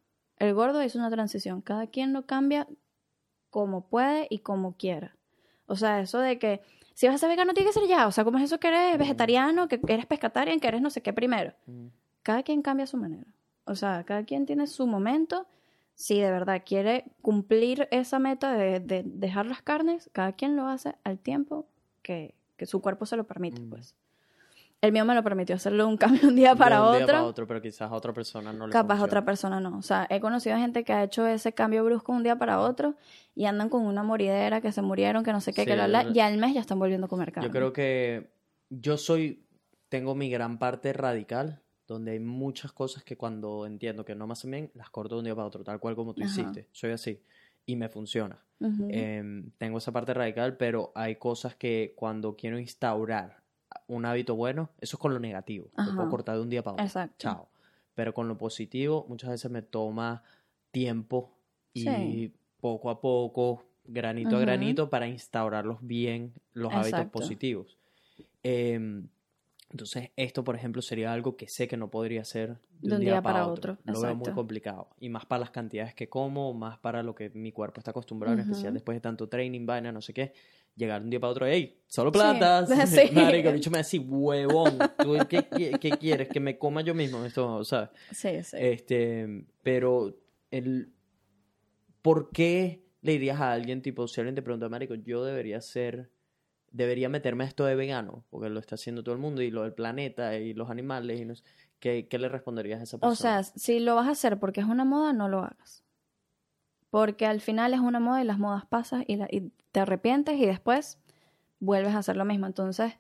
El gordo hizo una transición. Cada quien lo cambia como puede y como quiera. O sea, eso de que si vas a ser vegano tiene que ser ya. O sea, ¿cómo es eso que eres vegetariano, que eres pescatarian, que eres no sé qué primero? Cada quien cambia su manera. O sea, cada quien tiene su momento. Si de verdad quiere cumplir esa meta de, de dejar las carnes, cada quien lo hace al tiempo que, que su cuerpo se lo permite, Mm. pues. El mío me lo permitió hacerlo un [laughs] cambio un día para De un día para otro, pero quizás a otra persona no le Capaz funciona. otra persona no. O sea, he conocido gente que ha hecho ese cambio brusco un día para otro y andan con una moridera, que se murieron, que no sé qué, Sí, que la, la, y al mes ya están volviendo a comer carne. Yo creo que yo soy, tengo mi gran parte radical, donde hay muchas cosas que cuando entiendo que no me hacen bien, las corto de un día para otro, tal cual como tú Ajá. hiciste. Soy así. Y me funciona. Ujú. Em, tengo esa parte radical, pero hay cosas que cuando quiero instaurar un hábito bueno, eso es con lo negativo. Lo puedo cortar de un día para otro. Exacto. Chao. Pero con lo positivo, muchas veces me toma tiempo y Sí. poco a poco, granito a granito, para instaurarlos bien los hábitos positivos. Em, entonces, esto, por ejemplo, sería algo que sé que no podría hacer de, un día, para otro. Lo veo muy complicado. Y más para las cantidades que como, más para lo que mi cuerpo está acostumbrado, en especial después de tanto training, vaina, no sé qué. Llegar un día para otro, ¡ey! ¡Solo Sí, plantas! [laughs] sí. [laughs] Marico, el bicho me dice, huevón, ¿tú qué, qui- qué quieres? Que me coma yo mismo esto, ¿sabes? Sí, sí. Este, pero el ¿por qué le dirías a alguien tipo si alguien te pregunta, marico, yo debería ser debería meterme a esto de vegano, porque lo está haciendo todo el mundo y lo del planeta y los animales y no sé, ¿qué, qué le responderías a esa persona? O sea, si lo vas a hacer porque es una moda, no lo hagas. Porque al final es una moda y las modas pasan y, la- y te arrepientes y después vuelves a hacer lo mismo. Entonces,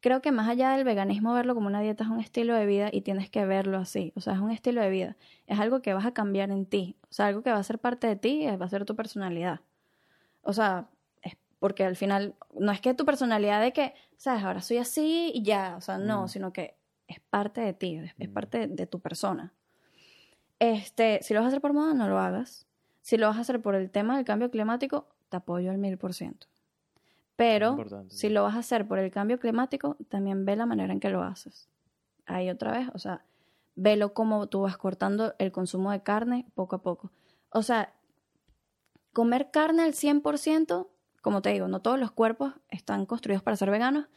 creo que más allá del veganismo, verlo como una dieta es un estilo de vida y tienes que verlo así. O sea, es un estilo de vida. Es algo que vas a cambiar en ti. O sea, algo que va a ser parte de ti, va a ser tu personalidad. O sea, es porque al final no es que tu personalidad de que, sabes, ahora soy así y ya. O sea, no, Mm. sino que es parte de ti, es, es Mm. parte de, de tu persona. Este, si lo vas a hacer por moda, no lo hagas. Si lo vas a hacer por el tema del cambio climático, te apoyo al mil por ciento. Pero si lo vas a hacer por el cambio climático, también ve la manera en que lo haces. Ahí otra vez, o sea, velo como tú vas cortando el consumo de carne poco a poco. O sea, comer carne al 100%, como te digo, no todos los cuerpos están construidos para ser veganos.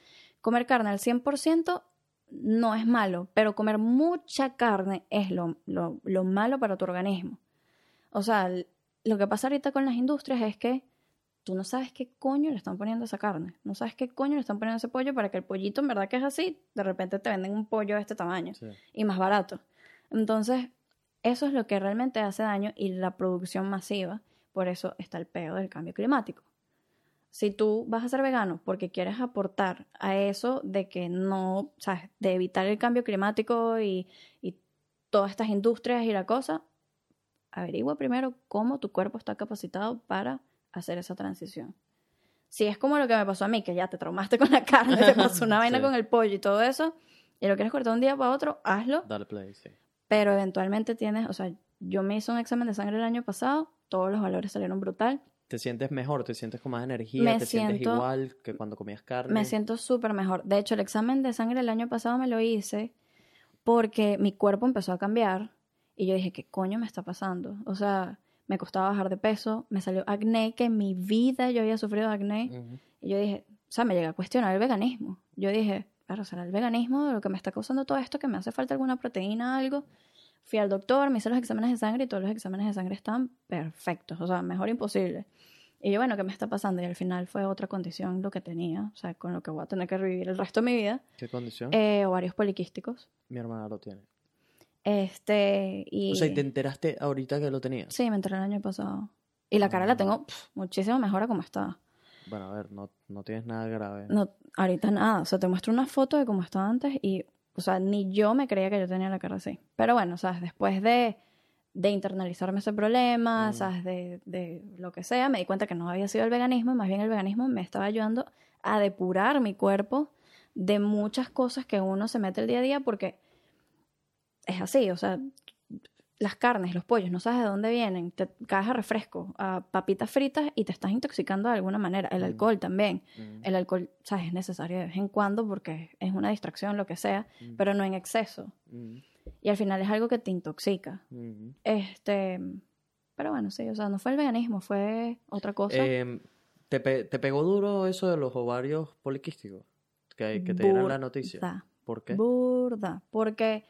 Comer carne al 100% no es malo, pero comer mucha carne es lo, lo, lo malo para tu organismo. O sea, lo que pasa ahorita con las industrias es que tú no sabes qué coño le están poniendo a esa carne. No sabes qué coño le están poniendo a ese pollo para que el pollito, en verdad que es así, de repente te venden un pollo de este tamaño Sí. y más barato. Entonces, eso es lo que realmente hace daño y la producción masiva. Por eso está el peo del cambio climático. Si tú vas a ser vegano porque quieres aportar a eso de que no, sabes, de evitar el cambio climático y, y todas estas industrias y la cosa, averigua primero cómo tu cuerpo está capacitado para hacer esa transición. Si es como lo que me pasó a mí, que ya te traumaste con la carne, te [laughs] pasó una vaina Sí. con el pollo y todo eso, y lo quieres cortar un día para otro, hazlo, Dale play, sí. pero eventualmente tienes, o sea, yo me hice un examen de sangre el año pasado, todos los valores salieron brutal, Te sientes mejor, te sientes con más energía, Me te sientes siento- igual que cuando comías carne. me siento súper mejor. De hecho, el examen de sangre el año pasado me lo hice porque mi cuerpo empezó a cambiar y yo dije, ¿qué coño me está pasando? O sea, me costaba bajar de peso, me salió acné, que en mi vida yo había sufrido acné. Ujú. Y yo dije, o sea, me llegué a cuestionar el veganismo. Yo dije, claro, ¿será el veganismo lo que me está causando todo esto? Que me hace falta alguna proteína, algo. Fui al doctor, me hice los exámenes de sangre y todos los exámenes de sangre estaban perfectos, o sea, mejor imposible. Y yo, bueno, ¿qué me está pasando? Y al final fue otra condición lo que tenía, o sea, con lo que voy a tener que vivir el resto de mi vida. ¿Qué condición? Eh, ovarios poliquísticos. Mi hermana lo tiene. Este, y... O sea, ¿y te enteraste ahorita que lo tenías? Sí, me enteré el año pasado. Y la cara la Ah. tengo muchísimo mejor a como estaba. Bueno, a ver, no, no tienes nada grave. No, ahorita nada. O sea, te muestro una foto de cómo estaba antes y, o sea, ni yo me creía que yo tenía la cara así. Pero bueno, ¿sabes? Después de, de internalizarme ese problema, Mm. ¿sabes? De, de lo que sea, me di cuenta que no había sido el veganismo, más bien el veganismo me estaba ayudando a depurar mi cuerpo de muchas cosas que uno se mete el día a día porque es así, o sea, las carnes, los pollos, no sabes de dónde vienen, te caes a refresco, a papitas fritas y te estás intoxicando de alguna manera. El Mm. alcohol también. Mm, El alcohol, ¿sabes? Es necesario de vez en cuando porque es una distracción, lo que sea, mm, pero no en exceso. Y al final es algo que te intoxica. Este, pero bueno, sí, o sea, no fue el veganismo, fue otra cosa. Em, ¿te, pe- te pegó duro eso de los ovarios poliquísticos? Que, que te dieron la noticia. ¿Por qué? Burda. Porque,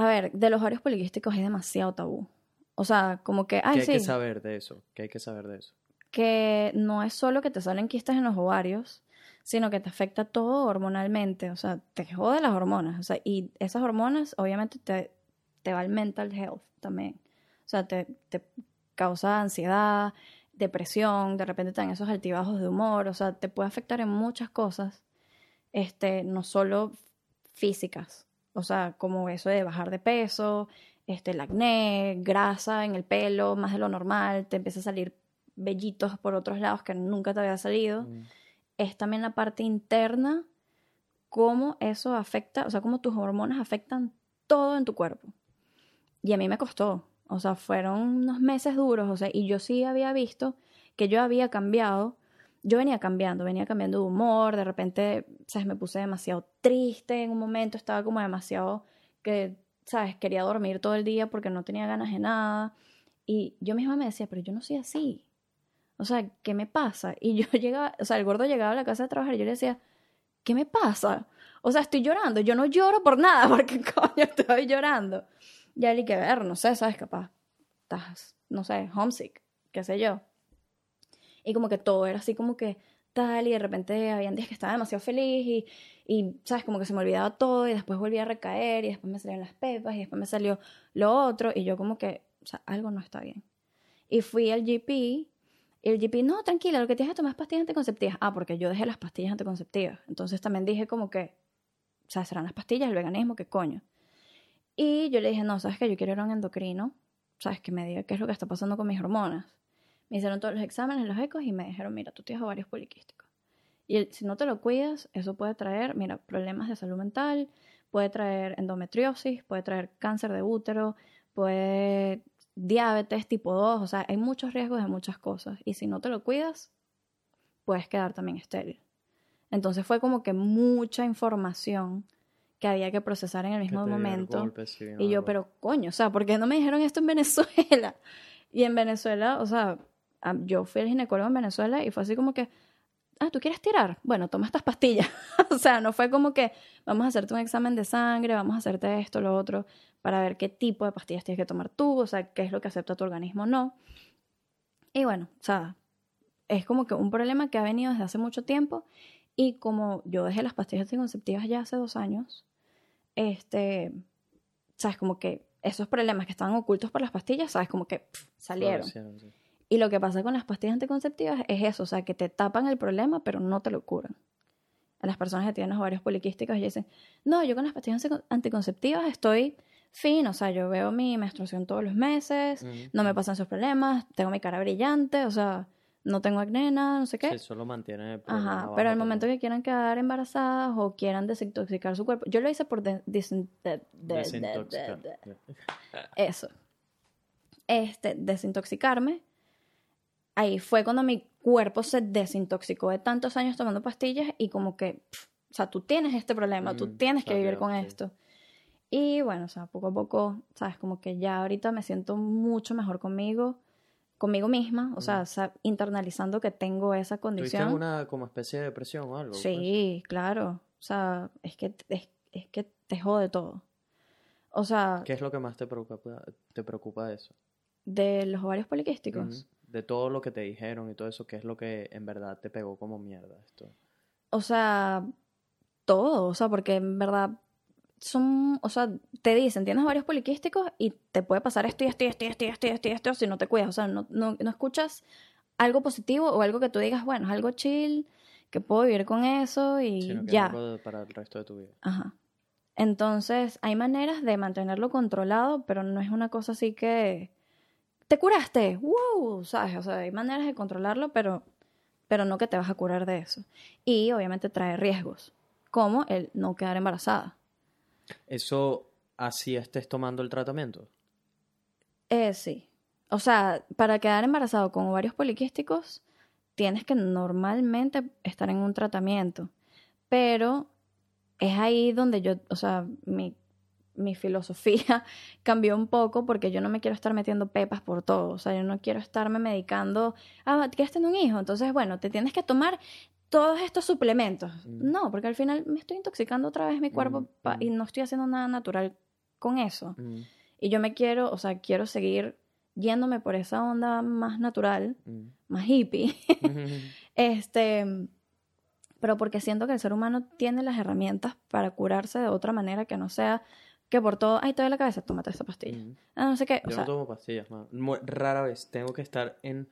a ver, de los ovarios poliquísticos hay demasiado tabú. O sea, como que, ¿Qué ay, hay sí, que saber de eso? ¿Qué hay que saber de eso? que no es solo que te salen quistes en los ovarios, sino que te afecta todo hormonalmente, o sea, te jode las hormonas, o sea, y esas hormonas obviamente te, te va al mental health también, o sea, te, te causa ansiedad, depresión, de repente te dan esos altibajos de humor, o sea, te puede afectar en muchas cosas, este, no solo físicas, o sea, como eso de bajar de peso, este, el acné, grasa en el pelo, más de lo normal, te empieza a salir vellitos por otros lados que nunca te había salido. Mm, Es también la parte interna, cómo eso afecta, o sea, cómo tus hormonas afectan todo en tu cuerpo. Y a mí me costó, o sea, fueron unos meses duros, o sea, y yo sí había visto que yo había cambiado, yo venía cambiando, venía cambiando de humor, de repente, ¿sabes? Me puse demasiado triste en un momento, estaba como demasiado que, ¿sabes? Quería dormir todo el día porque no tenía ganas de nada. Y yo misma me decía, pero yo no soy así. O sea, ¿qué me pasa? Y yo [laughs] llegaba, o sea, el gordo llegaba a la casa de trabajar y yo le decía, ¿qué me pasa? O sea, estoy llorando. Yo no lloro por nada, [laughs] porque coño estoy llorando. Ya le que ver, no sé, ¿sabes? Capaz estás, no sé, homesick, qué sé yo. Y como que todo era así como que tal, y de repente habían días que estaba demasiado feliz y, y, ¿sabes? Como que se me olvidaba todo y después volví a recaer y después me salían las pepas y después me salió lo otro y yo como que, o sea, algo no está bien. Y fui al GP Y el GP, no, tranquila, lo que tienes que tomar pastillas anticonceptivas. Ah, porque yo dejé las pastillas anticonceptivas. Entonces también dije como que, o sea, serán las pastillas, el veganismo, qué coño. Y yo le dije, no, sabes que yo quiero ir a un endocrino, sabes que me diga qué es lo que está pasando con mis hormonas. Me hicieron todos los exámenes, los ecos y me dijeron, mira, tú tienes ovarios poliquísticos. Y el- si no te lo cuidas, eso puede traer, mira, problemas de salud mental, puede traer endometriosis, puede traer cáncer de útero, puede diabetes tipo 2, o sea, hay muchos riesgos de muchas cosas. Y si no te lo cuidas, puedes quedar también estéril. Entonces fue como que mucha información que había que procesar en el mismo momento. golpe, sí, Y yo, pero coño, o sea, ¿por qué no me dijeron esto en Venezuela? [laughs] Y en Venezuela, o sea, yo fui al ginecólogo en Venezuela y fue así como que, ah, ¿tú quieres tirar? Bueno, toma estas pastillas. [laughs] o sea, no fue como que vamos a hacerte un examen de sangre, vamos a hacerte esto, lo otro, para ver qué tipo de pastillas tienes que tomar tú, o sea, qué es lo que acepta tu organismo o no. Y bueno, o sea, es como que un problema que ha venido desde hace mucho tiempo y como yo dejé las pastillas anticonceptivas ya hace dos años, este, sabes, como que esos problemas que estaban ocultos por las pastillas, sabes, como que salieron. Y lo que pasa con las pastillas anticonceptivas es eso, o sea, que te tapan el problema, pero no te lo curan. A las personas que tienen ovarios poliquísticos y dicen, no, yo con las pastillas antico- anticonceptivas estoy fin, o sea, yo veo mi menstruación todos los meses, no me pasan esos problemas, tengo mi cara brillante, o sea, no tengo acné, nada, no sé qué. Sí, solo mantiene el problema Ajá, pero al momento que quieran quedar embarazadas o quieran desintoxicar su cuerpo, yo lo hice por de- de- de- de- Desintoxicar. de- de- eso. Este, desintoxicarme. Ahí fue cuando mi cuerpo se desintoxicó de tantos años tomando pastillas y como que, pf, o sea, tú tienes este problema, tú Mm, tienes que vivir con sí. esto. Y bueno, o sea, poco a poco, sabes, como que ya ahorita me siento mucho mejor conmigo, conmigo misma, o sea, sa- internalizando que tengo esa Mm. ¿Tuviste condición. alguna como especie de depresión o algo? pues? Sí, claro. O sea, es que, es, es que te jode todo. O sea, ¿Qué es lo que más te preocupa, te preocupa de eso? de los ovarios poliquísticos. Ujú. De todo lo que te dijeron y todo eso, ¿qué es lo que en verdad te pegó como mierda esto? O sea, todo. O sea, porque en verdad son, o sea, te dicen, tienes ovarios poliquísticos y te puede pasar esto y esto y esto y esto y esto y esto, y esto si no te cuidas. O sea, no, no, no escuchas algo positivo o algo que tú digas, bueno, es algo chill, que puedo vivir con eso y Sino que es ya. algo de- para el resto de tu vida. Ajá. Entonces, hay maneras de mantenerlo controlado, pero no es una cosa así que te curaste, wow, ¿sabes? O sea, hay maneras de controlarlo, pero, pero no que te vas a curar de eso. Y obviamente trae riesgos, como el no quedar embarazada. ¿Eso así estés tomando el tratamiento? Eh, sí. O sea, para quedar embarazado con ovarios poliquísticos, tienes que normalmente estar en un tratamiento. Pero es ahí donde yo, o sea, mi, mi filosofía [laughs] cambió un poco porque yo no me quiero estar metiendo pepas por todo. O sea, yo no quiero estarme medicando. Ah, ¿quieres tener un hijo? Entonces, bueno, te tienes que tomar todos estos suplementos. Mm. No, porque al final me estoy intoxicando otra vez mi cuerpo Mm, pa- mm. y no estoy haciendo nada natural con eso. Mm, Y yo me quiero, o sea, quiero seguir yéndome por esa onda más natural, más hippie. [laughs] [laughs] este, pero porque siento que el ser humano tiene las herramientas para curarse de otra manera que no sea que por todo, ay, te duele la cabeza, tómate esa pastilla. Mm. Ah, no sé qué, o Yo sea, no tomo pastillas, man. Mu- Rara vez tengo que estar en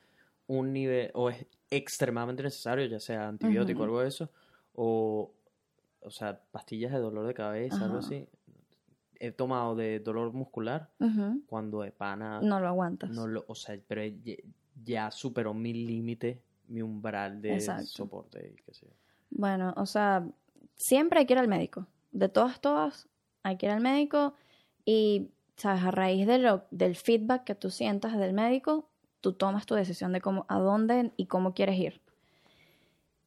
un nivel, o es extremadamente necesario, ya sea antibiótico o algo de eso, o, o sea, pastillas de dolor de cabeza, algo así. He tomado de dolor muscular cuando de pana, no lo aguantas. no lo, o sea, pero ya, ya superó mi límite, mi umbral de Exacto. soporte y qué sé yo. Bueno, o sea, siempre hay que ir al médico. De todas, todas, hay que ir al médico y, sabes, a raíz de lo, del feedback que tú sientas del médico, tú tomas tu decisión de cómo, a dónde y cómo quieres ir.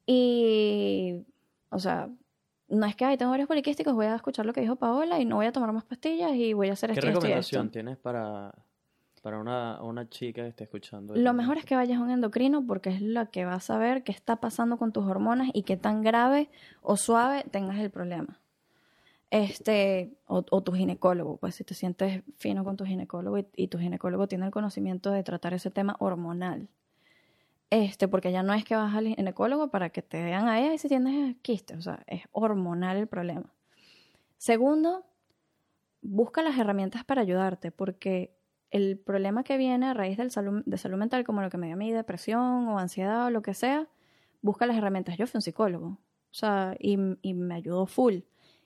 Y, o sea, no es que, ay, tengo varios poliquísticos, voy a escuchar lo que dijo Paola y no voy a tomar más pastillas y voy a hacer ¿Qué esto y recomendación esto. tienes para, para una, una chica que esté escuchando? Lo mejor es que vayas a un endocrino porque es la que va a saber qué está pasando con tus hormonas y qué tan grave o suave tengas el problema. Este, o, tu ginecólogo, pues si te sientes fino con tu ginecólogo y, tu ginecólogo tiene el conocimiento de tratar ese tema hormonal. Este, porque ya no es que vas al ginecólogo para que te vean a ella si tienes quistes, o sea, es hormonal el problema. Segundo, busca las herramientas para ayudarte, porque el problema que viene a raíz del salud, de salud mental, como lo que me dio a mí, depresión o ansiedad o lo que sea, busca las herramientas. Yo fui un psicólogo, o sea, y me ayudó full.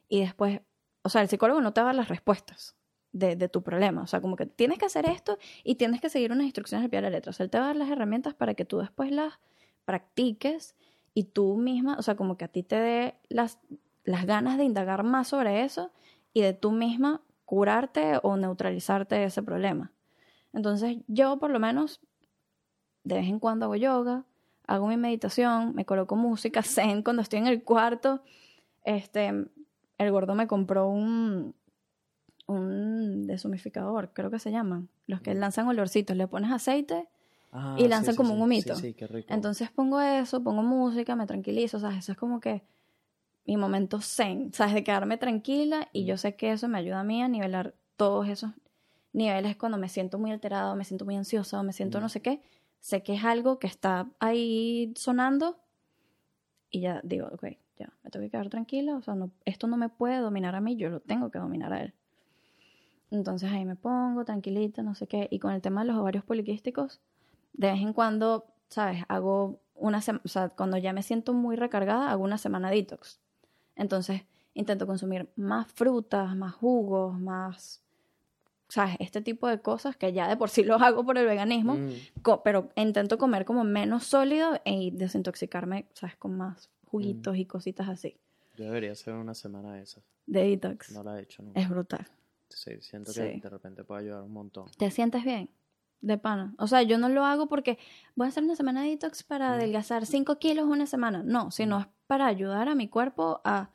Y después, o sea, el psicólogo no te da las respuestas de, de, tu problema. O sea, como que tienes que hacer esto y tienes que seguir unas instrucciones al pie de la letra. O sea, él te va a dar las herramientas para que tú después las practiques y tú misma, o sea, como que a ti te dé las, las ganas de indagar más sobre eso y de tú misma curarte o neutralizarte ese problema. Entonces yo por lo menos de vez en cuando hago yoga, hago mi meditación, me coloco música [laughs] zen cuando estoy en el cuarto. Este, el gordo me compró un, un deshumificador, creo que se llaman, los que lanzan olorcitos, le pones aceite Ah, y lanzan sí, como sí, un humito. Sí, sí, qué rico. Entonces pongo eso, pongo música, me tranquilizo, o sea, eso es como que mi momento zen, ¿sabes? De quedarme tranquila y yo sé que eso me ayuda a mí a nivelar todos esos niveles cuando me siento muy alterada, o me siento muy ansiosa, o me siento no sé qué. Sé que es algo que está ahí sonando y ya digo, ok, ya, me tengo que quedar tranquila, o sea, no, esto no me puede dominar a mí, yo lo tengo que dominar a él. Entonces ahí me pongo tranquilita, no sé qué. Y con el tema de los ovarios poliquísticos, de vez en cuando, ¿sabes? Hago una semana, o sea, cuando ya me siento muy recargada, hago una semana detox. Entonces intento consumir más frutas, más jugos, más, ¿sabes? Este tipo de cosas que ya de por sí los hago por el veganismo, Mm, pero intento comer como menos sólido y desintoxicarme, ¿sabes? Con más juguitos y cositas así. yo debería hacer una semana de esas. De detox. No la he hecho nunca. Es brutal. Sí, siento Sí. que de repente puede ayudar un montón. ¿Te sientes bien? De pana. O sea, yo no lo hago porque voy a hacer una semana de detox para Mm. adelgazar 5 kilos una semana. No, sino es para ayudar a mi cuerpo a,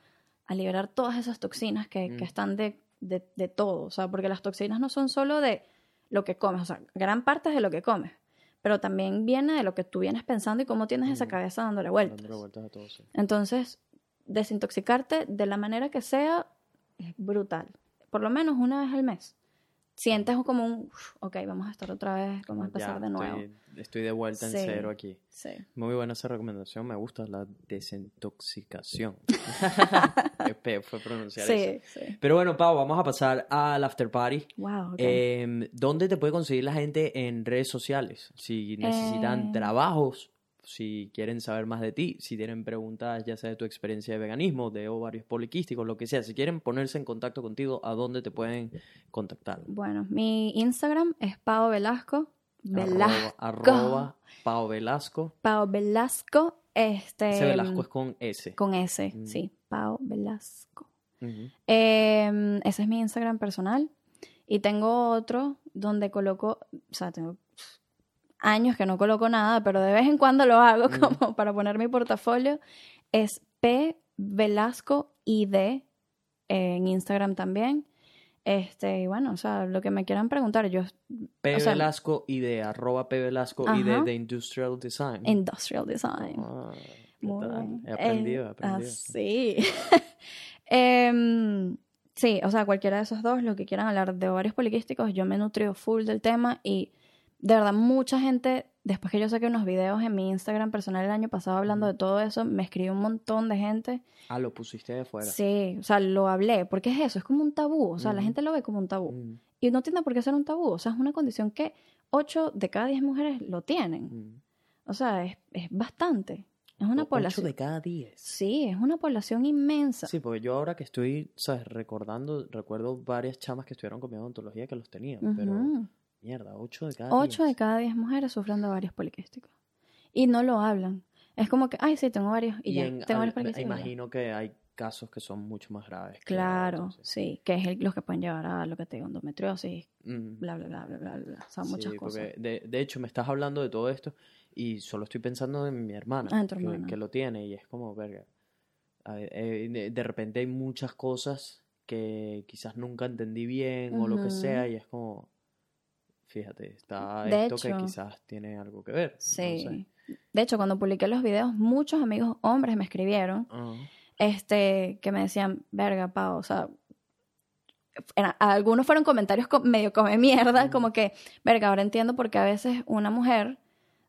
a liberar todas esas toxinas que, que Mm. están de, de, de todo. O sea, porque las toxinas no son solo de lo que comes. O sea, gran parte es de lo que comes. Pero también viene de lo que tú vienes pensando y cómo tienes esa cabeza dándole vueltas. Dándole vueltas a todo, sí. Entonces, desintoxicarte de la manera que sea es brutal. Por lo menos una vez al mes. Sientes como un, "Uf, ok, vamos a estar otra vez, vamos a Ya, empezar de nuevo. Estoy, estoy de vuelta en Sí. cero aquí. Sí. Muy buena esa recomendación, me gusta la desintoxicación. [laughs] Qué feo fue pronunciar eso. Sí, sí. Pero bueno, Pau, vamos a pasar al after party. Wow. Em, ¿Dónde te puede conseguir la gente en redes sociales? Si necesitan Eh. trabajos, si quieren saber más de ti, si tienen preguntas ya sea de tu experiencia de veganismo, de ovarios poliquísticos, lo que sea, si quieren ponerse en contacto contigo, ¿a dónde te pueden contactar? Bueno, mi Instagram es Pao Velasco. Velasco. Arroba, arroba Pau Velasco. Pao Velasco. Este, Ese Velasco es con S. Con S, Mm. sí. Pao Velasco. Eh, ese es mi Instagram personal. Y tengo otro donde coloco, o sea, tengo años que no coloco nada, pero de vez en cuando lo hago Mm. como [laughs] para poner mi portafolio. Es P Velasco ID en Instagram también. Este, y bueno, o sea, lo que me quieran preguntar, yo P o sea- Velasco de arroba P Velasco y de, Industrial Design. Industrial Design. Ah, ¿qué Muy bien. He aprendido, he Eh, aprendido. ah, sí. [laughs] Em, sí, o sea, cualquiera de esos dos, lo que quieran hablar de ovarios poliquísticos, yo me nutrio full del tema y de verdad mucha gente, después que yo saqué unos videos en mi Instagram personal el año pasado hablando de todo eso, me escribió un montón de gente. Ah, lo pusiste de fuera. Sí, o sea, lo hablé, porque es eso, es como un tabú, o sea, la gente lo ve como un tabú. Mm, Y no tiene por qué ser un tabú, o sea, es una condición que 8 de cada 10 mujeres lo tienen. mm. O sea, es, es bastante. Es una O- población. de cada diez. Sí, es una población inmensa. Sí, porque yo ahora que estoy, ¿sabes? Recordando, recuerdo varias chamas que estuvieron conmigo en odontología que los tenían, pero Ujú. Mierda, 8 de cada 8 de 10. cada 10 mujeres sufren de ovarios poliquísticos. Y no lo hablan. Es como que, ay, sí, tengo varios. Y, Y ya, en- tengo ovarios poliquísticos. imagino que hay casos que son mucho más graves. Claro, otros, sí, que es el- los que pueden llevar a lo que te digo, endometriosis, Mm. bla, bla, bla, bla, bla, bla. O sea, Sí, muchas cosas. de, de hecho me estás hablando de todo esto y solo estoy pensando en mi hermana, Ah, en tu que, hermana. que lo tiene y es como, verga, eh, de, repente hay muchas cosas que quizás nunca entendí bien o lo que sea y es como, fíjate, está De esto que quizás tiene algo que ver. no Sí. sé. De hecho, cuando publiqué los videos, muchos amigos hombres me escribieron Ajá. este, que me decían, verga, Pau, o sea, era- algunos fueron comentarios co- medio come mierda, como que, verga, ahora entiendo por qué a veces una mujer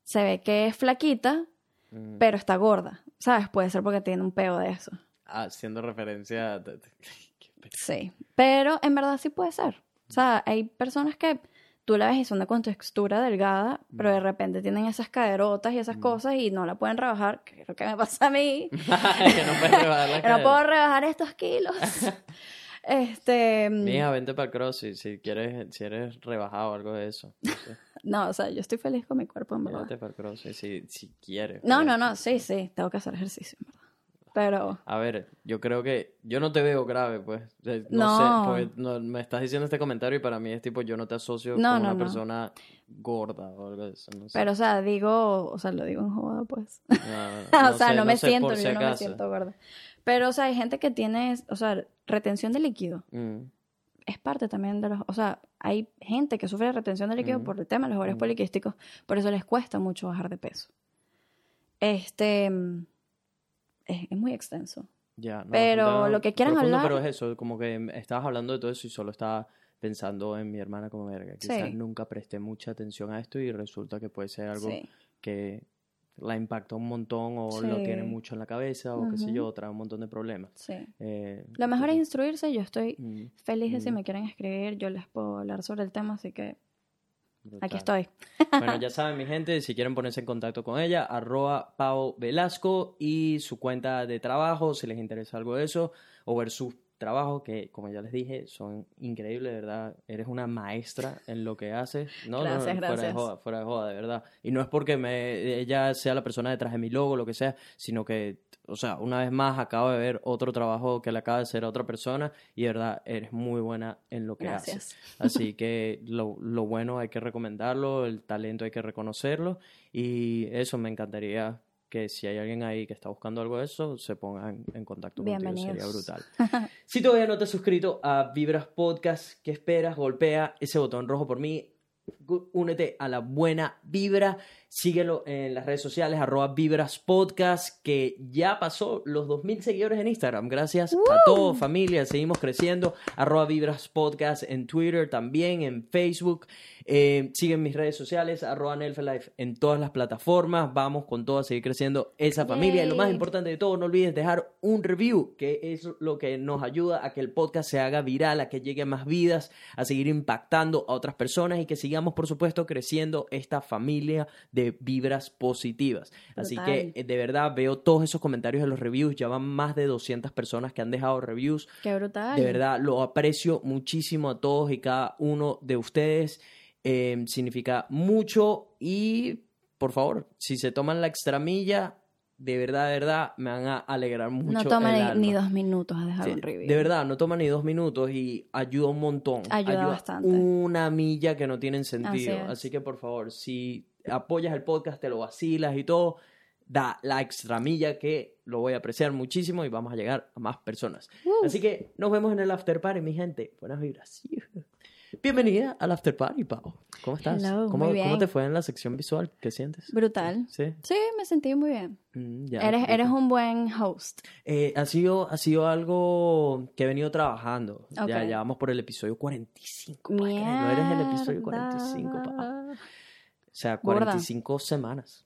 se ve que es flaquita, Mm. pero está gorda, ¿sabes? Puede ser porque tiene un peo de eso. Haciendo referencia a... [laughs] Sí, pero en verdad sí puede ser. O sea, hay personas que tú la ves y son de con textura delgada, pero de repente tienen esas caderotas y esas cosas y no la pueden rebajar, que es lo que me pasa a mí. [laughs] que no puedes rebajar la que [laughs] no puedo rebajar estos kilos. [laughs] este, Mija, vente para el CrossFit si quieres, si eres rebajado o algo de eso. No, sé. no, o sea, yo estoy feliz con mi cuerpo, en verdad. Vente para el CrossFit si, si quieres. No, no, no, sí, sí, tengo que hacer ejercicio, en verdad. Pero, A ver, yo creo que yo no te veo grave, pues. O sea, No, No. sé, porque no- me estás diciendo este comentario y para mí es tipo, yo no te asocio No, con una persona gorda o algo de eso. No sé. pero, o sea, digo, o sea, lo digo en joda, pues. [laughs] No, o sea, sé, no me siento, si yo no me siento gorda. Pero, o sea, hay gente que tiene, o sea, retención de líquido. Mm, Es parte también de los, o sea, hay gente que sufre de retención de líquido Ujú. por el tema de los ovarios Ujú. poliquísticos, por eso les cuesta mucho bajar de peso. Este, mm, es, es muy extenso. ya, no, Pero lo que quieran profundo, hablar- Pero es eso, como que estabas hablando de todo eso y solo estaba pensando en mi hermana como verga. Quizás Sí. nunca presté mucha atención a esto y resulta que puede ser algo Sí. que la impacta un montón o lo tiene Sí. mucho en la cabeza o qué sé yo, trae un montón de problemas. Sí. Eh, Lo mejor es instruirse. Yo estoy mm, feliz de si Mm. me quieren escribir. Yo les puedo hablar sobre el tema, así que brutal. aquí estoy. Bueno, ya [laughs] saben, mi gente, si quieren ponerse en contacto con ella, arroba Pau Velasco y su cuenta de trabajo, si les interesa algo de eso, o ver sus trabajos, que como ya les dije, son increíbles, de verdad. Eres una maestra en lo que haces. No, Gracias, no, fuera de gracias. joda, fuera de joda, de verdad. Y no es porque me, ella sea la persona detrás de mi logo, lo que sea, sino que, o sea, una vez más acabo de ver otro trabajo que le acaba de hacer a otra persona y de verdad eres muy buena en lo que haces. Gracias. Así que lo, lo bueno hay que recomendarlo, el talento hay que reconocerlo y eso me encantaría que si hay alguien ahí que está buscando algo de eso, se pongan en contacto contigo, sería brutal. [laughs] si todavía no te has suscrito a Vibras Podcast, ¿qué esperas? Golpea ese botón rojo por mí, únete a la buena vibra, síguelo en las redes sociales, arroba Vibras Podcast, que ya pasó los 2.000 seguidores en Instagram, gracias a todos, familia, seguimos creciendo, arroba Vibras Podcast en Twitter, también en Facebook, eh, siguen mis redes sociales, arroba Nelfelife en todas las plataformas, vamos con todo a seguir creciendo esa familia, y lo más importante de todo, no olvides dejar un review, que es lo que nos ayuda a que el podcast se haga viral, a que llegue a más vidas, a seguir impactando a otras personas y que sigamos, por supuesto, creciendo esta familia de vibras positivas. Así que, eh, de verdad, veo todos esos comentarios de los reviews, ya van más de 200 personas que han dejado reviews. Qué brutal. De verdad, lo aprecio muchísimo a todos y cada uno de ustedes. Eh, significa mucho y, por favor, si se toman la extramilla, de verdad, de verdad, me van a alegrar mucho. No toma el ni, alma. ni dos minutos a dejar Sí, un review. de verdad, no toma ni dos minutos y ayuda un montón. Ayuda bastante. Una milla que no tienen sentido. es. Así que por favor, si apoyas el podcast, te lo vacilas y todo, da la extra milla que lo voy a apreciar muchísimo y vamos a llegar a más personas. Uh. Así que nos vemos en el after party, mi gente. Buenas vibras. Bienvenida al after party, Pau. ¿Cómo estás? Hello, ¿Cómo, muy bien. ¿Cómo te fue en la sección visual? ¿Qué sientes? Brutal. Sí. Sí, me sentí muy bien. Mm, ya, eres, eres un buen host. Eh, ha, sido, ha sido algo que he venido trabajando. Ya, Ok. ya vamos por el episodio 45. ¿puedes creerlo? No eres el episodio 45, papá. O sea, Burda. 45 semanas.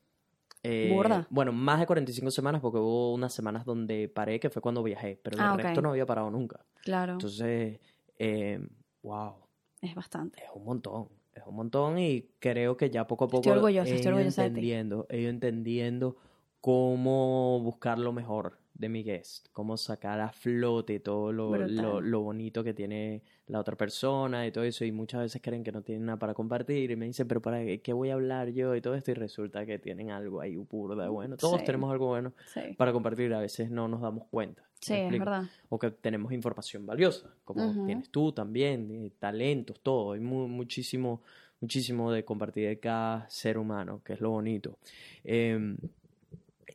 Eh, Burda. Bueno, más de 45 semanas porque hubo unas semanas donde paré, que fue cuando viajé, pero Ah, el resto no había parado nunca. Claro, Entonces, eh, wow, es bastante. es un montón. Es un montón y creo que ya poco a poco Estoy orgullosa, he estoy orgullosa de ti. entendiendo, he ido entendiendo cómo buscar lo mejor de mi guest, cómo sacar a flote todo lo, lo, lo bonito que tiene la otra persona y todo eso. Y muchas veces creen que no tienen nada para compartir y me dicen, pero ¿para qué, qué voy a hablar yo? Y todo esto y resulta que tienen algo ahí burda bueno. Todos Sí. tenemos algo bueno Sí, para compartir, a veces no nos damos cuenta. ¿me sí es verdad. o que tenemos información valiosa, como tienes tú también, eh, talentos, todo. Hay mu- muchísimo, muchísimo de compartir de cada ser humano, que es lo bonito. Em,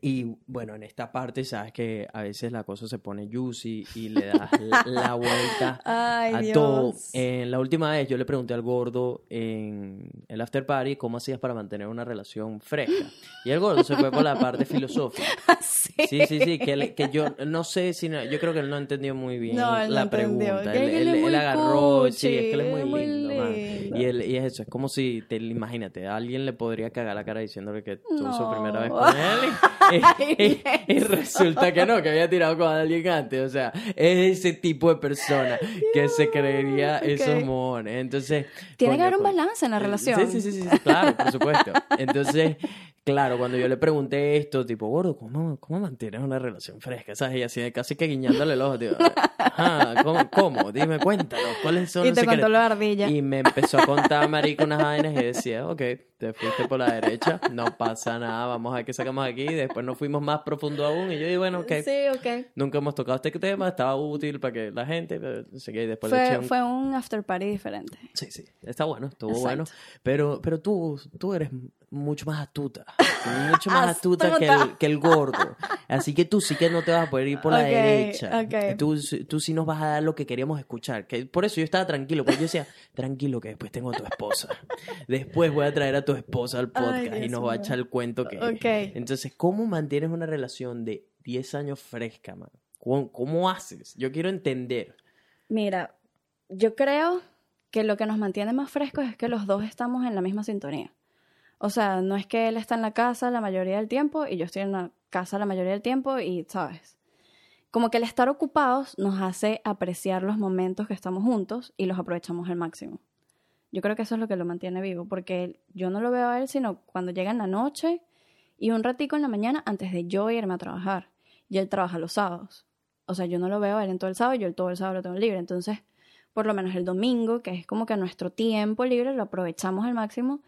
y bueno, en esta parte, sabes que a veces la cosa se pone juicy y le das la, la vuelta [laughs] Ay, a Dios. todo. En la última vez yo le pregunté al gordo en el after party cómo hacías para mantener una relación fresca. Y el gordo se fue por la parte filosófica. [laughs] sí. Sí, sí, sí, que, que yo no sé si, no- yo creo que él no entendió muy bien No, no la entendió. pregunta. Él, él él- él agarró, sí, es que él es muy lindo, lindo. Y el, y es eso, es como si, te, imagínate, a alguien le podría cagar la cara diciéndole que tuvo su No. primera vez [laughs] con él. Y, y- y resulta que no, que había tirado con alguien antes. O sea, es ese tipo de persona que se creería esos ok. mojones. Entonces. Tiene que haber un balance en la relación. Sí, sí, sí, sí, claro, por supuesto. Entonces, claro, cuando yo le pregunté esto, tipo, gordo, ¿cómo, cómo mantienes una relación fresca? ¿Sabes? Y así, casi que guiñándole el ojo, tío. Ajá, ¿cómo? cómo? Dime, cuéntanos, ¿cuáles son Y los te contó la ardilla. Y me empezó a contar, marico, unas vainas y decía, ok, te fuiste por la derecha, no pasa nada, vamos a ver qué sacamos aquí. Y después nos fuimos más profundo aún y yo dije, bueno, ok. Sí, ok. Nunca hemos tocado este tema, estaba útil para que la gente, pero no sé qué, y después le Fue, un fue un after party diferente. Sí, sí, está bueno, estuvo Exacto. bueno. Pero, pero tú, tú eres mucho más astuta. [laughs] Mucho más astuta que el, que el gordo. Así que tú sí que no te vas a poder ir por la derecha. Tú, tú sí nos vas a dar lo que queríamos escuchar. Que por eso yo estaba tranquilo, porque yo decía, tranquilo que después tengo a tu esposa. Después voy a traer a tu esposa al podcast y nos va a echar el cuento que... Ok. Entonces, ¿cómo mantienes una relación de 10 años fresca, man? ¿Cómo, cómo haces? Yo quiero entender. Mira, yo creo que lo que nos mantiene más frescos es que los dos estamos en la misma sintonía. O sea, no es que él está en la casa la mayoría del tiempo y yo estoy en la casa la mayoría del tiempo y, ¿sabes? Como que el estar ocupados nos hace apreciar los momentos que estamos juntos y los aprovechamos al máximo. Yo creo que eso es lo que lo mantiene vivo, porque yo no lo veo a él sino cuando llega en la noche y un ratico en la mañana antes de yo irme a trabajar. Y él trabaja los sábados. O sea, yo no lo veo a él en todo el sábado, yo el todo el sábado lo tengo libre. Entonces, por lo menos el domingo, que es como que nuestro tiempo libre, lo aprovechamos al máximo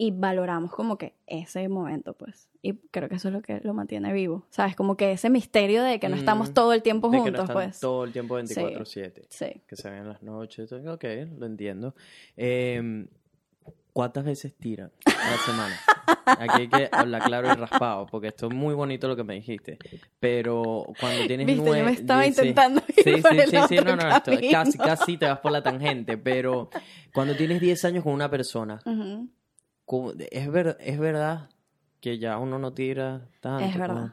y valoramos como que ese momento, pues. Y creo que eso es lo que lo mantiene vivo. ¿Sabes? Como que ese misterio de que no estamos Mm, todo el tiempo De que no juntos, están pues. todo el tiempo 24-7. Sí. que se ven las noches. Ok, lo entiendo. Eh, ¿Cuántas veces tiran a la semana? [laughs] Aquí hay que hablar claro y raspado, porque esto es muy bonito lo que me dijiste. Pero cuando tienes Viste, yo nueve... me estaba sí, intentando ir Sí, por sí, el sí, sí, otro no, no, esto- casi, casi te vas por la tangente, pero cuando tienes 10 años con una persona, Ujú. ¿cómo- ¿es, ver, es verdad que ya uno no tira tanto? Es verdad. como-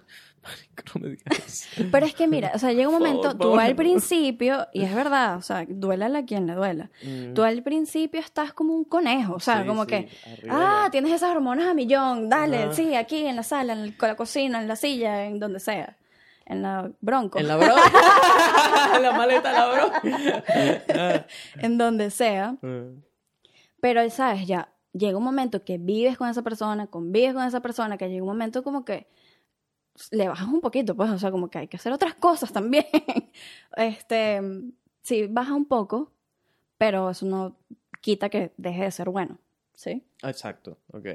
no me digas. [laughs] Pero es que mira, o sea, llega un momento, favor, tú al principio, y es verdad, o sea, duélale a quien le duela. Mm, Tú al principio estás como un conejo, o sea, sí, como sí, que, arriba ah, tienes esas hormonas a millón, dale, Ajá. sí, aquí en la sala, en el- la cocina, en la silla, en donde sea, en la bronco, En la bro. en [laughs] [laughs] la maleta la bro. en donde sea. Mm. Pero, ¿sabes? Ya llega un momento que vives con esa persona, convives con esa persona, que llega un momento como que le bajas un poquito, pues, o sea, como que hay que hacer otras cosas también. [laughs] este, sí, baja un poco, pero eso no quita que deje de ser bueno, ¿sí? Exacto, ok.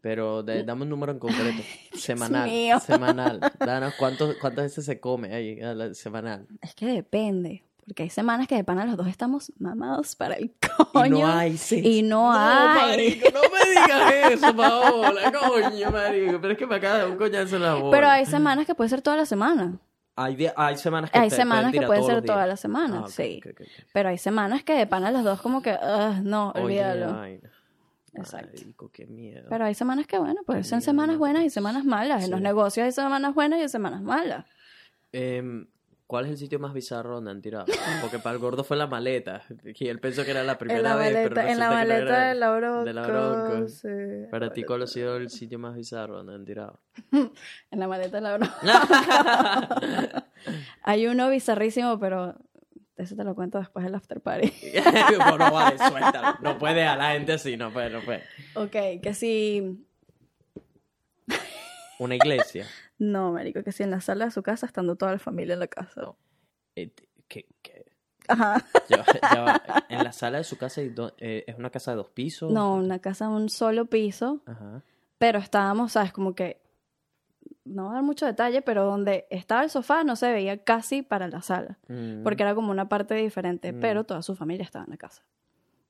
Pero de- dame un número en concreto. [laughs] Semanal. mío. Semanal. Danos cuántos, cuántas veces se come ahí a la semanal. Es que depende, porque hay semanas que de pana los dos estamos mamados para el Y coño. no hay sexo. y no hay. marico, no me digas eso, Paola. Coño, marico. Pero es que me acaba de dar un coñazo en la bola. Pero hay semanas que puede ser toda la semana. Hay, hay semanas que Hay semanas pueden que puede ser toda la semana, Ah, sí. Pero hay semanas que de pana los dos como que, "Ugh, no, olvídalo. Exacto. marico, qué miedo. Pero hay semanas que, bueno, pues son Mierda. semanas buenas y semanas malas. En los Sí. negocios hay semanas buenas y semanas malas. Em, ¿Cuál es el sitio más bizarro donde han tirado? Porque para el gordo fue la maleta. Y él pensó que era la primera en la vez, pero maleta, en la que no maleta era de la Bronco. de la Bronco. sí. Para ti, ¿cuál ha sido el sitio más bizarro donde han tirado? [laughs] En la maleta de la Bronco. [laughs] hay uno bizarrísimo, pero eso te lo cuento después del after party. [laughs] bueno, vale, suéltalo. No puede a la gente así, no puede, no puede. ok, que si... Una iglesia. [laughs] No, marico, que si en la sala de su casa estando toda la familia en la casa. Eh, ¿qué- qué? Ajá. Ya, ya va. [laughs] En la sala de su casa do- eh, es una casa de dos pisos. No, una casa de un solo piso. Ajá. pero estábamos, ¿sabes? Como que, no voy a dar mucho detalle, pero donde estaba el sofá no se veía casi para la sala, Mm. porque era como una parte diferente, Mm. pero toda su familia estaba en la casa.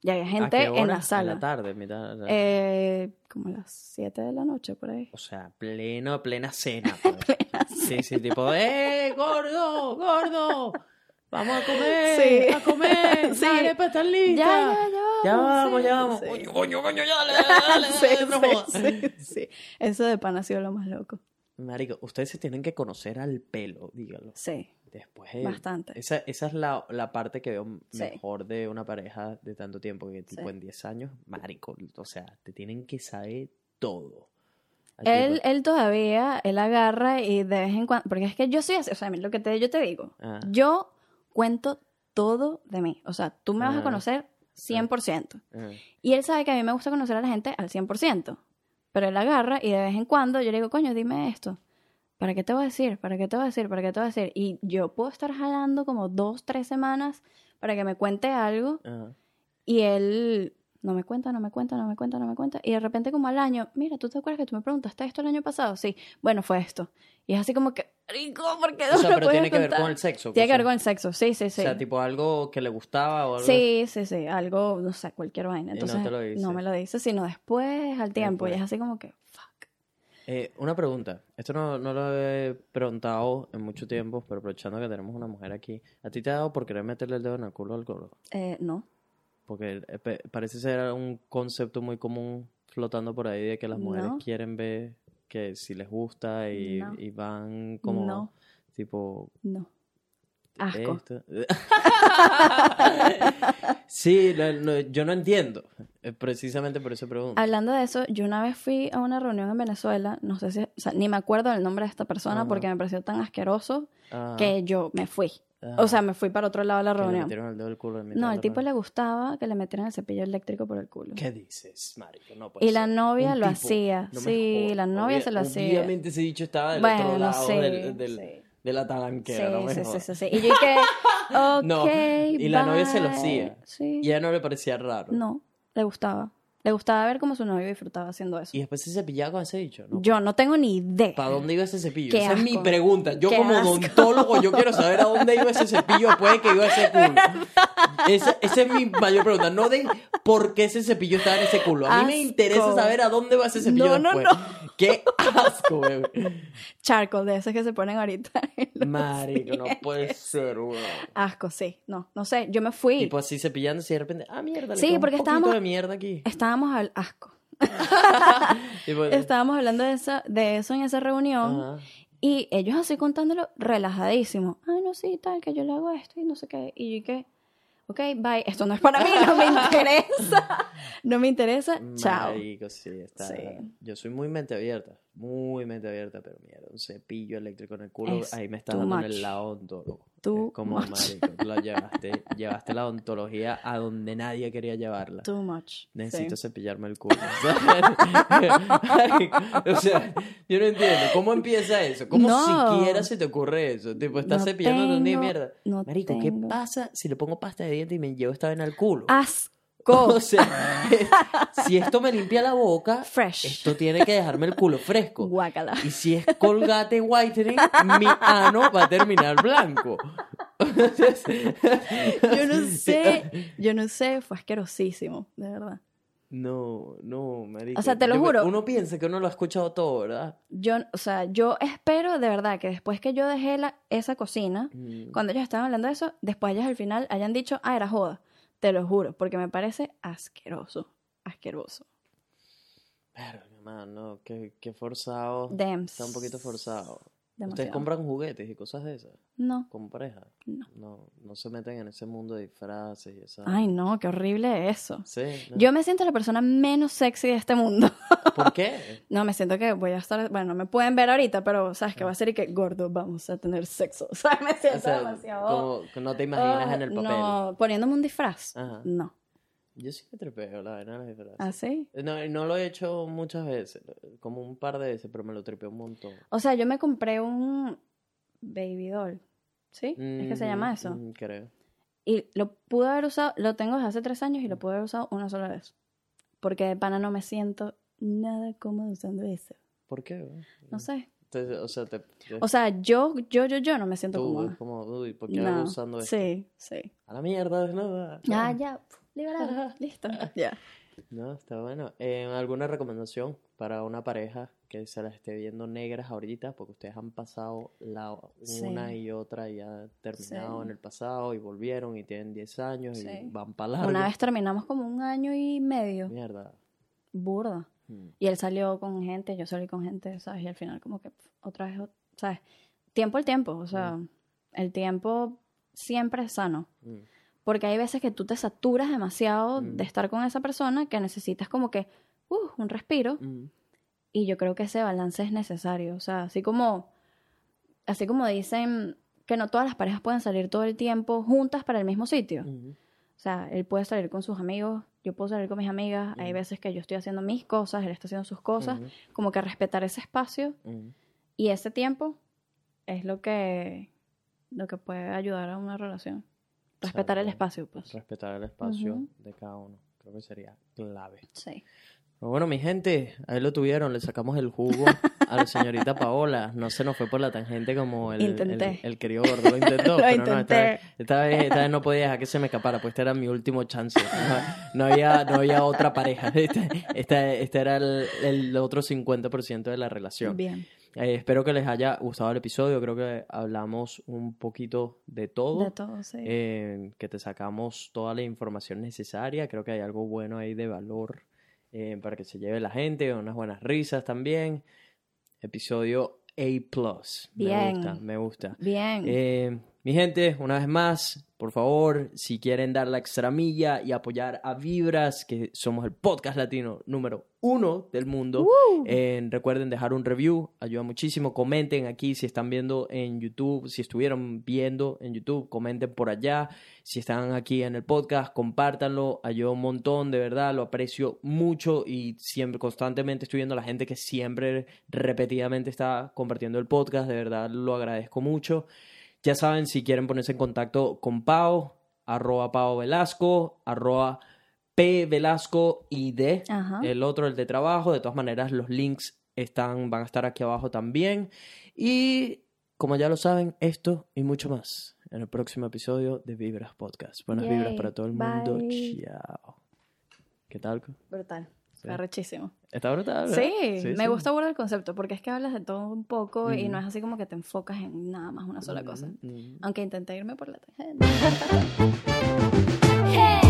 Y había ¿A gente en la sala. En la tarde, mitad de la- Eh, como a las 7 de la noche, por ahí. O sea, pleno, plena cena. [laughs] pues. Sí, sí, tipo, ¡eh, gordo, gordo! ¡Vamos a comer! Sí. ¡A comer! [laughs] Sí. ¡Dale, para estar lista! Ya, ya, ya. Ya vamos, sí, ya vamos. Coño, coño, coño, ya, dale, [laughs] dale, dale, sí. Eso de pan ha sido lo más loco. Marico, ustedes se tienen que conocer al pelo, dígalo. Sí. Después, Bastante. Esa, esa es la, la parte que veo Sí. mejor de una pareja de tanto tiempo, que tipo Sí. en 10 años, marico, o sea, te tienen que saber todo. Él, él todavía, él agarra y de vez en cuando, porque es que yo soy así, o sea, lo que te, yo te digo, Ah. yo cuento todo de mí, o sea, tú me vas Ah. a conocer 100%. Ah, Y él sabe que a mí me gusta conocer a la gente al 100%. Pero él agarra y de vez en cuando yo le digo, coño, dime esto. ¿Para qué te voy a decir? ¿Para qué te voy a decir? ¿Para qué te voy a decir? Y yo puedo estar jalando como dos, tres semanas para que me cuente algo y él no me cuenta, no me cuenta, no me cuenta, no me cuenta. Y de repente como al año, mira, ¿tú te acuerdas que tú me preguntaste esto el año pasado? Sí, bueno, fue esto. Y es así como que, rico, ¿por qué no O sea, me pero tiene que ver contar? con el sexo. Tiene que ver con el sexo, sí, sí, sí. O sea, tipo algo que le gustaba o algo Sí, sí, sí, algo, no sé, cualquier vaina. Y no Entonces, te lo dice. no me lo dice, sino después, al tiempo. Y Después. es así como que. Eh, una pregunta. Esto no, no lo he preguntado en mucho tiempo, pero aprovechando que tenemos una mujer aquí. ¿A ti te ha dado por querer meterle el dedo en el culo al gordo? Eh, no. Porque eh, parece ser un concepto muy común flotando por ahí de que las mujeres No. quieren ver que si les gusta y, No. y van como No. tipo No. Asco. esto. [laughs] sí, yo no entiendo. Precisamente por eso pregunto. Hablando de eso, yo una vez fui a una reunión en Venezuela, no sé si, o sea, ni me acuerdo del nombre de esta persona Ajá. porque me pareció tan asqueroso Ah, que yo me fui. O sea, me fui para otro lado de la le reunión. metieron el dedo en el culo No, al tipo reunión. le gustaba que le metieran el cepillo eléctrico por el culo. ¿Qué dices, marico? No puede Y la ser. novia Un lo tipo, hacía. no Sí, la novia Obvia- se lo hacía. Obviamente ese dicho estaba del Bueno, otro lado sí, del, del- sí. De la talanquera, no me sí, sí, jodas. sí, sí. Y yo dije, [laughs] ok, No, y la novia se lo hacía. Sí. Y a ella no le parecía raro. No, le gustaba. Le gustaba ver cómo su novio disfrutaba haciendo eso. Y después se cepillaba con ese dicho, ¿no? Yo no tengo ni idea. ¿Para dónde iba ese cepillo? Qué Esa es mi asco. pregunta. Yo Qué como asco. odontólogo, yo quiero saber a dónde iba ese cepillo después de que iba ese culo. [laughs] Esa, esa es mi mayor pregunta. No de por qué ese cepillo estaba en ese culo. A mí me Asco. interesa saber a dónde va ese cepillo No, no, después. Qué asco, bebé. Charcoal, de esos que se ponen ahorita. en los Marico, no pies. puede ser, weón. Asco, sí. No, no sé. Yo me fui. Tipo así cepillándose y de repente, ah, mierda, le Sí, un porque poquito estábamos- de mierda aquí. Estábamos al asco. [laughs] Estábamos hablando de eso, de eso en esa reunión. ajá. Y ellos así contándolo relajadísimo. Ay, no, sí, tal, que yo le hago esto y no sé qué. Y yo que, ok, bye. Esto no es para mí, no me [laughs] interesa. No me interesa. Chao. Marico, sí, está. Sí. Yo soy muy mente abierta, muy mente abierta, pero mierda, un cepillo eléctrico en el culo, Es ahí me está too dando en much. el lado Es como, marico, lo llevaste, llevaste la odontología a donde nadie quería llevarla. Too much. Necesito Sí. cepillarme el culo. [laughs] o sea, yo no entiendo. ¿Cómo empieza eso? ¿Cómo No. siquiera se te ocurre eso? Tipo, estás No cepillando un día mierda. no Marico, ¿qué pasa si le pongo pasta de diente y me llevo esta vez al culo? [laughs] O sea, [laughs] si esto me limpia la boca, Fresh. esto tiene que dejarme el culo fresco. Guácala. Y si es Colgate Whitening, mi ano va a terminar blanco. [laughs] Yo no sé, yo no sé, fue asquerosísimo, de verdad. No, no, marico. O sea, te lo Yo- juro. Uno piensa que uno lo ha escuchado todo, ¿verdad? Yo, o sea, yo espero de verdad que después que yo dejé la, esa cocina, Mm. cuando ellos estaban hablando de eso, después ellos al final hayan dicho, ah, era joda. Te lo juro, porque me parece asqueroso. Asqueroso. Verga, mano, no, qué, qué forzado. Dems. Está un poquito forzado. ¿Ustedes Demasiado. compran juguetes y cosas de esas? No. ¿Con pareja? No. No, no se meten en ese mundo de disfraces y esa... Ay, no, qué horrible eso. Sí, ¿no? Yo me siento la persona menos sexy de este mundo. [laughs] ¿Por qué? [laughs] No, me siento que voy a estar, bueno, no me pueden ver ahorita, pero sabes que va a ser y que gordo, vamos a tener sexo. [laughs] O sea, me siento O sea, demasiado. como no te imaginas Ah, en el papel. No, poniéndome un disfraz. Ajá. No. Yo sí me trepeo la vaina de los disfraces. ¿Ah, sí? No, no lo he hecho muchas veces, como un par de veces, pero me lo trepeo un montón. O sea, yo me compré un baby doll. ¿Sí? es que se llama Mm, eso. mm, creo. Y lo pude haber usado, lo tengo desde hace tres años y lo pude haber usado una sola vez. Porque de pana no me siento nada cómodo usando eso. ¿Por qué? No sé. Entonces, o sea, te, te- O sea, yo, yo, yo, yo no me siento tú, cómoda. como, uy, ¿por qué No. usando esto? Sí, sí. A la mierda, desnuda. Ah, ya, liberado, listo. [laughs] Ya. No, está bueno. Eh, ¿Alguna recomendación para una pareja que se las esté viendo negras ahorita? Porque ustedes han pasado la una Sí. y otra y ya terminado Sí. en el pasado y volvieron y tienen 10 años Sí. y van para largo. Una vez terminamos como un año y medio. Mierda. Burda. Mm. Y él salió con gente, yo salí con gente, ¿sabes? Y al final como que otra vez, ¿sabes? Tiempo al tiempo, o sea, El tiempo siempre es sano. Mm. Porque hay veces que tú te saturas demasiado Mm. de estar con esa persona que necesitas como que uh, un respiro. Mm. Y yo creo que ese balance es necesario. O sea, así como, así como dicen que no todas las parejas pueden salir todo el tiempo juntas para el mismo sitio. Mm. O sea, él puede salir con sus amigos, yo puedo salir con mis amigas. Hay Mm. veces que yo estoy haciendo mis cosas, él está haciendo sus cosas. Como que respetar ese espacio y ese tiempo es lo que, lo que puede ayudar a una relación. Respetar el espacio, pues. Respetar el espacio Ujú. de cada uno. Creo que sería clave. Sí. Pero bueno, mi gente, ahí lo tuvieron, le sacamos el jugo a la señorita Paola. No se nos fue por la tangente como el, Intenté. el, el querido gordo lo intentó, [laughs] Lo pero no, esta intenté. vez, esta, vez, esta vez no podía dejar que se me escapara, pues este era mi último chance. No, no había, no había otra pareja. [laughs] Este, este, este era el, el otro 50% de la relación. Bien. Eh, espero que les haya gustado el episodio. Creo que hablamos un poquito de todo. De todo, sí. eh, que te sacamos toda la información necesaria. Creo que hay algo bueno ahí de valor eh, para que se lleve la gente, unas buenas risas también. Episodio A. Me Bien. gusta, me gusta. Bien. Mi gente, una vez más, por favor, si quieren dar la extra milla y apoyar a Vibras, que somos el podcast latino número uno del mundo, eh, recuerden dejar un review, ayuda muchísimo. Comenten aquí si están viendo en YouTube, si estuvieron viendo en YouTube, comenten por allá. Si están aquí en el podcast, compártanlo, ayuda un montón, de verdad, lo aprecio mucho y siempre, constantemente estoy viendo a la gente que siempre, repetidamente está compartiendo el podcast, de verdad lo agradezco mucho. Ya saben, si quieren ponerse en contacto con Pau, arroba Pau Velasco, arroba P Velasco ID, Ajá. el otro, el de trabajo. De todas maneras, los links están, van a estar aquí abajo también. Y como ya lo saben, esto y mucho más en el próximo episodio de Vibras Podcast. Buenas Yay. vibras para todo el mundo. Bye. Chao. ¿Qué tal? Brutal. Sí. Arrechísimo. ¿Está brutal? ¿verdad? Sí, me sí. gusta burda el concepto porque es que hablas de todo un poco y no es así como que te enfocas en nada más una sola cosa. Aunque intenté irme por la tangente. [laughs]